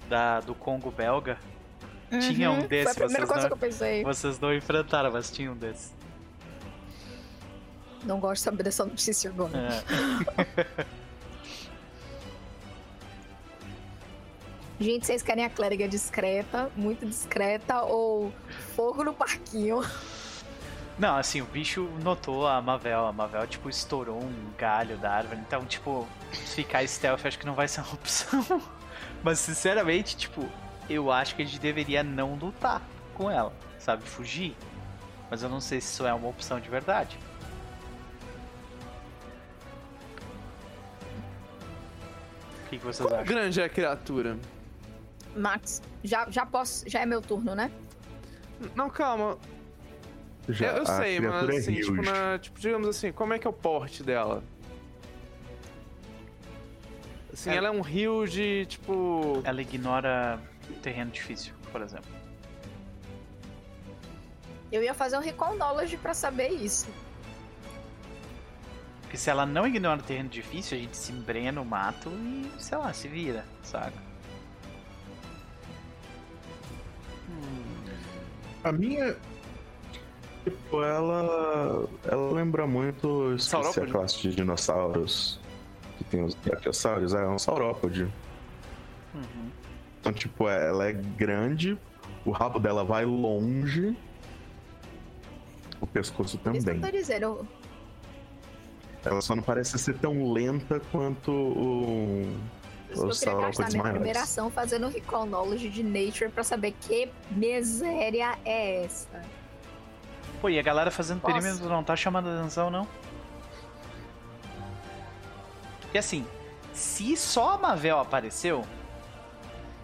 Da, do Congo belga? Uhum, Tinha um Foi a desses, primeira vocês coisa não, que eu pensei. vocês não enfrentaram, mas tinha um desses. Não gosto de saber dessa notícia agora. É. Gente, vocês querem a clériga discreta, muito discreta, ou fogo no parquinho? Não, assim, o bicho notou a Mavel. A Mavel, tipo, estourou um galho da árvore. Então, tipo, ficar stealth acho que não vai ser uma opção. Mas, sinceramente, tipo, eu acho que a gente deveria não lutar com ela, sabe? Fugir. Mas eu não sei se isso é uma opção de verdade. O que, que vocês Quão acham? grande é a criatura? Max, já, já posso. Já é meu turno, né? Não, calma. Já, eu, eu a sei, mas é assim, tipo, na- tipo, digamos assim, como é que é o porte dela? Assim, É- ela é um rio de, tipo... Ela ignora terreno difícil, por exemplo. Eu ia fazer um recall knowledge pra saber isso. Porque se ela não ignora terreno difícil, a gente se embrenha no mato e, sei lá, se vira, saca? A minha. Tipo, ela. Ela lembra muito. Esqueci a classe de dinossauros. Que tem os brachiossauros. É um saurópode. Uhum. Então, tipo, é- ela é grande. O rabo dela vai longe. O pescoço Isso que eu também. tô dizendo. Ela só não parece ser tão lenta quanto o. Por isso que eu queria gastar minha primeira ação fazendo recall knowledge de nature pra saber que miséria é essa. Pô, e a galera fazendo Posso? perímetro não tá chamando atenção, não? Porque assim, se só a Mavel apareceu,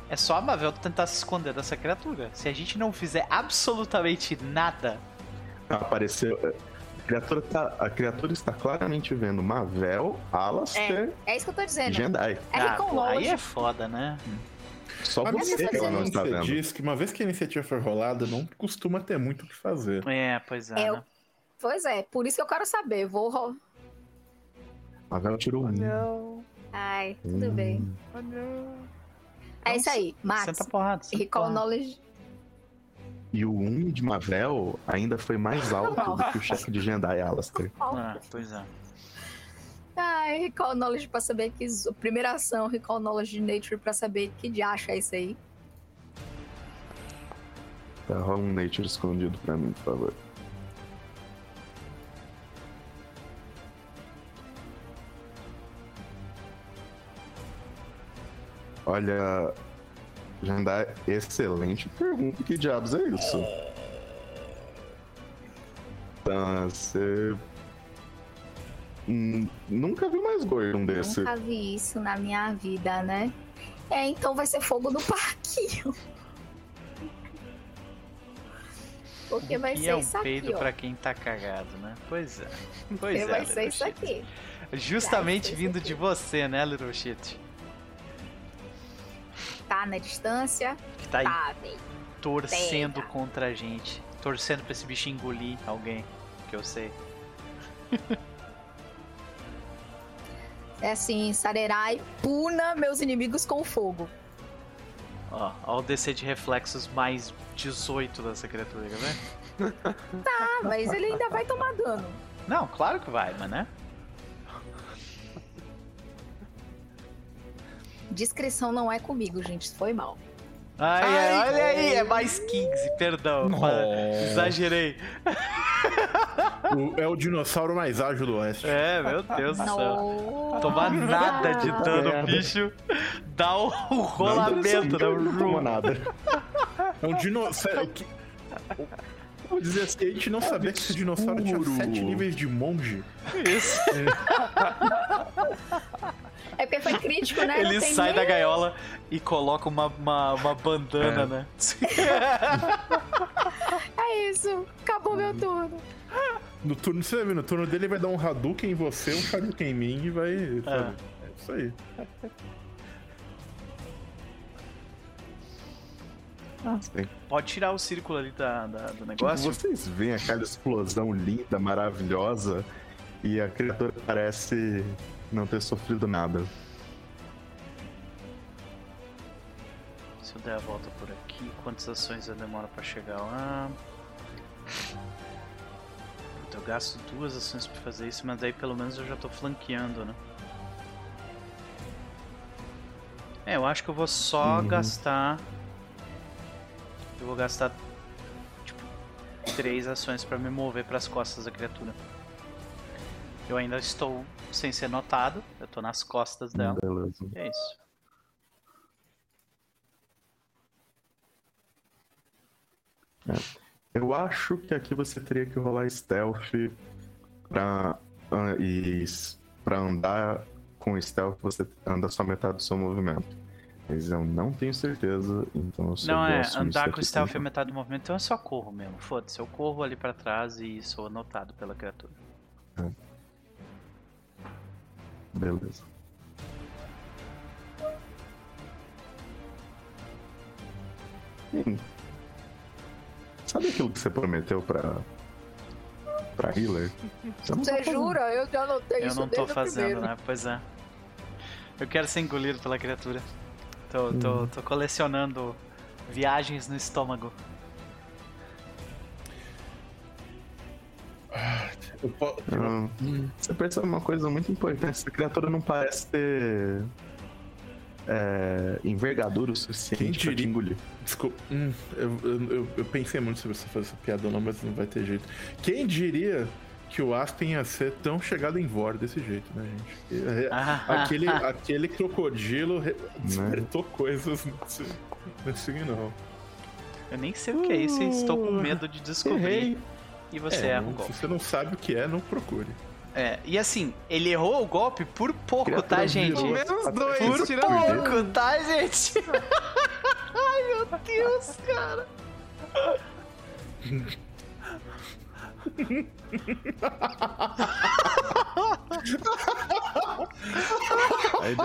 é só a Mavel tentar se esconder dessa criatura. Se a gente não fizer absolutamente nada, Apareceu. A criatura, tá, a criatura está claramente vendo Mavel, Alastair É isso que eu tô dizendo. Jendai. É ah, pô, aí é foda, né? Só minha você que ela não está vendo. diz que uma vez que a iniciativa for rolada, não costuma ter muito o que fazer. É, pois é. É, né? Pois é, por isso que eu quero saber. Vou. ro- Mavel tirou um. Não, Ai, tudo Hum. bem. oh, não. É isso aí, Max. Senta porrada. senta Recall porrada. knowledge. E o 1 de Mavel ainda foi mais alto do que o chefe de Jendai Alastair. Ah, pois é. Ai, recall knowledge pra saber que. Primeira ação, recall knowledge de nature pra saber que diacho é isso aí. Tá, rola um Nature escondido pra mim, por favor. Olha, Jandai, excelente pergunta. Que diabos é isso? Tá, você. Hum, Nunca vi mais gordo um desse. Nunca vi isso na minha vida, né? É, então vai ser fogo no parquinho. Porque vai E ser é um isso aqui, peido ó. pra quem tá cagado, né? Pois é. Pois Porque é. vai ser isso aqui. Justamente vindo isso de você, né, Little Shit? Tá na distância? Que tá aí Tá, bem. torcendo pega. contra a gente. Torcendo pra esse bicho engolir alguém. Que eu sei. É assim, Sarerai puna meus inimigos com fogo. Ó, ó o DC de reflexos mais 18 dessa criatura, né? Tá, mas ele ainda vai tomar dano. Não, claro que vai, mas né? Discrição não é comigo, gente. Foi mal. Ai, Ai olha aí, é mais 15, perdão. Exagerei. O, é o dinossauro mais ágil do oeste. É, meu Deus do céu. Tomar nada de dano, bicho. Dá o, rolamento, né? Não toma nada. É um dinossauro. Vou dizer assim, a gente não sabia que esse dinossauro tinha sete níveis de monge. Isso. É. é porque foi crítico, né? Ele sai da gaiola e coloca uma, uma, uma bandana, é. né? é isso. Acabou meu turno. No turno, você vai ver, no turno dele vai dar um Hadouken em você, um Hadouken em mim e vai. É. é isso aí. Ah, Pode tirar o círculo ali da, da do negócio. Tipo, vocês veem aquela explosão linda, maravilhosa, e a criatura parece não ter sofrido nada. Se eu der a volta por aqui, quantas ações eu demoro para chegar lá? Eu gasto duas ações para fazer isso, mas aí pelo menos eu já tô flanqueando, né? É, eu acho que eu vou só uhum. gastar eu vou gastar, tipo, três ações para me mover para as costas da criatura. Eu ainda estou sem ser notado, eu estou nas costas dela. Beleza. É isso. É. Eu acho que aqui você teria que rolar stealth pra, uh, e, pra andar com stealth você anda só metade do seu movimento. Mas eu não tenho certeza, então eu Não, é, andar com stealth é metade do movimento, então eu só corro mesmo. Foda-se, eu corro ali pra trás e sou notado pela criatura. É. Beleza. Hum. Sabe aquilo que você prometeu pra. pra healer? Você, você tá jura? Eu já não tenho isso Eu não tô fazendo, né? Pois é. Eu quero ser engolido pela criatura. Tô, tô, uhum. tô colecionando viagens no estômago. Você percebe uma coisa muito importante: essa criatura não parece ter é, envergadura o suficiente pra te engolir. Desculpa, hum, eu, eu, eu, pensei muito sobre você fazer essa piada ou não, mas não vai ter jeito. Quem diria que o Aspen ia ser tão chegado em Vor desse jeito, né, gente? É, ah. Aquele, aquele crocodilo despertou né? coisas nesse, nesse não. Eu nem sei o que é isso e estou com medo de descobrir. Errei. E você é, erra o golpe. Se você não sabe o que é, não procure. É, e assim, ele errou o golpe por pouco, tá, gente? Pelo menos dois, por pouco, tá, gente? Ai, meu Deus, cara.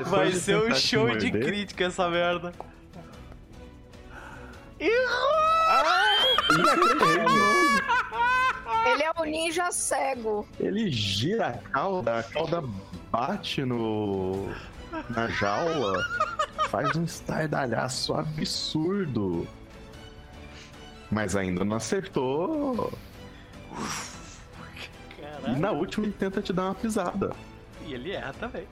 Vai ser um show de crítica essa merda. Errou! Ele é um ninja cego. Ele gira a cauda, a cauda bate no na jaula, faz um estardalhaço absurdo. Mas ainda não acertou. Caralho. E na última ele tenta te dar uma pisada. E ele erra também.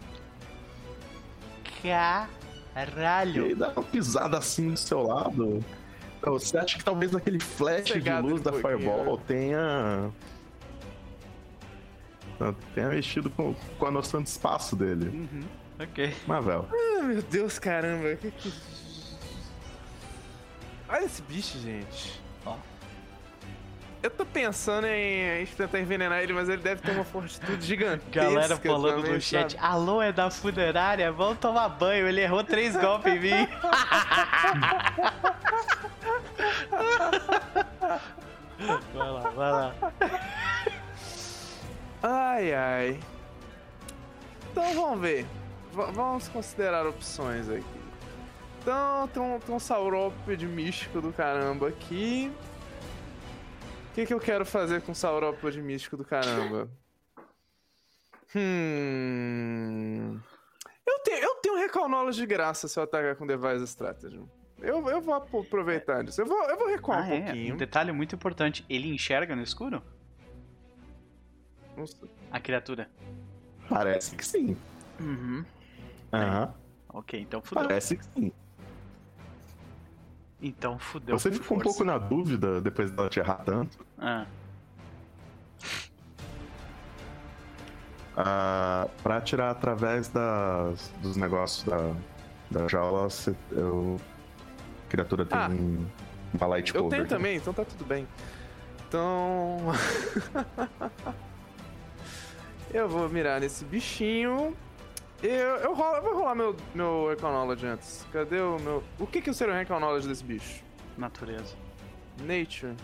Caralho! E ele dá uma pisada assim do seu lado. Então, você acha que talvez aquele flash de luz da Fireball tenha. tenha mexido com, com a noção de espaço dele. Uhum. Ok. Mavel. Ah, meu Deus, caramba. Que que... Olha esse bicho, gente. Eu tô pensando em, tentar envenenar ele, mas ele deve ter uma fortitude gigantesca. Galera falando também, no chat, sabe? alô, é da funerária? Vamos tomar banho. Ele errou três golpes em mim. vai lá, vai lá. Ai, ai. Então vamos ver. V vamos considerar opções aqui. Então tem um, tem um místico do caramba aqui que, que eu quero fazer com saurópode místico do caramba? Hum. tenho, eu tenho recall knowledge de graça se eu atacar com device strategy. Eu, eu vou aproveitar disso. Eu vou, eu vou recuar ah, um é. pouquinho. Um detalhe muito importante: ele enxerga no escuro? A criatura. Parece que sim. Uhum. Aham. Ok, então fudeu. Parece que sim. Então fudeu. Você ficou um pouco na dúvida depois dela te errar tanto. Ah, Ah, pra atirar através das, dos negócios da, da jaula, você, eu, a criatura tem Ah. uma light Eu tenho né? também, então tá tudo bem. Então. eu vou mirar nesse bichinho. Eu, eu, rolo- eu vou rolar meu, meu Knowledge antes. Cadê o meu. O que, que seria o Knowledge desse bicho? natureza. Nature.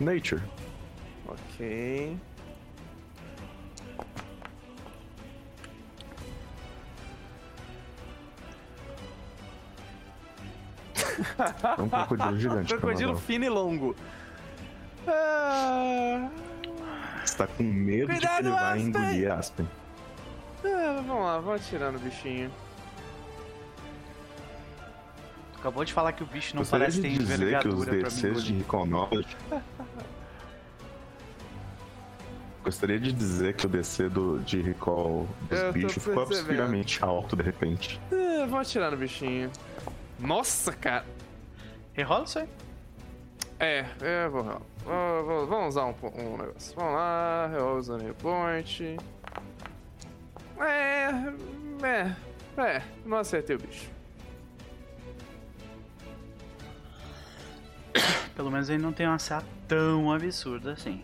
Nature. Ok. É um crocodilo gigante. Crocodilo Canadá. fino e longo. Ah, Você tá com medo de que Cuidado, ele vai Aspen! engolir Aspen. Ah, vamos lá, vamos atirar no bichinho. Tu acabou de falar que o bicho não Gostaria parece de ter dizer que os envergadura pra mim. DCs de Knowledge... Gostaria de dizer que o DC do, de Recall dos Eu bichos ficou absurdamente alto de repente. Ah, vamos atirar no bichinho. Nossa, cara. Rerola isso aí. É, é, vou, vou, vou- vamos usar um, um negócio. Vamos lá, eu usando o point. É, é, é, não acertei o bicho. Pelo menos ele não tem uma CA tão absurda assim.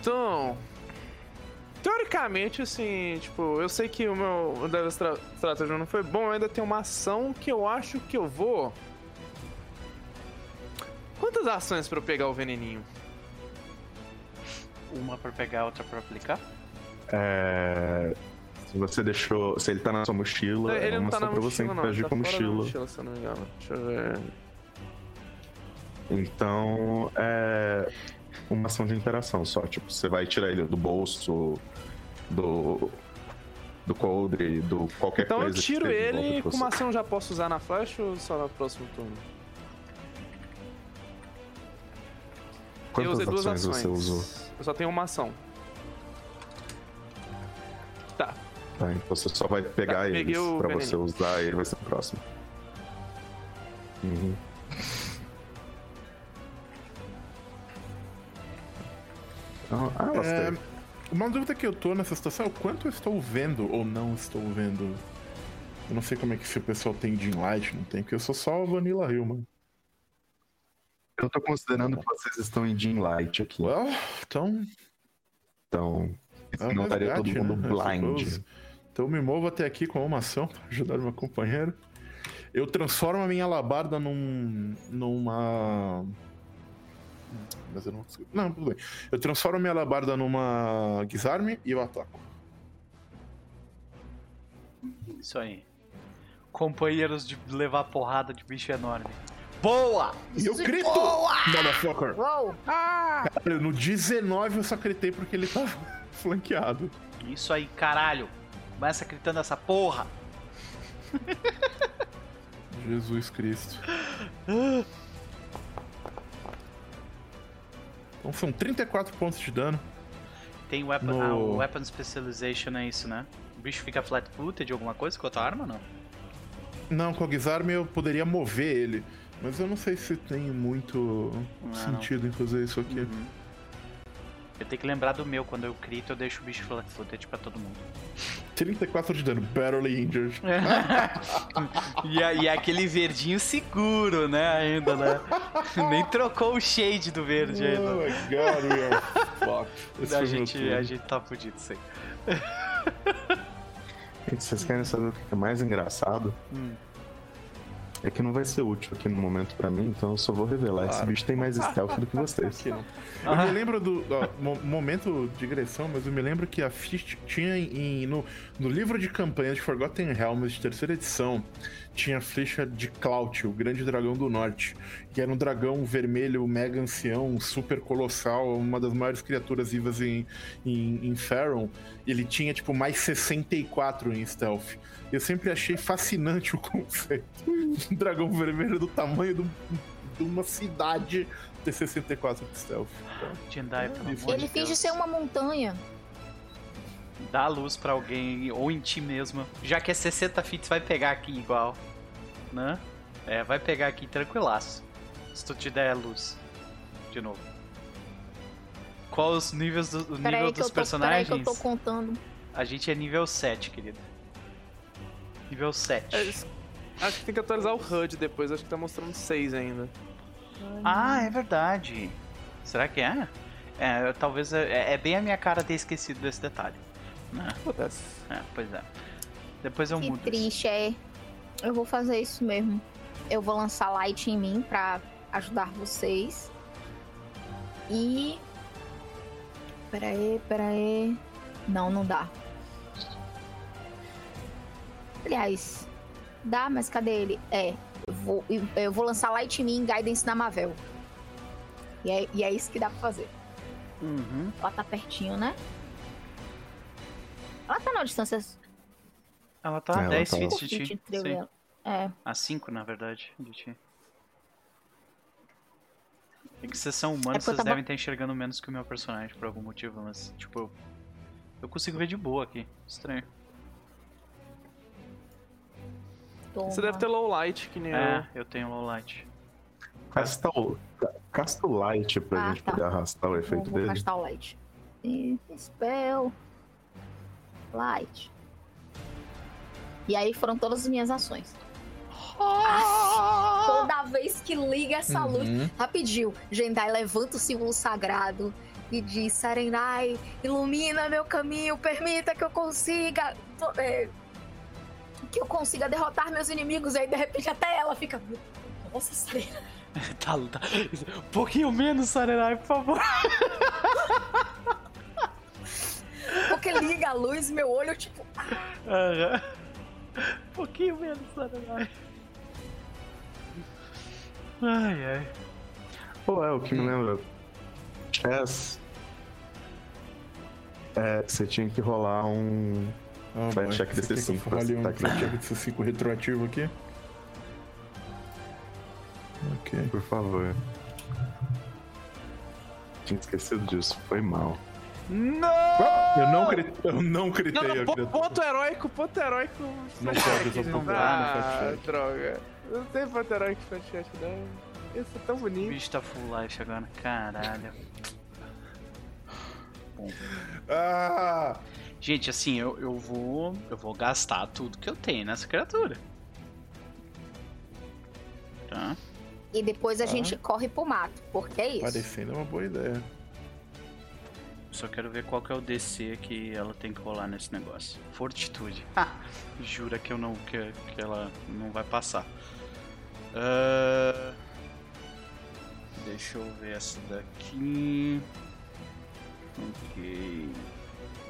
Então, teoricamente, assim, tipo, eu sei que o meu o Devil Stra- Strategy não foi bom, eu ainda tem uma ação que eu acho que eu vou. Quantas ações pra eu pegar o veneninho? Uma pra pegar, outra pra aplicar. É... Se você deixou. Se ele tá na sua mochila, é Ele não uma tá ação na pra você mochila, não. Ele interagir tá com mochila. mochila, se eu não me engano. Deixa eu ver. Então é uma ação de interação só. Tipo, você vai tirar ele do bolso, do. do coldre, do qualquer Então eu coisa. tiro esteja em volta ele de com você. uma ação já posso usar na flash ou só no próximo turno? eu Quantas usei duas ações ações. você usou? Eu só tenho uma ação. Tá. Tá, então você só vai pegar Tá, eles pra veneninho. você usar e ele vai ser o próximo. Uhum. Ah, ah, gostei. É, uma dúvida que eu tô nessa situação é o quanto eu estou vendo ou não estou vendo. Eu não sei como é que se o pessoal tem Dim Light, não tem, porque eu sou só o Vanilla Hill, mano. Eu tô considerando que vocês estão em Dim Light aqui. Well, então. Então, é senão estaria todo resgate, mundo né? Blind. Então me movo até aqui com uma ação pra ajudar meu companheiro. Eu transformo a minha alabarda num. numa. Mas eu não consigo. Não, tudo bem. Eu transformo a minha alabarda numa Gizarme e eu ataco. Isso aí. Companheiros de levar porrada de bicho enorme. Boa! E eu grito! Motherfucker! Uou! Cara, no 19 eu só gritei porque ele tava flanqueado. Isso aí, caralho. Começa gritando essa porra. Jesus Cristo. Então são 34 pontos de dano. Tem weapon, No- ah, o Weapon Specialization é isso, né? O bicho fica flat-footed de alguma coisa com a tua arma, não? Não, com a Gizarme eu poderia mover ele. Mas eu não sei se tem muito não. sentido em fazer isso aqui. Uhum. Eu tenho que lembrar do meu, quando eu crito eu deixo o bicho flat-footed pra todo mundo. 34 de dano, barely injured. e, e aquele verdinho seguro, né, ainda, né? Nem trocou o shade do verde Oh ainda. my god, we are fucked. A gente, a gente tá fudido. Gente, vocês querem saber o que é mais engraçado? Hum. É que não vai ser útil aqui no momento pra mim, então eu só vou revelar. Claro. Esse bicho tem mais stealth do que vocês. Eu me lembro do. Ó, momento de digressão, mas eu me lembro que a Fist tinha em, no, no livro de campanha de Forgotten Realms de terceira edição tinha a flecha de Clout, o grande dragão do norte, que era um dragão vermelho mega ancião, super colossal, uma das maiores criaturas vivas em, em, em Faron. Ele tinha, tipo, mais 64 em stealth. Eu sempre achei fascinante o conceito. Um dragão vermelho do tamanho de, de uma cidade ter 64 de stealth. Jendai, Ele finge ser uma montanha dá luz para alguém ou em ti mesmo. Já que é 60 fits, vai pegar aqui igual, né? É, vai pegar aqui tranquilaço. Se tu te der luz. De novo. Qual os níveis do o nível dos tô, personagens? Peraí que eu tô contando. A gente é nível 7, querido. Nível 7. É, acho que tem que atualizar o HUD depois, acho que tá mostrando 6 ainda. Ah, é verdade. Será que é? É, talvez é, é bem a minha cara ter esquecido desse detalhe. É, é, pois é. Depois eu que mudo. Que triste, é. Eu vou fazer isso mesmo. Eu vou lançar light em mim pra ajudar vocês. E. Pera aí, pera aí. Não, não dá. Aliás, dá, mas cadê ele? É, eu vou, eu vou lançar Light em mim Guidance na Mavel. E é, e é isso que dá pra fazer. Uhum. Ela tá pertinho, né? Ela tá na distância. Ela tá a 10 tá... feet de ti. Sim. É. A 5, na verdade, de ti. É que vocês são humanos, é vocês tava... devem estar enxergando menos que o meu personagem por algum motivo, mas, tipo, eu consigo ver de boa aqui. Estranho. Toma. Você deve ter low light, que nem é, eu. eu tenho low light. Casta o, casta o light pra ah, gente tá. poder arrastar o efeito vou, vou dele. Castar o light. E, spell. Light. E aí foram todas as minhas ações. Ah, toda vez que liga essa uhum. luz, rapidinho, Jendai levanta o símbolo sagrado e diz: Sarenai, ilumina meu caminho, permita que eu consiga. É, que eu consiga derrotar meus inimigos. E aí, de repente, até ela fica. Nossa, Sarenai. tá, tá. Um pouquinho menos, Sarenai, por favor. Porque liga a luz, meu olho, tipo. Aham. Um pouquinho menos, Saranai. Ai, ai. Pô, é o que me lembra. Chess. É, você tinha que rolar um. Ah, vai check DC5. Role um tá check DC5 retroativo aqui. Ok. Por favor. Tinha esquecido disso, foi mal. Não! Eu não, cri... eu não gritei não, não, ponto heróico, ponto heróico. Não pode usar ponto ah, no droga. Não tem ponto heróico chat, não. Isso é tão bonito. O bicho tá full life agora, caralho. Bom. Ah! Gente, assim, eu, eu vou. Eu vou gastar tudo que eu tenho nessa criatura. Tá? E depois a ah. gente corre pro mato, porque é isso. Parecendo uma boa ideia. Só quero ver qual que é o DC que ela tem que rolar nesse negócio. Fortitude. Ah, jura que eu não que, que ela não vai passar. Uh, deixa eu ver essa daqui. Ok.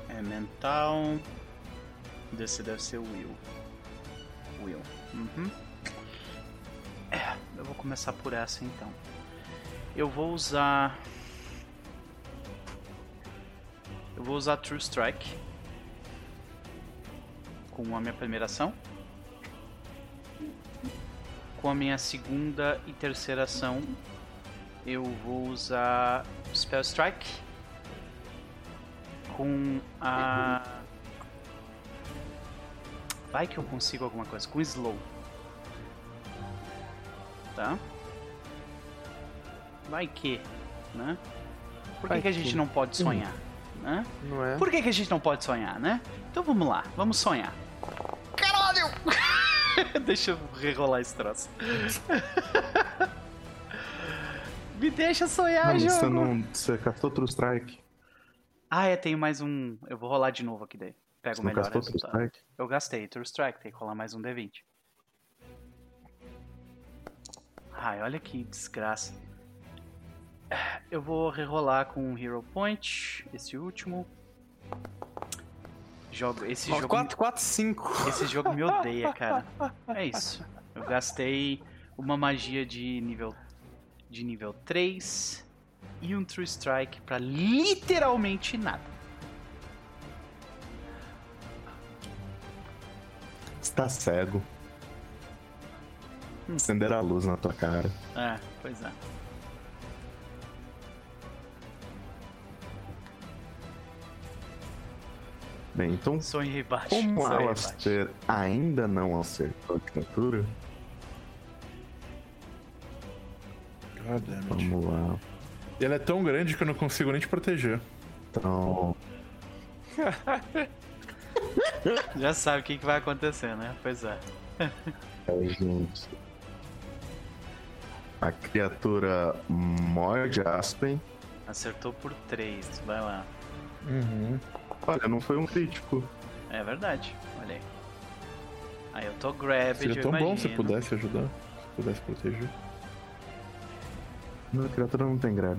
É mental. DC deve ser Will. Will. Uhum. É, eu vou começar por essa então. Eu vou usar eu vou usar True Strike com a minha primeira ação. Com a minha segunda e terceira ação, eu vou usar Spell Strike com a. Vai que eu consigo alguma coisa. Com Slow. Tá? Vai que, né? Por que, que a gente não pode sonhar? Né? Não é? Por que, que a gente não pode sonhar, né? Então vamos lá, vamos sonhar. Caralho! deixa eu rerolar esse troço. Me deixa sonhar, jogo. Você não. Você castou outro strike. Ah, é, tenho mais um. Eu vou rolar de novo aqui daí. Pego o melhor resultado. Strike? Eu gastei True Strike, tem que rolar mais um D20. Ai, olha que desgraça. Eu vou rerolar com o Hero Point, esse último. Jogo, esse Ó, jogo. 4, 4, 5. Esse jogo me odeia, cara. É isso. Eu gastei uma magia de nível de nível 3 e um True Strike pra literalmente nada. Está cego. Acender a luz na tua cara. É, pois é. Bem, então, Sonhei baixo. como sonhei Alastair ainda não acertou a criatura, vamos lá. Ele é tão grande que eu não consigo nem te proteger. Então, Já sabe o que, que vai acontecer, né? Pois é. a gente. A criatura morde Aspen. Acertou por 3. Vai lá. Uhum. Olha, não foi um crítico. É verdade. Olha aí. Aí eu tô grabbed, Seria tão bom se pudesse ajudar. Se pudesse proteger. Não, a criatura não tem grab.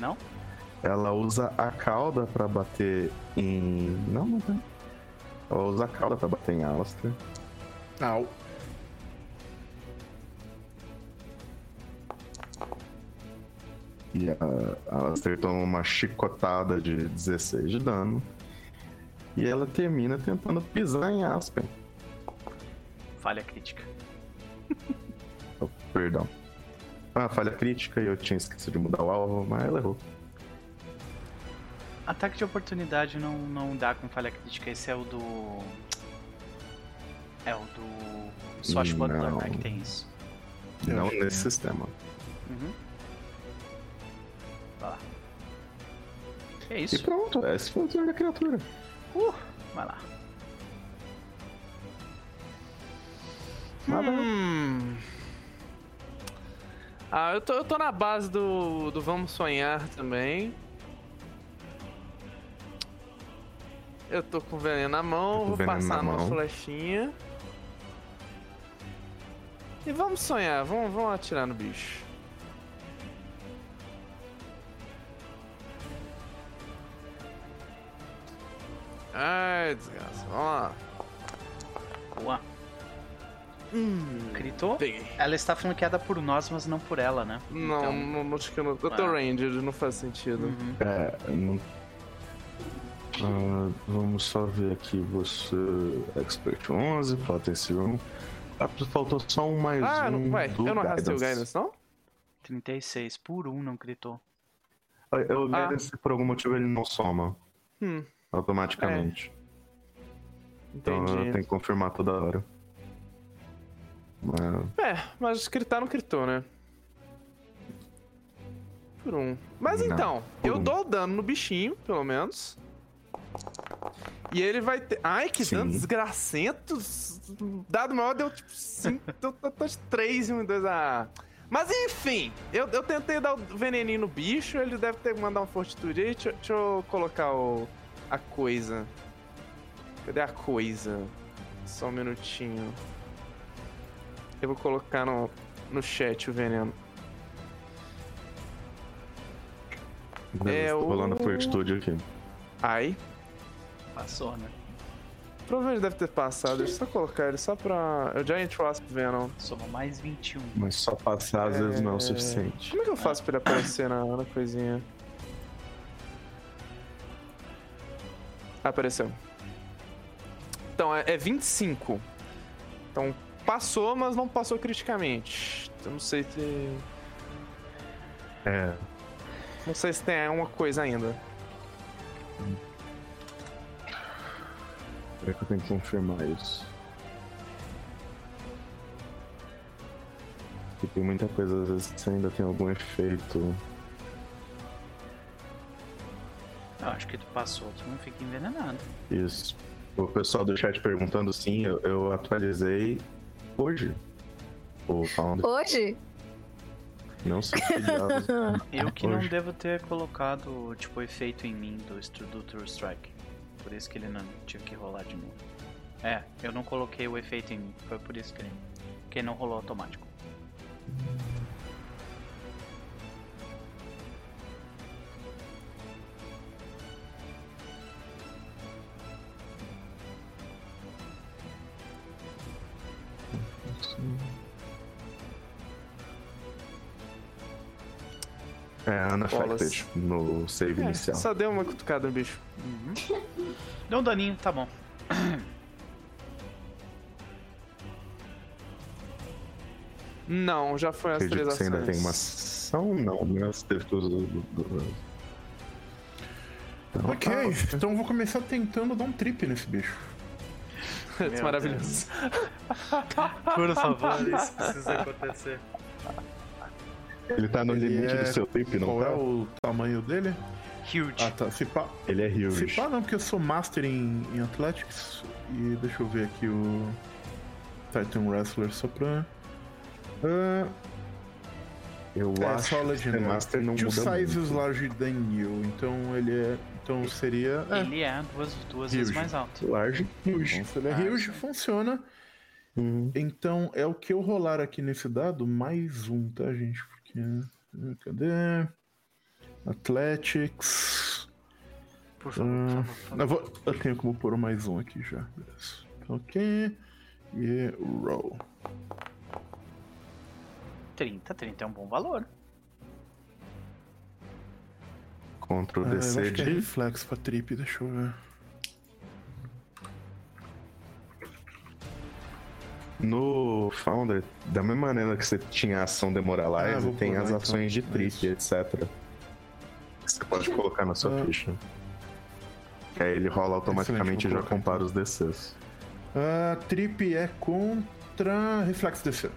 Não? Ela usa a cauda pra bater em. Não, não tem. Ela usa a cauda pra bater em Alastair. Au. E a Alastair toma uma chicotada de 16 de dano. E ela termina tentando pisar em Aspen. Falha crítica. Oh, perdão. Ah, falha crítica e eu tinha esquecido de mudar o alvo, mas ela errou. Ataque de oportunidade não, não dá com falha crítica. Esse é o do. É o do. Swashbuckler, Não. né? Que tem isso. Não nesse é. sistema. Uhum. Vai lá. É E isso? pronto, esse foi o turno da criatura. Uh, vai lá. Nada. Hum. Ah, eu tô, eu tô na base do, do Vamos Sonhar também. Eu tô com veneno na mão, vou passar uma mão. flechinha. E vamos sonhar, vamos, vamos atirar no bicho. Ai, desgraça. Vamos lá. Boa. Hum, Gritou? peguei. Ela está flanqueada por nós, mas não por ela, né? Não, Então- não, não, acho que eu não. Eu tô Ah. Ranger, não faz sentido. Uhum. É, não. Ah, vamos só ver aqui. Você. Expert 11, Potency 1. Ah, faltou só um mais Ah, um. não, ué, do eu não arrastei o Guidance. Não? 36 por 1 não gritou. Ah, O Ah. Por algum motivo, ele não soma Hum, automaticamente. Então eu entendi. tenho que confirmar toda hora. Mas, É, mas gritar não gritou, né? Por um. Mas Não, então, eu um. dou o dano no bichinho, pelo menos. E ele vai ter. Ai, que dano Sim. desgracento! Dado maior deu tipo 5. deu 3 e 1 e 2 a. Mas enfim, eu, eu tentei dar o veneninho no bicho, ele deve ter que mandar uma fortitude aí. Deixa, deixa eu colocar o. a coisa. Cadê a coisa? Só um minutinho. Eu vou colocar no, no chat o veneno. beleza, É tô rolando a o- fortitude aqui. Ai. Passou, né? Provavelmente deve ter passado. Deixa eu só colocar ele só pra. É o Giant Wasp Venom. Somou mais 21. Mas só passar às vezes não é É. o suficiente. Como é que eu faço pra ele aparecer na, na coisinha? Apareceu. Então, é, é 25. Então, passou, mas não passou criticamente. Eu não sei se. É. Não sei se tem uma coisa ainda. É que eu tenho que confirmar isso. Porque tem muita coisa, às vezes você ainda tem algum efeito. Eu acho que tu passou, tu não fica envenenado. Isso. O pessoal do chat perguntando sim, eu, eu atualizei hoje. O Founder. Hoje? Não sei. Eu que não Hoje. devo ter colocado, tipo, efeito em mim do, do True Strike. Por isso que ele não tive que rolar de novo. É, eu não coloquei o efeito em mim. Foi por isso que ele. Que não rolou automático. É, unaffected no save é, inicial. Só deu uma cutucada no bicho. Uhum. Deu um daninho, tá bom. Não, já foi as três ações. Você ainda tem uma ação? Não, né? Você teve tudo. Então, ok, tá. então eu vou começar tentando dar um trip nesse bicho. Isso é maravilhoso. Por favor, isso precisa acontecer. Ele tá no Ele limite é... do seu trip, não Qual tá? é o tamanho dele? Huge. Ah, tá. Se pá... Ele é huge. Se pá não, porque eu sou master em, em Athletics. E deixa eu ver aqui o Titan Wrestler só pra... Uh... Eu é, acho só que o Master não Two muda sizes muito. larger than you. Então ele é... Então seria... É. Ele é duas, duas vezes mais alto. Large, huge. Então, se ele é ah, huge, sim. funciona. Uhum. Então é o que eu rolar aqui nesse dado, mais um, tá, gente? Cadê? Athletics. Por favor, uh, por favor, Eu, vou, eu, tenho como pôr mais um aqui já. Ok. E roll. 30, 30 é um bom valor. Ctrl ah, DC é, de. É reflexo pra trip, deixa eu ver. No Founder, da mesma maneira que você tinha a ação Demoralize, ah, tem as ações então. de trip, é etc. Você pode colocar na sua ah. ficha. Que aí ele rola automaticamente e já compara os DCs. Uh, trip é contra reflexo DC.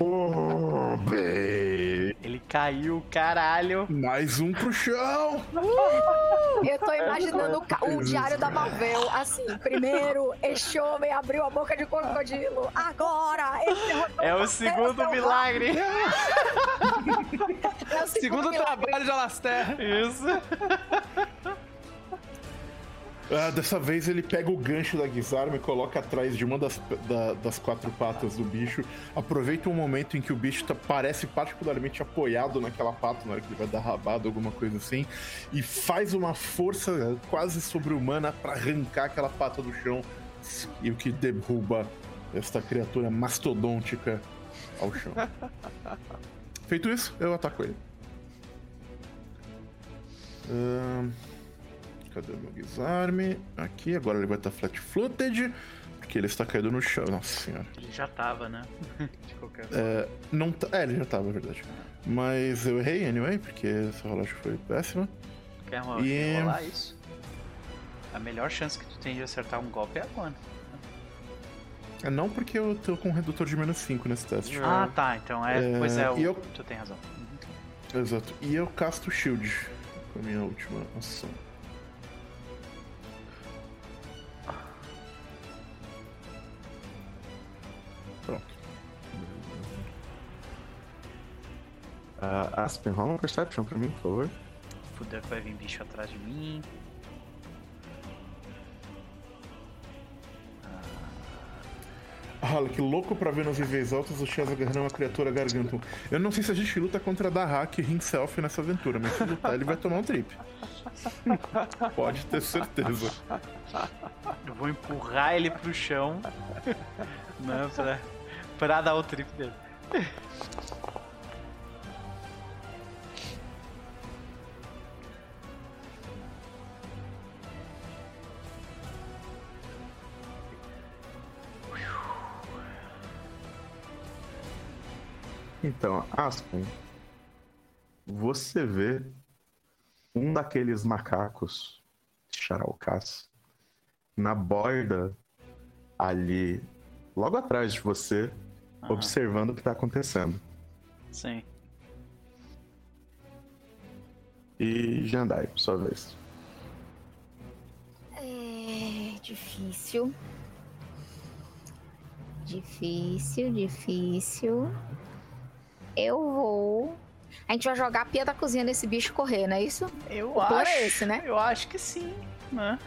Oh. Ele caiu, caralho. Mais um pro chão. Uh! Eu tô imaginando o, o diário da Marvel, assim, primeiro, este homem abriu a boca de crocodilo, agora É o segundo milagre. É o segundo, segundo milagre. trabalho de Alastair. Isso. Ah, dessa vez ele pega o gancho da Gizarma e coloca atrás de uma das, da, das quatro patas do bicho. Aproveita um momento em que o bicho tá, parece particularmente apoiado naquela pata, na hora que ele vai dar rabado, alguma coisa assim, e faz uma força quase sobre-humana para arrancar aquela pata do chão e o que derruba esta criatura mastodôntica ao chão. Feito isso, eu ataco ele. Uh... Cadê o meu Gizarme? Aqui, agora ele vai estar flat-footed, porque ele está caído no chão. Nossa senhora. Ele já tava, né? De qualquer forma. É, não tá... é, ele já tava, é verdade. Mas eu errei anyway, porque essa rolagem foi péssima. Quer rolar, e... rolar isso? A melhor chance que tu tem de acertar um golpe é agora. É não porque eu tô com um redutor de menos 5 nesse teste. Ah, tá. Então é. é... Pois é, o... eu... tu tem razão. Uhum. Exato. E eu casto shield com a minha última ação. Uh, Aspen, rola uma Perception pra mim, por favor. Fudeu que vai vir bicho atrás de mim. Olha, que louco pra ver nos níveis altos o Chaz agarrando uma criatura garganta. Eu não sei se a gente luta contra Dahak himself nessa aventura, mas se lutar ele vai tomar um trip. Pode ter certeza. Eu vou empurrar ele pro chão. Não, pra, pra dar o trip dele. Então, Aspen, você vê um daqueles macacos, Charalcas, na borda ali, logo atrás de você, ah. observando o que está acontecendo. Sim. E Jandai, por sua vez. É difícil. Difícil, difícil. Eu vou. A gente vai jogar a pia da cozinha nesse bicho correr, não é isso? Eu o acho. É esse, né? Eu acho que sim, né?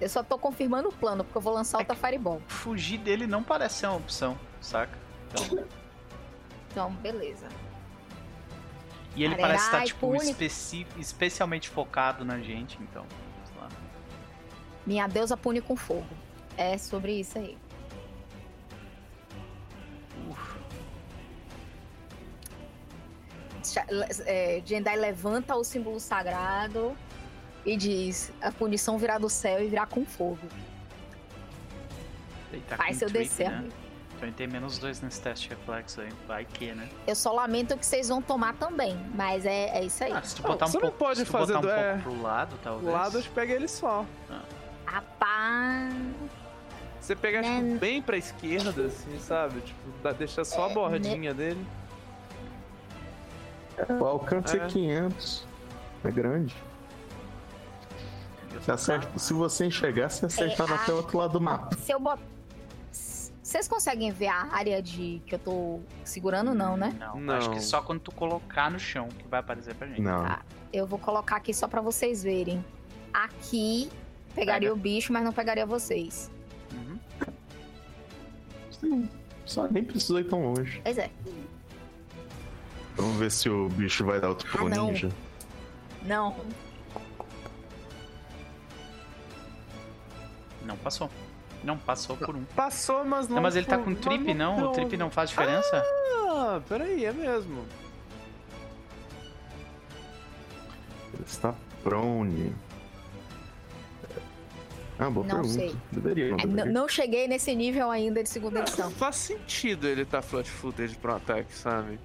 Eu só tô confirmando o plano, porque eu vou lançar é outra Fireball. Fugir dele não parece ser uma opção, saca? Então, então beleza. E ele parece estar, tipo, especi... especialmente focado na gente, então. Minha deusa pune com fogo. É sobre isso aí. É, Jendai levanta o símbolo sagrado e diz: a punição virá do céu e virá com fogo. Tá Faz seu descer, né? Então tem menos dois nesse teste de reflexo aí. Vai que, né? Eu só lamento que vocês vão tomar também, mas é, é isso aí. Ah, se tu botar um você pouco, não pode fazer do, um é... pouco pro lado, talvez. O lado, a gente pega ele só. Ah. Rapaz. Você pega né? bem pra esquerda, assim, sabe? Tipo, deixa só a é, bordinha né? dele. O alcance é. é 500. É grande. Você acerta, se você enxergar, você acertar é, até o outro lado do mapa. Se eu botar. Vocês conseguem ver a área de que eu tô segurando, não, né? Não, não. acho que só quando tu colocar no chão que vai aparecer pra gente. Não. Tá, eu vou colocar aqui só pra vocês verem. Aqui pegaria Pega. o bicho, mas não pegaria vocês. Uhum. Sim, só nem precisou ir tão longe. Pois é. Vamos ver se o bicho vai dar outro ah, não. ninja. Não. Não passou. Não passou por um. Passou, mas não. não mas ele tá com trip, não? não? O trip não faz diferença? Ah, peraí, é mesmo. Ele está prone. Ah, boa não pergunta. Sei. Deveria, não, é, deveria. não cheguei nesse nível ainda de segunda edição. Faz sentido ele tá flat footed pro ataque, sabe?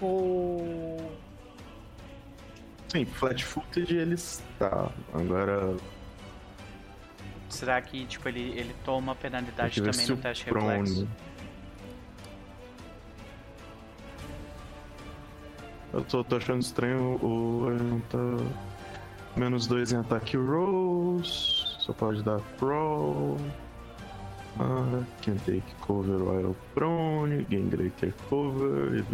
O... Sim, flat footed ele está. Agora Será que, tipo, ele, ele toma penalidade também no teste reflexo? Eu tô, tô, achando estranho o. Tá... Menos dois em ataque rolls. Só pode dar pro. Ah, can take cover while prone. Gain greater cover.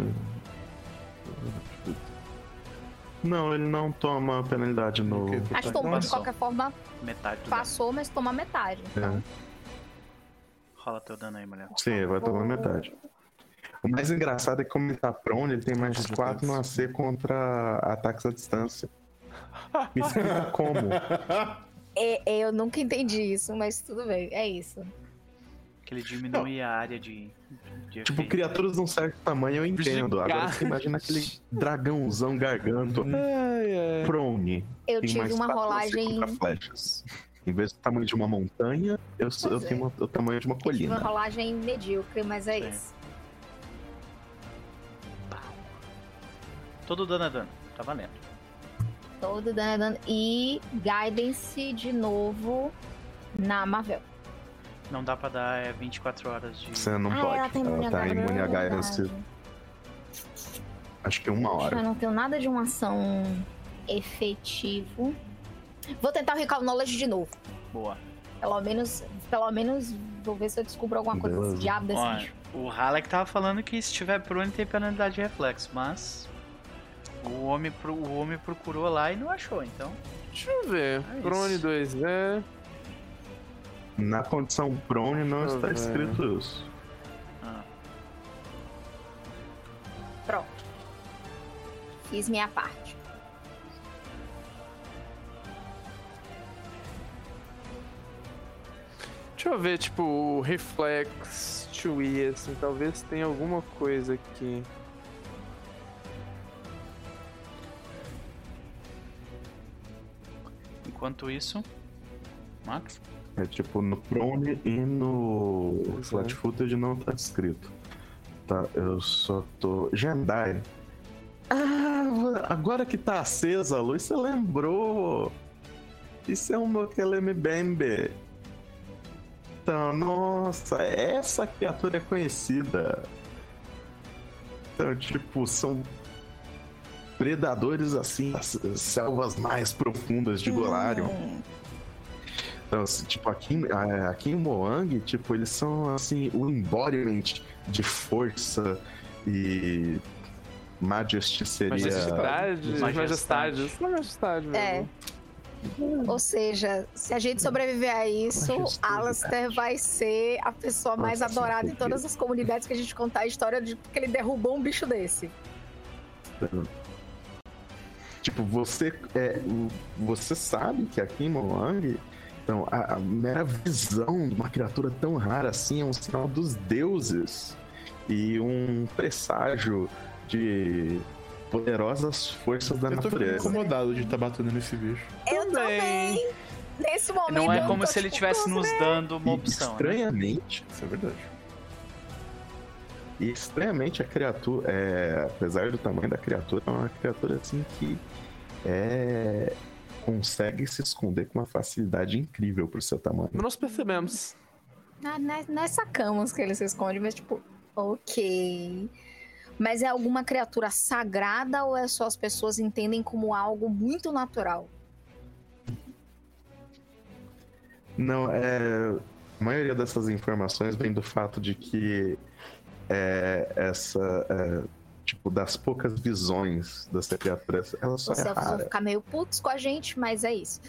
Não, ele não toma penalidade no. Acho que de qualquer forma. Metade. Passou, mas toma metade. Então. É. Rola teu dano aí, mulher. Sim, vai tomar metade. O mais engraçado é que como ele tá prone, ele tem mais de 4 no AC contra ataques à distância. Me explica como. É, é, eu nunca entendi isso, mas tudo bem, é isso. Que ele diminui não. a área de de tipo, efeito. criaturas de um certo tamanho eu entendo. Agora você imagina aquele dragãozão garganto. Ai, ai. Prone. Eu Tem tive uma rolagem. Flechas. Em vez do tamanho de uma montanha, eu, eu tenho uma, o tamanho de uma colina. uma rolagem medíocre, mas é, é. isso. Todo dano é dano, tá valendo. Todo dano é dano. E Guidance de novo na Marvel. Não dá pra dar é 24 horas de. Você não ah, pode. Ela, tem ela tá imune a guidance. Acho que uma hora. Eu não tenho nada de uma ação efetivo. Vou tentar o Recall Knowledge de novo. Boa. Pelo menos, pelo menos vou ver se eu descubro alguma coisa desse diabo desse Olha, bicho. O Halleck tava falando que se tiver prone tem penalidade de reflexo, mas o homem, o homem procurou lá e não achou, então. Deixa eu ver. É prone 2 é. Na condição prone não está escrito isso. Ah. Pronto. Fiz minha parte. Deixa eu ver, tipo, o reflex to e assim, talvez tenha alguma coisa aqui. Enquanto isso, Max? É tipo, no prone e no uhum. flat footage não tá escrito. Tá, eu só tô. Jendai. Ah, agora que tá acesa a luz, você lembrou. Isso é um Mokeleme Bembe. Então, nossa, essa criatura é conhecida. Então, tipo, são predadores assim, as selvas mais profundas de Golarion. Hum. Então, assim, tipo, aqui, aqui em Moang, tipo, eles são, assim, o embodiment de força e Majesty seria... Majestade. Majestade. Majestade. mesmo. É. Ou seja, se a gente sobreviver a isso, Alastair vai ser a pessoa mais Nossa, adorada em todas as comunidades que a gente contar a história de que ele derrubou um bicho desse. Tipo, você é, você sabe que aqui em Moang Então, a, a mera visão de uma criatura tão rara assim é um sinal dos deuses e um presságio de poderosas forças da eu natureza. Eu tô incomodado de estar tá batendo nesse bicho. Eu também. Nesse momento. Não é como se ele estivesse tipo, nos dando uma opção. Né? estranhamente, né? isso é verdade. E estranhamente a criatura, é, apesar do tamanho da criatura, é uma criatura assim que é, consegue se esconder com uma facilidade incrível pro seu tamanho. Nós percebemos. Ah, nós, nós sacamos que ele se esconde, mas tipo, ok. Mas é alguma criatura sagrada ou é só as pessoas entendem como algo muito natural? Não, é. A maioria dessas informações vem do fato de que é, essa. É, tipo, das poucas visões dessa criatura, ela só Os é rara. vão ficar meio putos com a gente, mas é isso.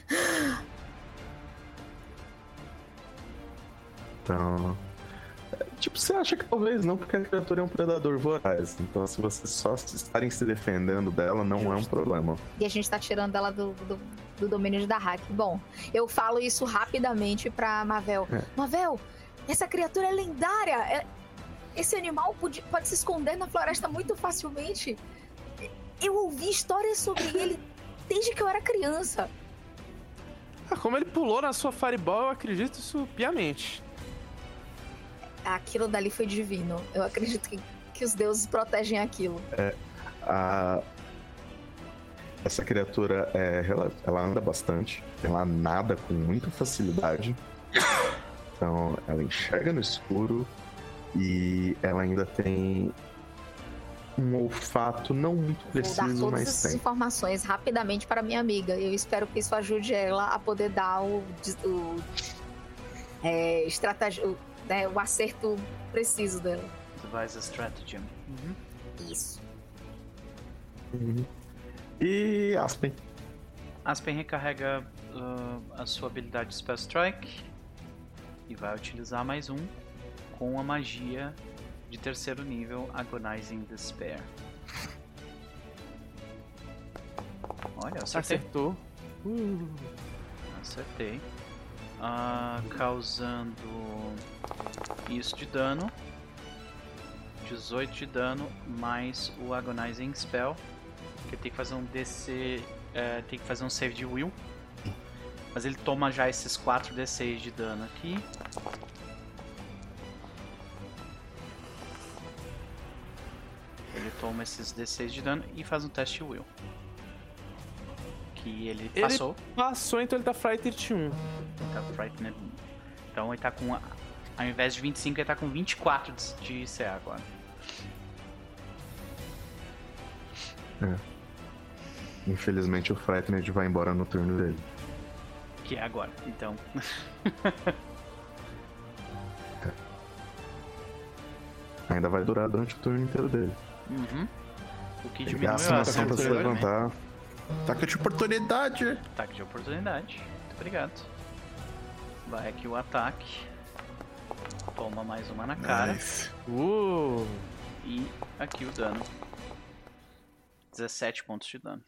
Então. Tipo, você acha que talvez não, porque a criatura é um predador voraz. Então, se vocês só estarem se defendendo dela, não Justo. é um problema. E a gente tá tirando ela do, do, do domínio da hack. Bom, eu falo isso rapidamente pra Mavel. É. Mavel, essa criatura é lendária. Esse animal pode, pode se esconder na floresta muito facilmente. Eu ouvi histórias sobre ele desde que eu era criança. Ah, como ele pulou na sua fireball, eu acredito isso piamente aquilo dali foi divino. Eu acredito que, que os deuses protegem aquilo. É, a... Essa criatura, é, ela, ela anda bastante, ela nada com muita facilidade. Então, ela enxerga no escuro e ela ainda tem um olfato não muito preciso, Vou dar todas mas essas tem. informações rapidamente para minha amiga. Eu espero que isso ajude ela a poder dar o, o é, estratégia, né, o acerto preciso dela. Devise a stratagem. Uhum. Isso. Uhum. E Aspen. Aspen recarrega uh, a sua habilidade Spell Strike e vai utilizar mais um com a magia de terceiro nível Agonizing Despair. Olha, acertei. Acertou. Uh. Acertei uh, causando isso de dano. 18 de dano mais o Agonizing Spell. Que tem que fazer um DC. É, tem que fazer um save de Will. Mas ele toma já esses 4 D6 de dano aqui. Ele toma esses D6 de dano e faz um teste Will que ele, ele passou. Passou, então ele tá Frightened 1. Tá Frightened 1. Então ele tá com. Ao invés de 25, ele tá com 24 de CA agora. É. Infelizmente o Frightened vai embora no turno dele. Que é agora, então. é. Ainda vai durar durante o turno inteiro dele. Uhum. O que diminui a ação pra se levantar. Ataque de oportunidade. Ataque de oportunidade. Muito obrigado. Vai aqui o ataque. Toma mais uma na cara. Nice. Uh. E aqui o dano. 17 pontos de dano.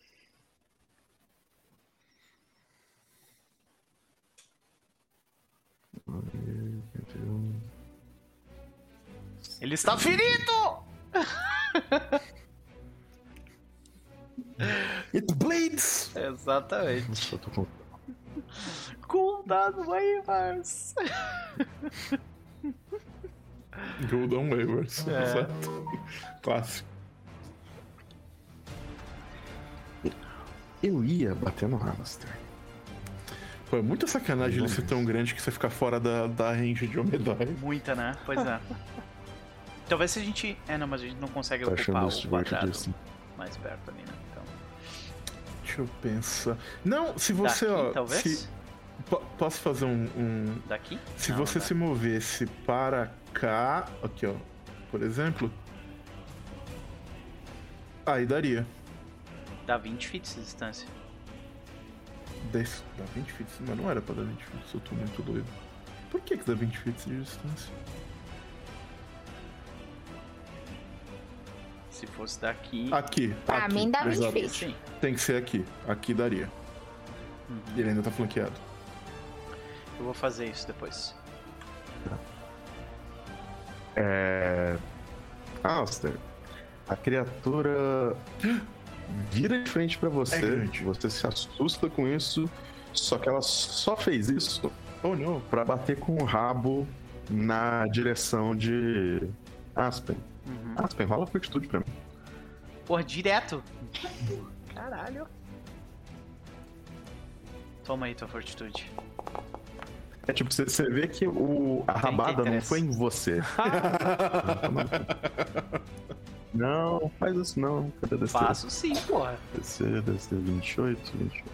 Ele está ferido! It bleeds! Exatamente. com... Cooldown waivers! Cooldown waivers, é. certo. Clássico. Eu ia bater no Alastair. Pô, é muita sacanagem ele ser tão grande que você ficar fora da, da range de Omedai. Muita, né? Pois é. Talvez se a gente. É, não, mas a gente não consegue tá ocupar o quadrado mais perto ali, né? Deixa eu pensar. Não, se você, Daqui, ó. Talvez? Se... Posso fazer um, um. Daqui? Se não, você não se movesse para cá. Aqui, ó. Por exemplo. Aí daria. Dá 20 feet de distância. Desse... Dá 20 feet? Mas não era pra dar 20 feet, eu tô muito doido. Por que, que dá 20 feet de distância? Se fosse daqui. Aqui. Pra aqui, mim dá 20 feet. Tem que ser aqui. Aqui daria. Uhum. Ele ainda tá flanqueado. Eu vou fazer isso depois. É. Aster, a criatura vira de frente para você. É você se assusta com isso. Só que ela só fez isso oh, não. pra bater com o rabo na direção de Aspen. Uhum. Aspen, rola fortitude pra mim. Porra, direto? Caralho. Toma aí tua fortitude. É tipo, você vê que o, a rabada não foi em você. não, faz isso não. Cadê DC? Faço sim, porra. DC, DC 28, 28.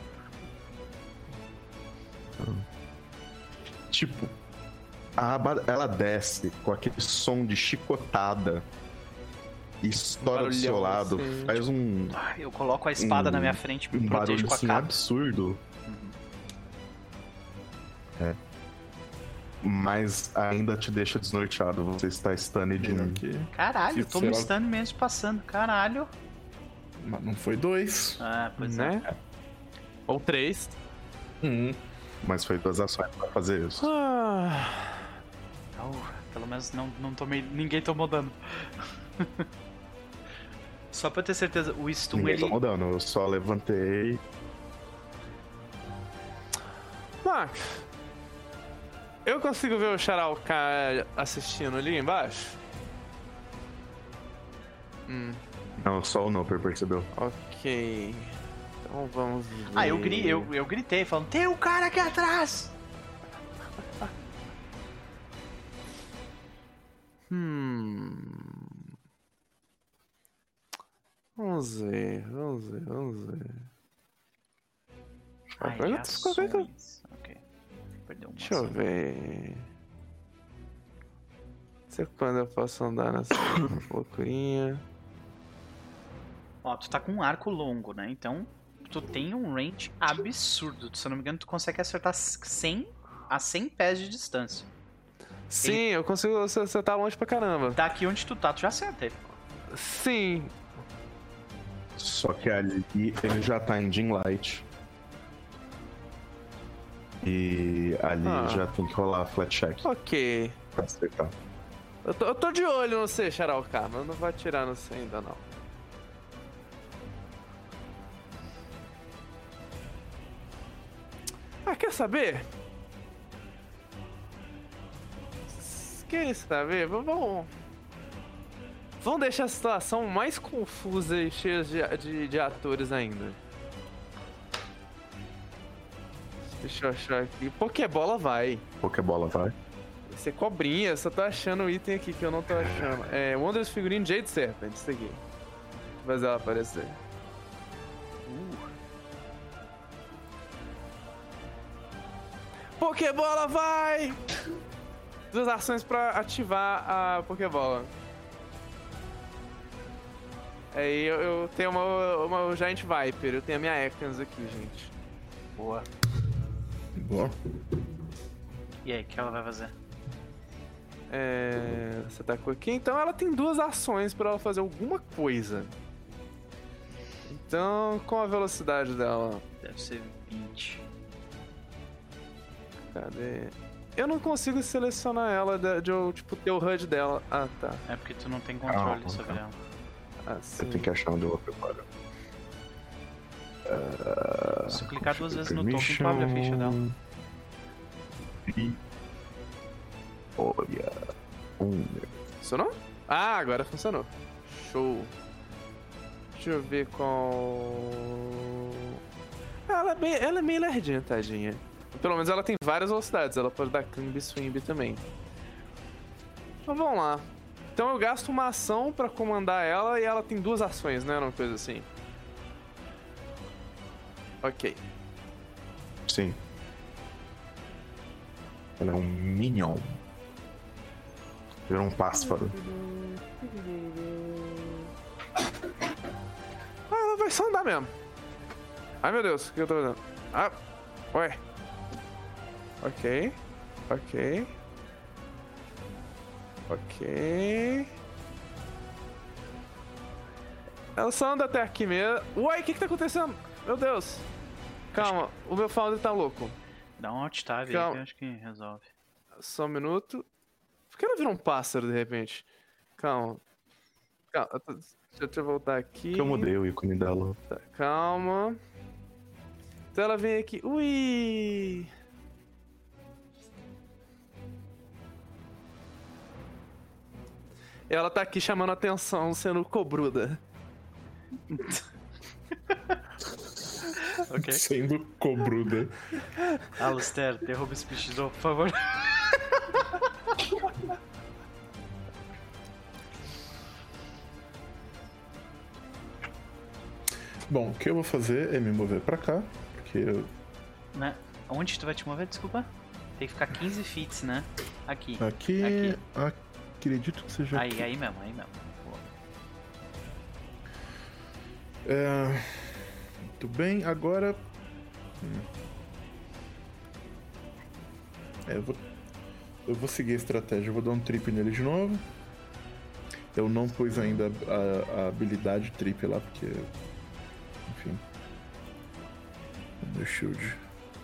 Então, tipo, a rabada, ela desce com aquele som de chicotada e estoura do seu lado. Assim. Faz um. Eu coloco a espada um, na minha frente me um protejo com a assim, cara. absurdo. Uhum. É mas ainda te deixa desnorteado. Você está stunned em aqui. Caralho, eu tô me stun mesmo passando. Caralho. Mas não foi dois. Ah, pois né? é. Ou três. Hum. Mas foi duas ações pra fazer isso. Ah. Oh, pelo menos não, não tomei. Ninguém tomou dano. só pra ter certeza, o stun Ninguém ele. tomou dano, eu só levantei. Max, eu consigo ver o Charalca assistindo ali embaixo? Hum. Não, só o Noper percebeu. Ok. Então vamos ver. Ah, eu, gri eu, eu gritei falando: tem um cara aqui atrás! hum. Vamos ver, vamos ver, vamos ver. Ai, ações perdeu uma Deixa eu ver. Não sei quando eu posso andar nessa loucurinha. Ó, tu tá com um arco longo, né? Então, tu tem um range absurdo. Se eu não me engano, tu consegue acertar 100 a 100 pés de distância. Sim, ele... eu consigo acertar longe pra caramba. Daqui onde tu tá, tu já acerta ele. Sim. Só que ali ele já tá em Dim Light. E ali ah. já tem que rolar flat check. Ok. Pra acertar. Eu tô, eu tô de olho no você, Charalcar, mas não vai atirar no você ainda não. Ah, quer saber? Quer saber? Vamos. Vamos deixar a situação mais confusa e cheia de, de, de atores ainda. Deixa eu achar aqui. Pokébola vai. Pokébola vai. Isso é cobrinha, só tô achando o item aqui que eu não tô achando. É Wonders Figurine Jade Serpent, isso aqui. Vou fazer ela aparecer. Uh. Pokébola vai! Duas ações pra ativar a Pokébola. Aí eu, eu, tenho uma, uma Giant Viper, eu tenho a minha Ekans aqui, gente. Boa. Boa. E aí, o que ela vai fazer? É, você atacou aqui, então ela tem duas ações para ela fazer alguma coisa. Então, com a velocidade dela? Deve ser 20. Cadê? Eu não consigo selecionar ela de, de, de tipo, ter o HUD dela. Ah, tá. É porque tu não tem controle ah, sobre ela. Ah. Eu tenho que achar onde eu vou preparar. Uh, Se clicar duas vezes no token, tu abre a ficha dela. E... Olha. Um. Funcionou? Ah, agora funcionou. Show. Deixa eu ver qual. Ela é, bem, ela é meio lerdinha, tadinha. Pelo menos ela tem várias velocidades. Ela pode dar Climb e também. Então vamos lá. Então eu gasto uma ação para comandar ela e ela tem duas ações, né? Uma coisa assim. Ok. Sim. Ela é um Minion. Virou um pássaro. Ah, ela vai só andar mesmo. Ai meu Deus, o que eu tô fazendo? Ah, ué. Ok. Ok. Ok. Ela só anda até aqui mesmo. Uai, o que que tá acontecendo? Meu Deus. Calma, o meu founder tá louco. Dá um alt tab aí que eu acho que resolve. Só um minuto. Por que ela virou um pássaro de repente? Calma. Calma. Deixa eu voltar aqui. Que eu mudei o ícone dela. Tá, calma. Então ela vem aqui. Ui! Ela tá aqui chamando atenção, sendo cobruda. okay. Sendo cobruda. Alistair, derruba esse bicho por favor. Bom, o que eu vou fazer é me mover pra cá, porque eu... Né? Onde tu vai te mover, desculpa? Tem que ficar 15 feet, né? Aqui. Aqui. Aqui. Acredito que seja. Aí, aqui. aí mesmo, aí mesmo. É... Muito bem, agora. Hum. É, eu vou... eu vou seguir a estratégia, eu vou dar um trip nele de novo. Eu não pus ainda a, a habilidade trip lá, porque. Enfim. Meu shield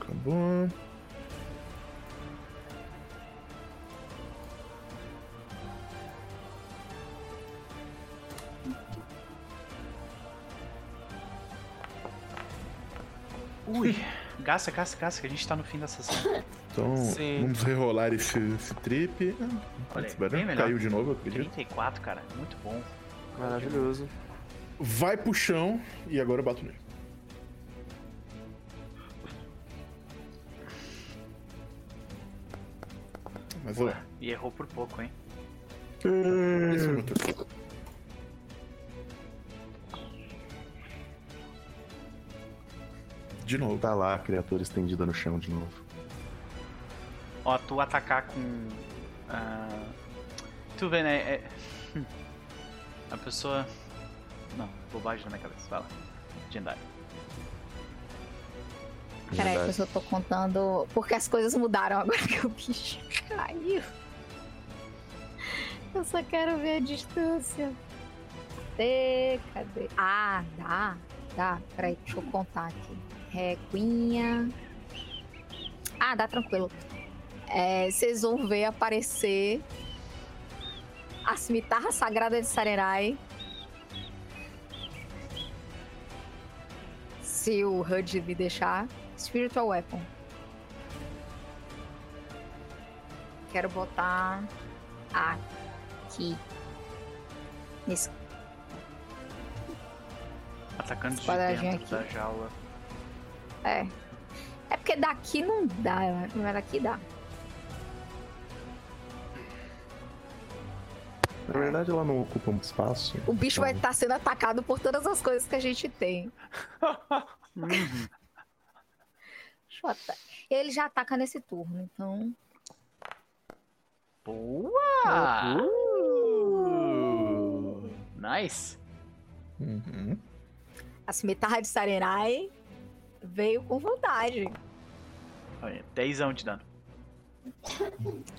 acabou. Ui, gasta, gasta, gasta, que a gente tá no fim da sessão. Então, Sim. vamos rerolar esse, esse trip. Olha, bem melhor. Caiu de novo, eu acredito. 34, cara, muito bom. Maravilhoso. Vai pro chão e agora eu bato nele. Mas Ué, E errou por pouco, hein? Esse é De novo. Tá lá a criatura estendida no chão de novo. Ó, tu atacar com. Uh... Tu vê, né? É... A pessoa. Não, bobagem na minha cabeça. Vai lá. Legendário. Peraí, que eu só tô contando. Porque as coisas mudaram agora que o bicho caiu. Eu só quero ver a distância. Cadê? Cadê? Ah, dá. Dá. Peraí, deixa eu contar aqui. Requinha. Ah, dá tranquilo. É, vocês vão ver aparecer a cimitarra sagrada de Sarerai. Se o HUD me deixar. Spiritual Weapon. Quero botar aqui. Nesse. Atacando de dentro aqui. da jaula. É. É porque daqui não dá, mas daqui dá. Na verdade, ela não ocupa muito espaço. O bicho então... vai estar sendo atacado por todas as coisas que a gente tem. uhum. Ele já ataca nesse turno, então. Boa! Uh! Nice! Uhum. A cimitarra de Sarenai veio com vontade. Olha, 10 de dano.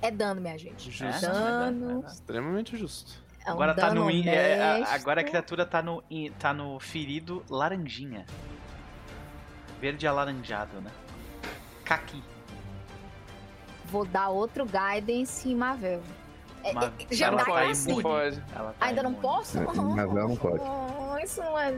É dano, minha gente. Justo. É dano. É Extremamente justo. É um agora tá no é, agora a criatura tá no tá no ferido laranjinha. Verde alaranjado, né? Caqui. Vou dar outro guidance em Mavel. É, é já dá pode, assim. Pode. Tá Ainda não posso? Mavel não pode. Oh, isso não é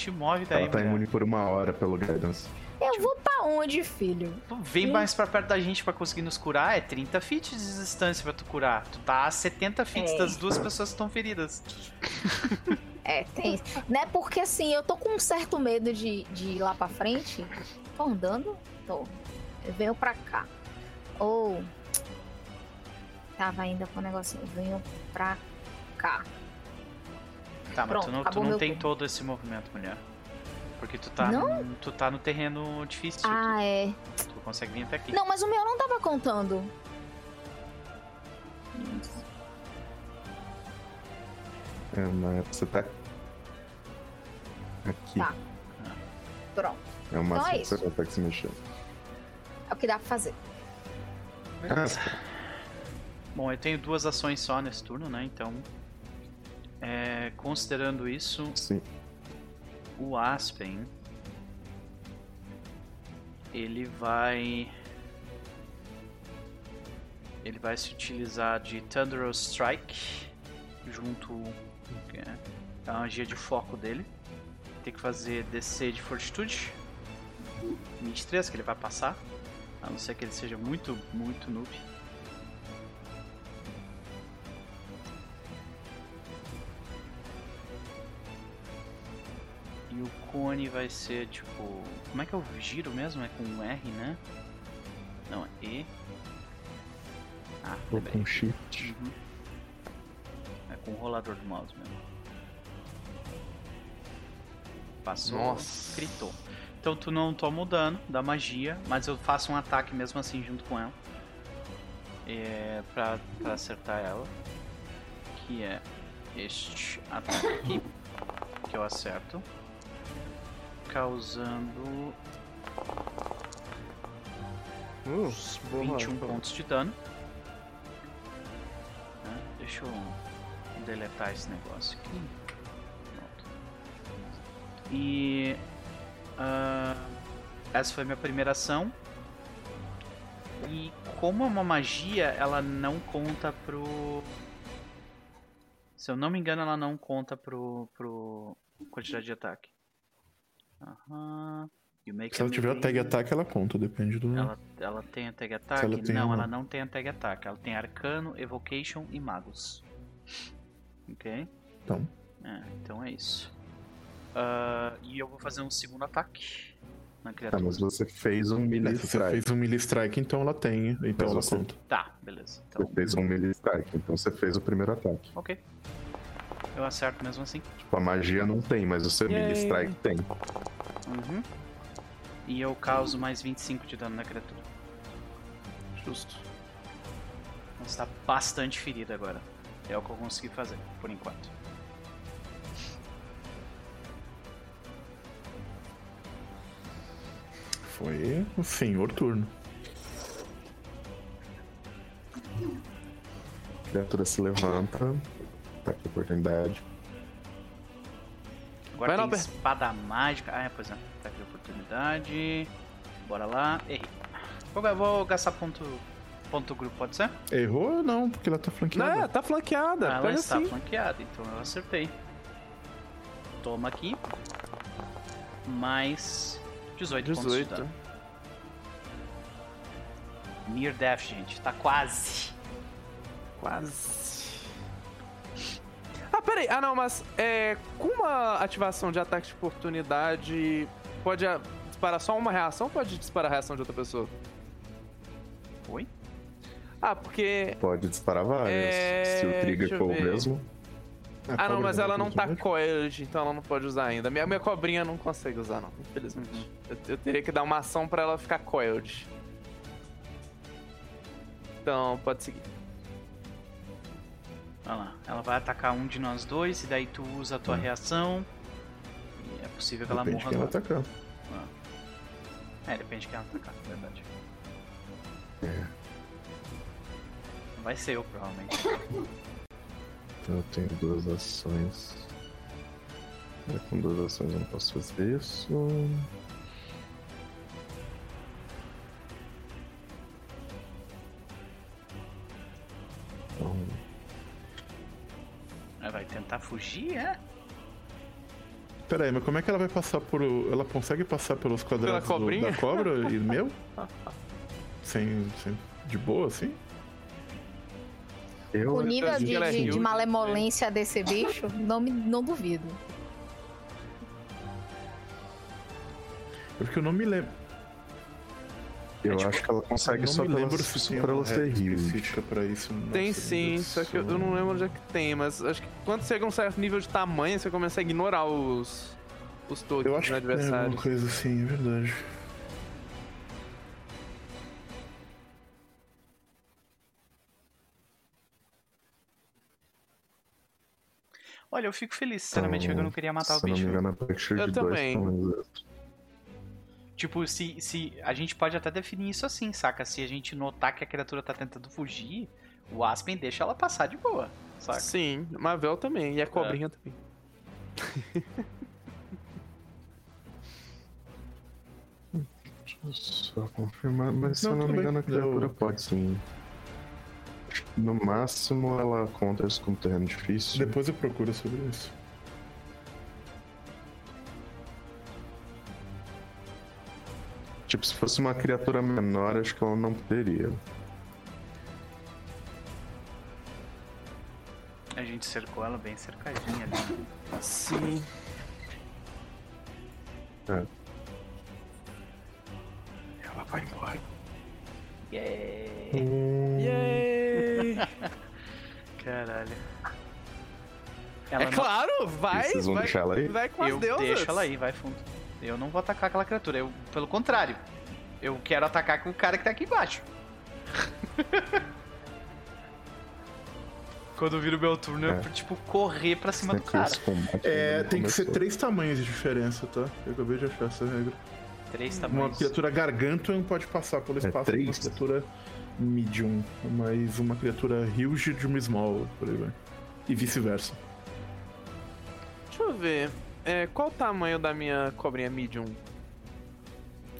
te move daí, Ela tá imune por uma hora pelo Guidance. Eu vou pra onde, filho? Vem mais pra perto da gente pra conseguir nos curar. É 30 feet de distância pra tu curar. Tu tá a 70 feet é. das duas pessoas que estão feridas. É, tem. Né? Porque assim, eu tô com um certo medo de, de ir lá pra frente. Tô andando? Tô. Eu venho pra cá. Ou. Tava ainda com o negocinho. Eu venho pra cá. Tá, mas Pronto, tu não, tu não tem todo esse movimento, mulher. Porque tu tá, não? No, tu tá no terreno difícil. Ah, tu, é. Tu consegue vir até aqui. Não, mas o meu não tava contando. É, mas você tá aqui. Tá. Pronto. É o máximo então é que você consegue se mexer. É o que dá pra fazer. Ah. Bom, eu tenho duas ações só nesse turno, né? Então é, considerando isso, Sim. o Aspen ele vai Ele vai se utilizar de Thunderous Strike junto. É, a magia de foco dele. Tem que fazer DC de Fortitude. 23, que ele vai passar. A não ser que ele seja muito, muito noob. E o cone vai ser tipo. Como é que é o giro mesmo? É com um R, né? Não, é E. Ah, Ou com Shift. Uhum. É com o rolador do mouse mesmo. Passou, Nossa. gritou. Então tu não toma o dano da magia, mas eu faço um ataque mesmo assim junto com ela. É, pra, pra acertar ela. Que é este ataque aqui. Que eu acerto. Causando Uh, 21 pontos de dano. Né? Deixa eu deletar esse negócio aqui. Pronto. E uh, essa foi minha primeira ação. E como é uma magia, ela não conta pro. Se eu não me engano, ela não conta pro, pro quantidade de ataque. Aham. Se ela tiver a tag ataque, ela conta, depende do. Ela, ela tem a tag ataque? Ela não, uma... ela não tem a tag ataque. Ela tem arcano, evocation e magos. Ok? Então. É, então é isso. Uh, e eu vou fazer um segundo ataque na criatura. Tá, mas você fez um melee strike. Você fez um melee strike, então ela tem. Então mas ela você... conta. Tá, beleza. Então... Você fez um melee strike, então você fez o primeiro ataque. Ok. Eu acerto mesmo assim. Tipo, a magia não tem, mas o seu melee strike tem. Uhum. E eu causo mais 25 de dano na criatura. Justo. Então está bastante ferido agora. É o que eu consegui fazer, por enquanto. Foi o senhor turno. A criatura se levanta. Tá aqui a oportunidade. Agora Vai tem espada mágica. Ah, é, pois é. Tá aqui a oportunidade. Bora lá. Errei. Vou, vou gastar ponto, ponto grupo, pode ser? Errou ou não? Porque ela tá flanqueada. Não, tá flanqueada. Ah, ela está assim. flanqueada, então eu acertei. Toma aqui. Mais 18, 18. pontos de dano. Near Death, gente. Tá quase. Quase. Ah, peraí. Ah, não, mas é, com uma ativação de ataque de oportunidade, pode disparar só uma reação ou pode disparar a reação de outra pessoa? Oi? Ah, porque. Pode disparar várias. É... Se o trigger for o mesmo. ah, não, mas ela não tá coiled, então ela não pode usar ainda. Minha, minha cobrinha não consegue usar, não, infelizmente. Uhum. Eu, eu, teria que dar uma ação pra ela ficar coiled. Então, pode seguir. Olha lá, ela vai atacar um de nós dois e daí tu usa a tua hum. reação. E é possível que depende ela morra. Quem ela atacar. Ah. É, depende de quem ela atacar, é verdade. É. Vai ser eu, provavelmente. Então eu tenho duas ações. É, com duas ações eu não posso fazer isso. Então, ela vai tentar fugir, é? Pera aí, mas como é que ela vai passar por. Ela consegue passar pelos quadrados do, da cobra e meu? sem, sem. De boa, assim? Eu, o nível de, de, de, malemolência desse bicho, não, me, não duvido. Porque eu não me lembro. Eu é, tipo, acho que ela consegue só pela, lembro se tem pela específica pra isso. Tem sim, só que eu, eu, não lembro onde é que tem, mas acho que quando chega um certo nível de tamanho, você começa a ignorar os, os tokens eu acho do adversário. É alguma coisa assim, é verdade. Olha, eu fico feliz, sinceramente, então, eu não queria matar o bicho. Não me engano, eu também. Tipo, se, se a gente pode até definir isso assim, saca? Se a gente notar que a criatura tá tentando fugir, o Aspen deixa ela passar de boa, saca? Sim, Mavel também, e a cobrinha é. também. Deixa eu só confirmar, mas se eu não me engano a criatura eu... pode sim. No máximo ela conta isso como terreno difícil. Depois eu procuro sobre isso. Tipo, se fosse uma criatura menor, acho que ela não poderia. A gente cercou ela bem cercadinha ali. Sim. É. Ela vai embora. Yay! Yay! Caralho. Ela é não... claro, vai. Vocês vão vai, deixar ela aí? Vai com as eu deusas. deixo ela aí, vai fundo. Eu não vou atacar aquela criatura. Eu, pelo contrário, eu quero atacar com o cara que tá aqui embaixo. Quando vira o meu turno, é. eu, tipo, correr pra cima do cara. É, tem que ser três tamanhos de diferença, tá? Eu acabei de achar essa regra. Três tamanhos. Uma criatura gargantuan pode passar pelo espaço é de uma criatura medium, mas uma criatura huge de uma small, por aí vai. E vice-versa. Deixa eu ver. É, qual o tamanho da minha cobrinha medium?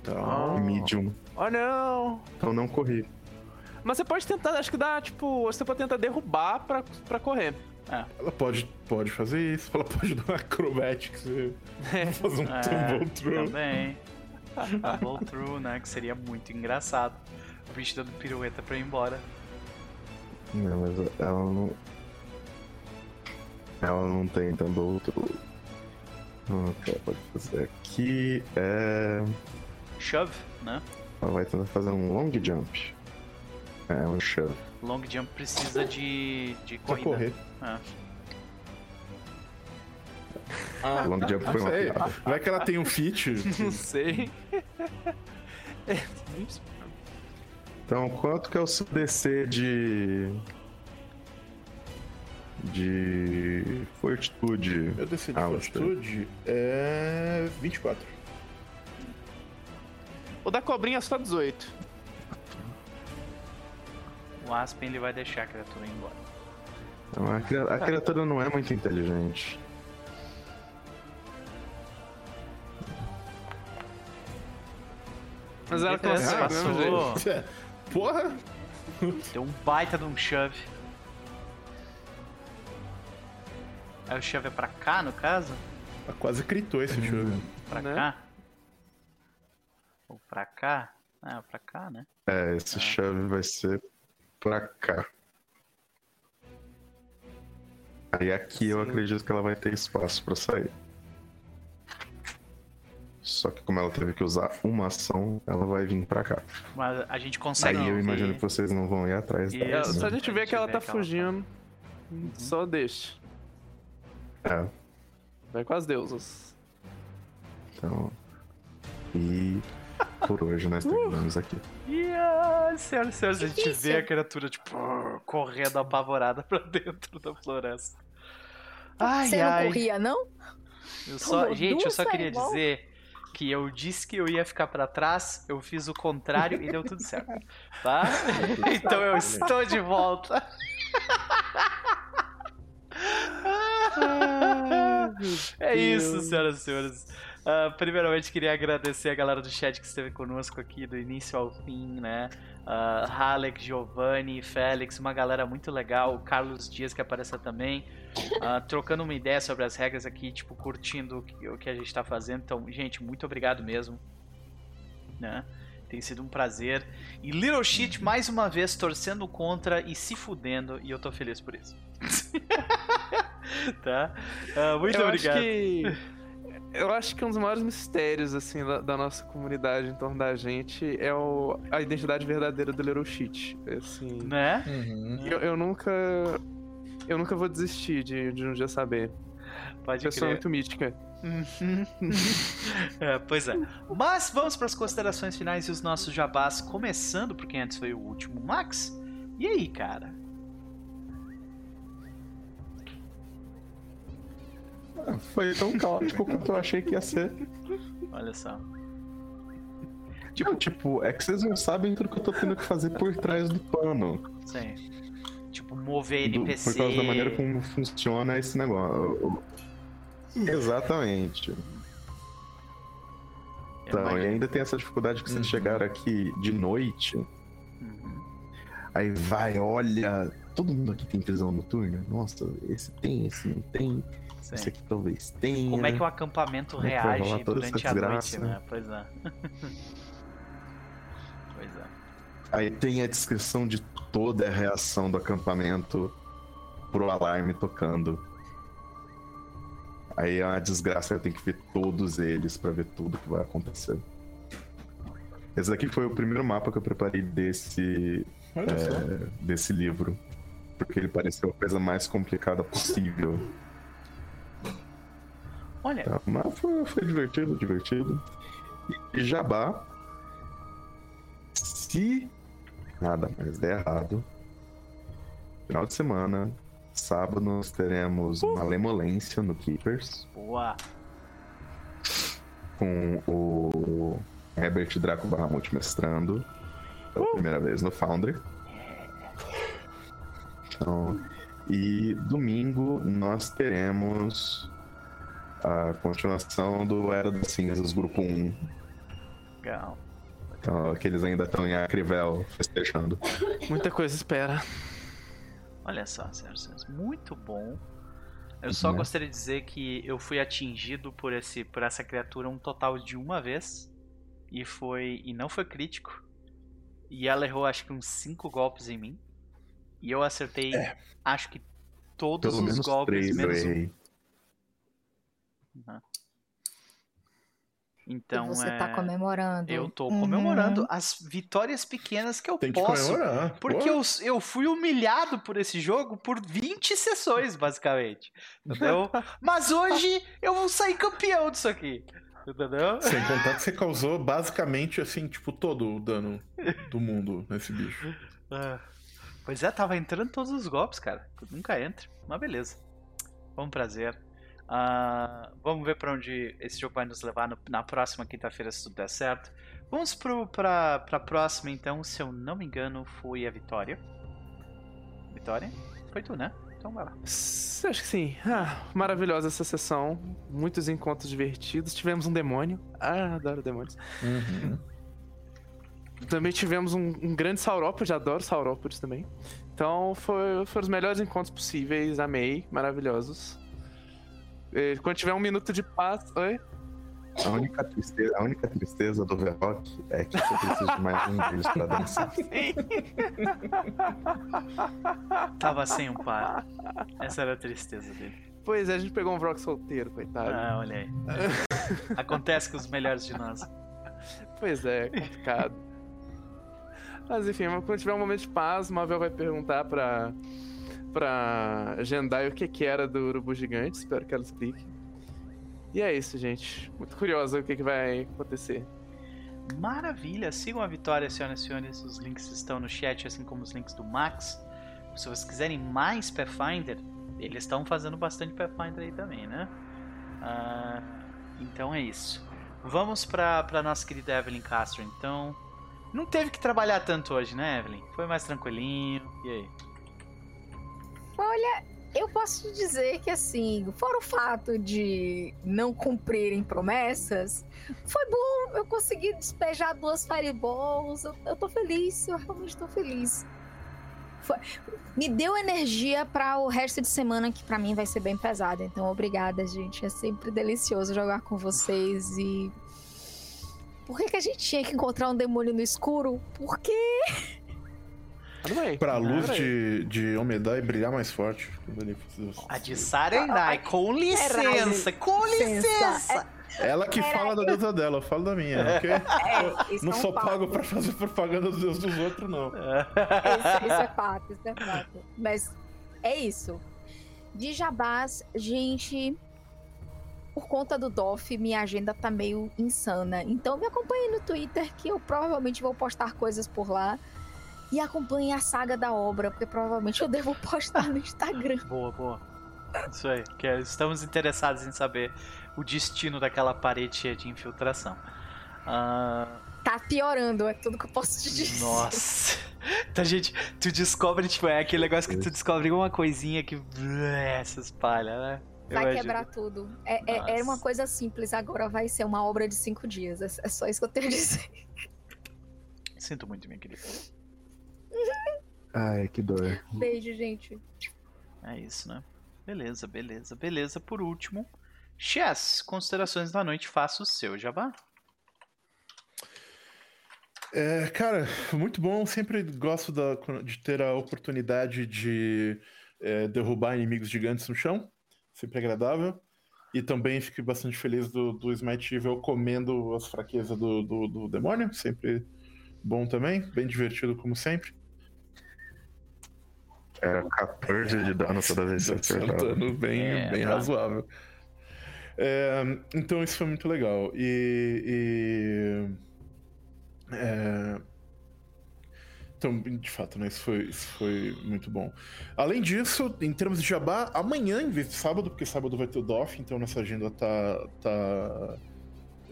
Tá. Oh. Medium. Oh não! Então não corri. Mas você pode tentar, acho que dá, tipo, você pode tentar derrubar pra, pra correr. É. Ela pode, pode fazer isso, ela pode dar um acrobatics e é. fazer um é, tumble through. Também. tumble through, né? Que seria muito engraçado. O bicho dando pirueta pra ir embora. Não, mas ela não. Ela não tem tumble through. O que ela pode fazer aqui é. Shove, né? Ela vai tentar fazer um long jump. É, um shove. Long jump precisa de, de corrida. Pra correr. Ah. Ah, long jump foi uma piada. Vai que ela tem um feat? Não sei. então, quanto que é o seu DC de... De... Fortitude? Meu DC de Fortitude é... 24. O da cobrinha é só 18 o Aspen ele vai deixar a criatura ir embora. Não, a, criatura, a criatura não é muito inteligente. Mas ela consegue, passou. Porra! Deu um baita de um shove. Aí o shove é pra cá, no caso? Quase critou esse shove. Pra né? cá? Ou pra cá? Ah, pra cá, né? É, esse ah. shove vai ser pra cá. Aí aqui Sim. eu acredito que ela vai ter espaço para sair. Só que como ela teve que usar uma ação, ela vai vir pra cá. Mas a gente consegue. Aí eu imagino que vocês não vão ir atrás dela. Só a gente vê que ela tá fugindo. Uhum. Só deixa. É. Vai com as deusas. Então. E por hoje nós terminamos aqui. Yeah, senhoras e senhores, a gente vê a criatura, tipo, correndo apavorada pra dentro da floresta. Ai, Você ai. não corria, não? Eu só, gente, eu só queria dizer que eu disse que eu ia ficar para trás, eu fiz o contrário e deu tudo certo, tá? então eu estou de volta. é isso, senhoras e senhores. Uh, primeiramente, queria agradecer a galera do chat que esteve conosco aqui do início ao fim, né? Uh, Giovanni, Félix, uma galera muito legal. O Carlos Dias que apareceu também. Uh, trocando uma ideia sobre as regras aqui, tipo, curtindo o que, a gente está fazendo. Então, gente, muito obrigado mesmo. Né? Tem sido um prazer. E Little Shit, mais uma vez, torcendo contra e se fudendo. E eu tô feliz por isso. tá? Uh, muito eu obrigado. Acho que eu acho que um dos maiores mistérios, assim, da, da nossa comunidade em torno da gente é o, a identidade verdadeira do Little Shit. Assim, né? Uhum. Eu, eu, nunca. Eu nunca vou desistir de, de um dia saber. Pode Pessoa crer. muito mítica. Uhum. é, pois é. Mas vamos para as considerações finais e os nossos jabás, começando por quem antes foi o último, Max. E aí, cara? Foi tão caótico quanto eu achei que ia ser. Olha só. Tipo, tipo, é que vocês não sabem tudo que eu tô tendo que fazer por trás do pano. Sim. Tipo, mover NPC. Do, por causa da maneira como funciona esse negócio. Exatamente. Então, e ainda tem essa dificuldade que vocês uhum. chegaram aqui de noite. Uhum. Aí vai, olha todo mundo aqui tem visão noturna? Nossa, esse tem, esse não tem. Sim. Aqui talvez tenha. Como é que o acampamento Como reage é durante a noite, né? Pois é. pois é. Aí tem a descrição de toda a reação do acampamento pro alarme tocando. Aí é uma desgraça, eu tenho que ver todos eles para ver tudo que vai acontecer. Esse daqui foi o primeiro mapa que eu preparei desse, é, desse livro. Porque ele pareceu a coisa mais complicada possível. Olha. Tá, mas foi, foi divertido, divertido. E Jabá. Se nada mais der errado, final de semana, sábado, nós teremos uh. Malemolência no Keepers. Boa! Com o Herbert Draco Bahamut mestrando pela uh. primeira vez no Foundry. Então, e domingo nós teremos a continuação do Era das Cinzas, grupo 1. Legal. Então, que eles ainda estão em Acrivel festejando. Muita coisa espera. Olha só, senhoras muito bom. Eu só né? gostaria de dizer que eu fui atingido por esse por essa criatura um total de uma vez e foi e não foi crítico. E ela errou acho que uns cinco golpes em mim. E eu acertei é. acho que todos Pelo os golpes três menos eu errei. um. Uhum. Então, e você é... tá comemorando. Eu tô comemorando uhum. as vitórias pequenas que eu Tem posso. Que porque eu, eu fui humilhado por esse jogo por 20 sessões, basicamente. Entendeu? Mas hoje eu vou sair campeão disso aqui. Entendeu? Sem contar que você causou basicamente, assim, tipo, todo o dano do mundo nesse bicho. Ah. Pois é, tava entrando todos os golpes, cara. Nunca entra. Mas beleza. Foi um prazer. Uh, vamos ver para onde esse jogo vai nos levar no, na próxima quinta-feira, se tudo der certo. Vamos para a próxima, então. Se eu não me engano, foi a Vitória. Vitória? Foi tu, né? Então vai lá. Acho que sim. Ah, maravilhosa essa sessão. Muitos encontros divertidos. Tivemos um demônio. Ah, adoro demônios. Uhum. Também tivemos um, um grande saurópode. Adoro saurópodes também. Então foi, foram os melhores encontros possíveis. Amei. Maravilhosos. É, quando tiver um minuto de paz. Oi? A única tristeza, a única tristeza do V-Rock é que você precisa de mais um deles pra dançar. Tava sem um par. Essa era a tristeza dele. Pois é, a gente pegou um Vrock solteiro, coitado. Ah, olha aí. Acontece com os melhores de nós. Pois é, complicado. Mas enfim, quando tiver um momento de paz, o Marvel vai perguntar pra pra Jendai o que, que era do Urubu Gigante. Espero que ela explique. E é isso, gente. Muito curioso o que, que vai acontecer. Maravilha! Sigam a Vitória, senhoras e senhores. Os links estão no chat, assim como os links do Max. Se vocês quiserem mais Pathfinder, eles estão fazendo bastante Pathfinder aí também, né? Uh, então é isso. Vamos pra, pra nossa querida Evelyn Castro, então. Não teve que trabalhar tanto hoje, né, Evelyn? Foi mais tranquilinho. E aí? Olha, eu posso dizer que assim, fora o fato de não cumprirem promessas, foi bom. Eu consegui despejar duas fireballs. Eu, eu tô feliz, eu realmente tô feliz. Foi, me deu energia para o resto de semana que para mim vai ser bem pesado. Então, obrigada, gente. É sempre delicioso jogar com vocês e por que, que a gente tinha que encontrar um demônio no escuro? Porque Pra luz de, de Omedai brilhar mais forte. A de Sarenai, com licença, com licença. Ela que fala da deusa dela, eu falo da minha, ok? É, não é sou pago pra fazer propaganda dos deuses dos outros, não. Isso, isso é fato, isso é fato. Mas é isso. De jabás, gente, por conta do DOF, minha agenda tá meio insana. Então me acompanhe no Twitter, que eu provavelmente vou postar coisas por lá e acompanhe a saga da obra, porque provavelmente eu devo postar no Instagram. boa, boa. Isso aí, que é, estamos interessados em saber o destino daquela parede cheia de infiltração. Uh... Tá piorando, é tudo que eu posso te dizer. Nossa. Então, gente, tu descobre, tipo, é aquele negócio que tu descobre uma coisinha que se espalha, né? Vai quebrar tudo. É, é, é, uma coisa simples, agora vai ser uma obra de cinco dias. É, é só isso que eu tenho a dizer. Sinto muito, minha querida. Ai, que dor. Beijo, gente. É isso, né? Beleza, beleza, beleza. Por último, Chess, considerações da noite, faça o seu jabá. É, cara, muito bom. Sempre gosto da, de ter a oportunidade de é, derrubar inimigos gigantes no chão. Sempre agradável. E também fico bastante feliz do, do Smite Evil comendo as fraquezas do, do, do demônio. Sempre bom também. Bem divertido, como sempre. Era 14 de dano toda vez que você dano bem, é, bem tá. razoável. É, então isso foi muito legal. E. e é, então, de fato, né? Isso foi, isso foi muito bom. Além disso, em termos de jabá, amanhã, em vez de sábado, porque sábado vai ter o DOF, então nossa agenda tá, tá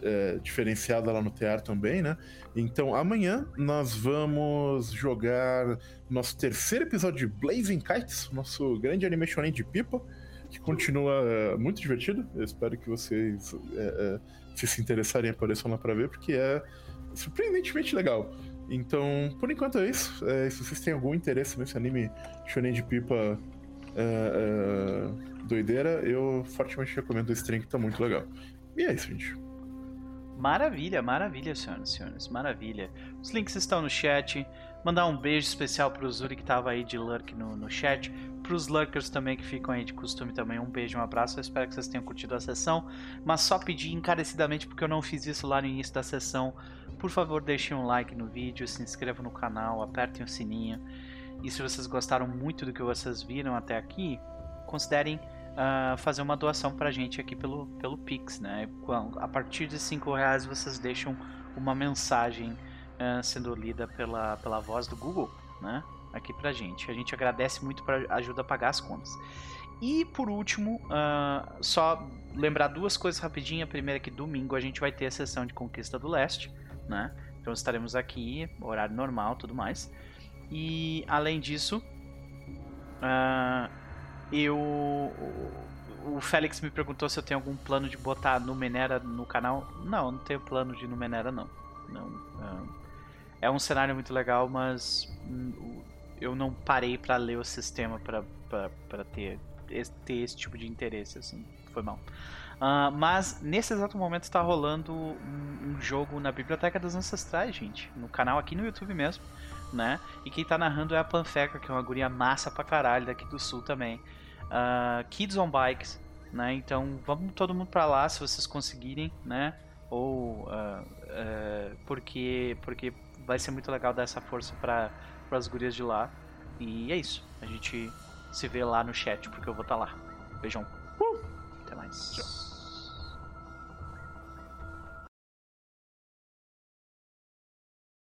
é, diferenciada lá no TR também, né? Então amanhã nós vamos jogar nosso terceiro episódio de Blazing Kites, nosso grande animation de pipa, que continua é, muito divertido. Eu espero que vocês, é, é se se interessarem, apareçam lá para ver, porque é surpreendentemente legal. Então, por enquanto é isso. É, se vocês têm algum interesse nesse anime shonen de pipa é, doideira, eu fortemente recomendo o stream, que tá muito legal. E é isso, gente. Maravilha, maravilha, senhoras e senhores, maravilha. Os links estão no chat. Mandar um beijo especial pro Zuri que tava aí de lurk no, no chat. Pros lurkers também que ficam aí de costume também, um beijo, um abraço. Eu espero que vocês tenham curtido a sessão. Mas só pedir encarecidamente, porque eu não fiz isso lá no início da sessão. Por favor, deixem um like no vídeo, se inscrevam no canal, apertem o sininho. E se vocês gostaram muito do que vocês viram até aqui, considerem uh, fazer uma doação pra gente aqui pelo, pelo Pix, né? A partir de 5 reais vocês deixam uma mensagem uh, sendo lida pela, pela voz do Google, né? Aqui pra gente. A gente agradece muito para ajuda a pagar as contas. E por último, uh, só lembrar duas coisas rapidinho. A primeira é que domingo a gente vai ter a sessão de Conquista do Leste, né? Então estaremos aqui, horário normal, tudo mais. E além disso, uh, eu. O Félix me perguntou se eu tenho algum plano de botar Numenera no canal. Não, não tenho plano de Numenera, não. não é um cenário muito legal, mas hum, eu não parei para ler o sistema para ter, ter esse tipo de interesse, assim. Foi mal. Uh, mas nesse exato momento está rolando um, um, jogo na Biblioteca dos Ancestrais, gente. No canal aqui no YouTube mesmo, né? E quem tá narrando é a Panfeca, que é uma guria massa pra caralho daqui do sul também uh, Kids on Bikes, né? Então vamos todo mundo para lá se vocês conseguirem, né? Ou uh, uh, porque porque vai ser muito legal dar essa força para as gurias de lá. E é isso. A gente se vê lá no chat porque eu vou estar tá lá. Beijão. Uh! Até mais. Tchau.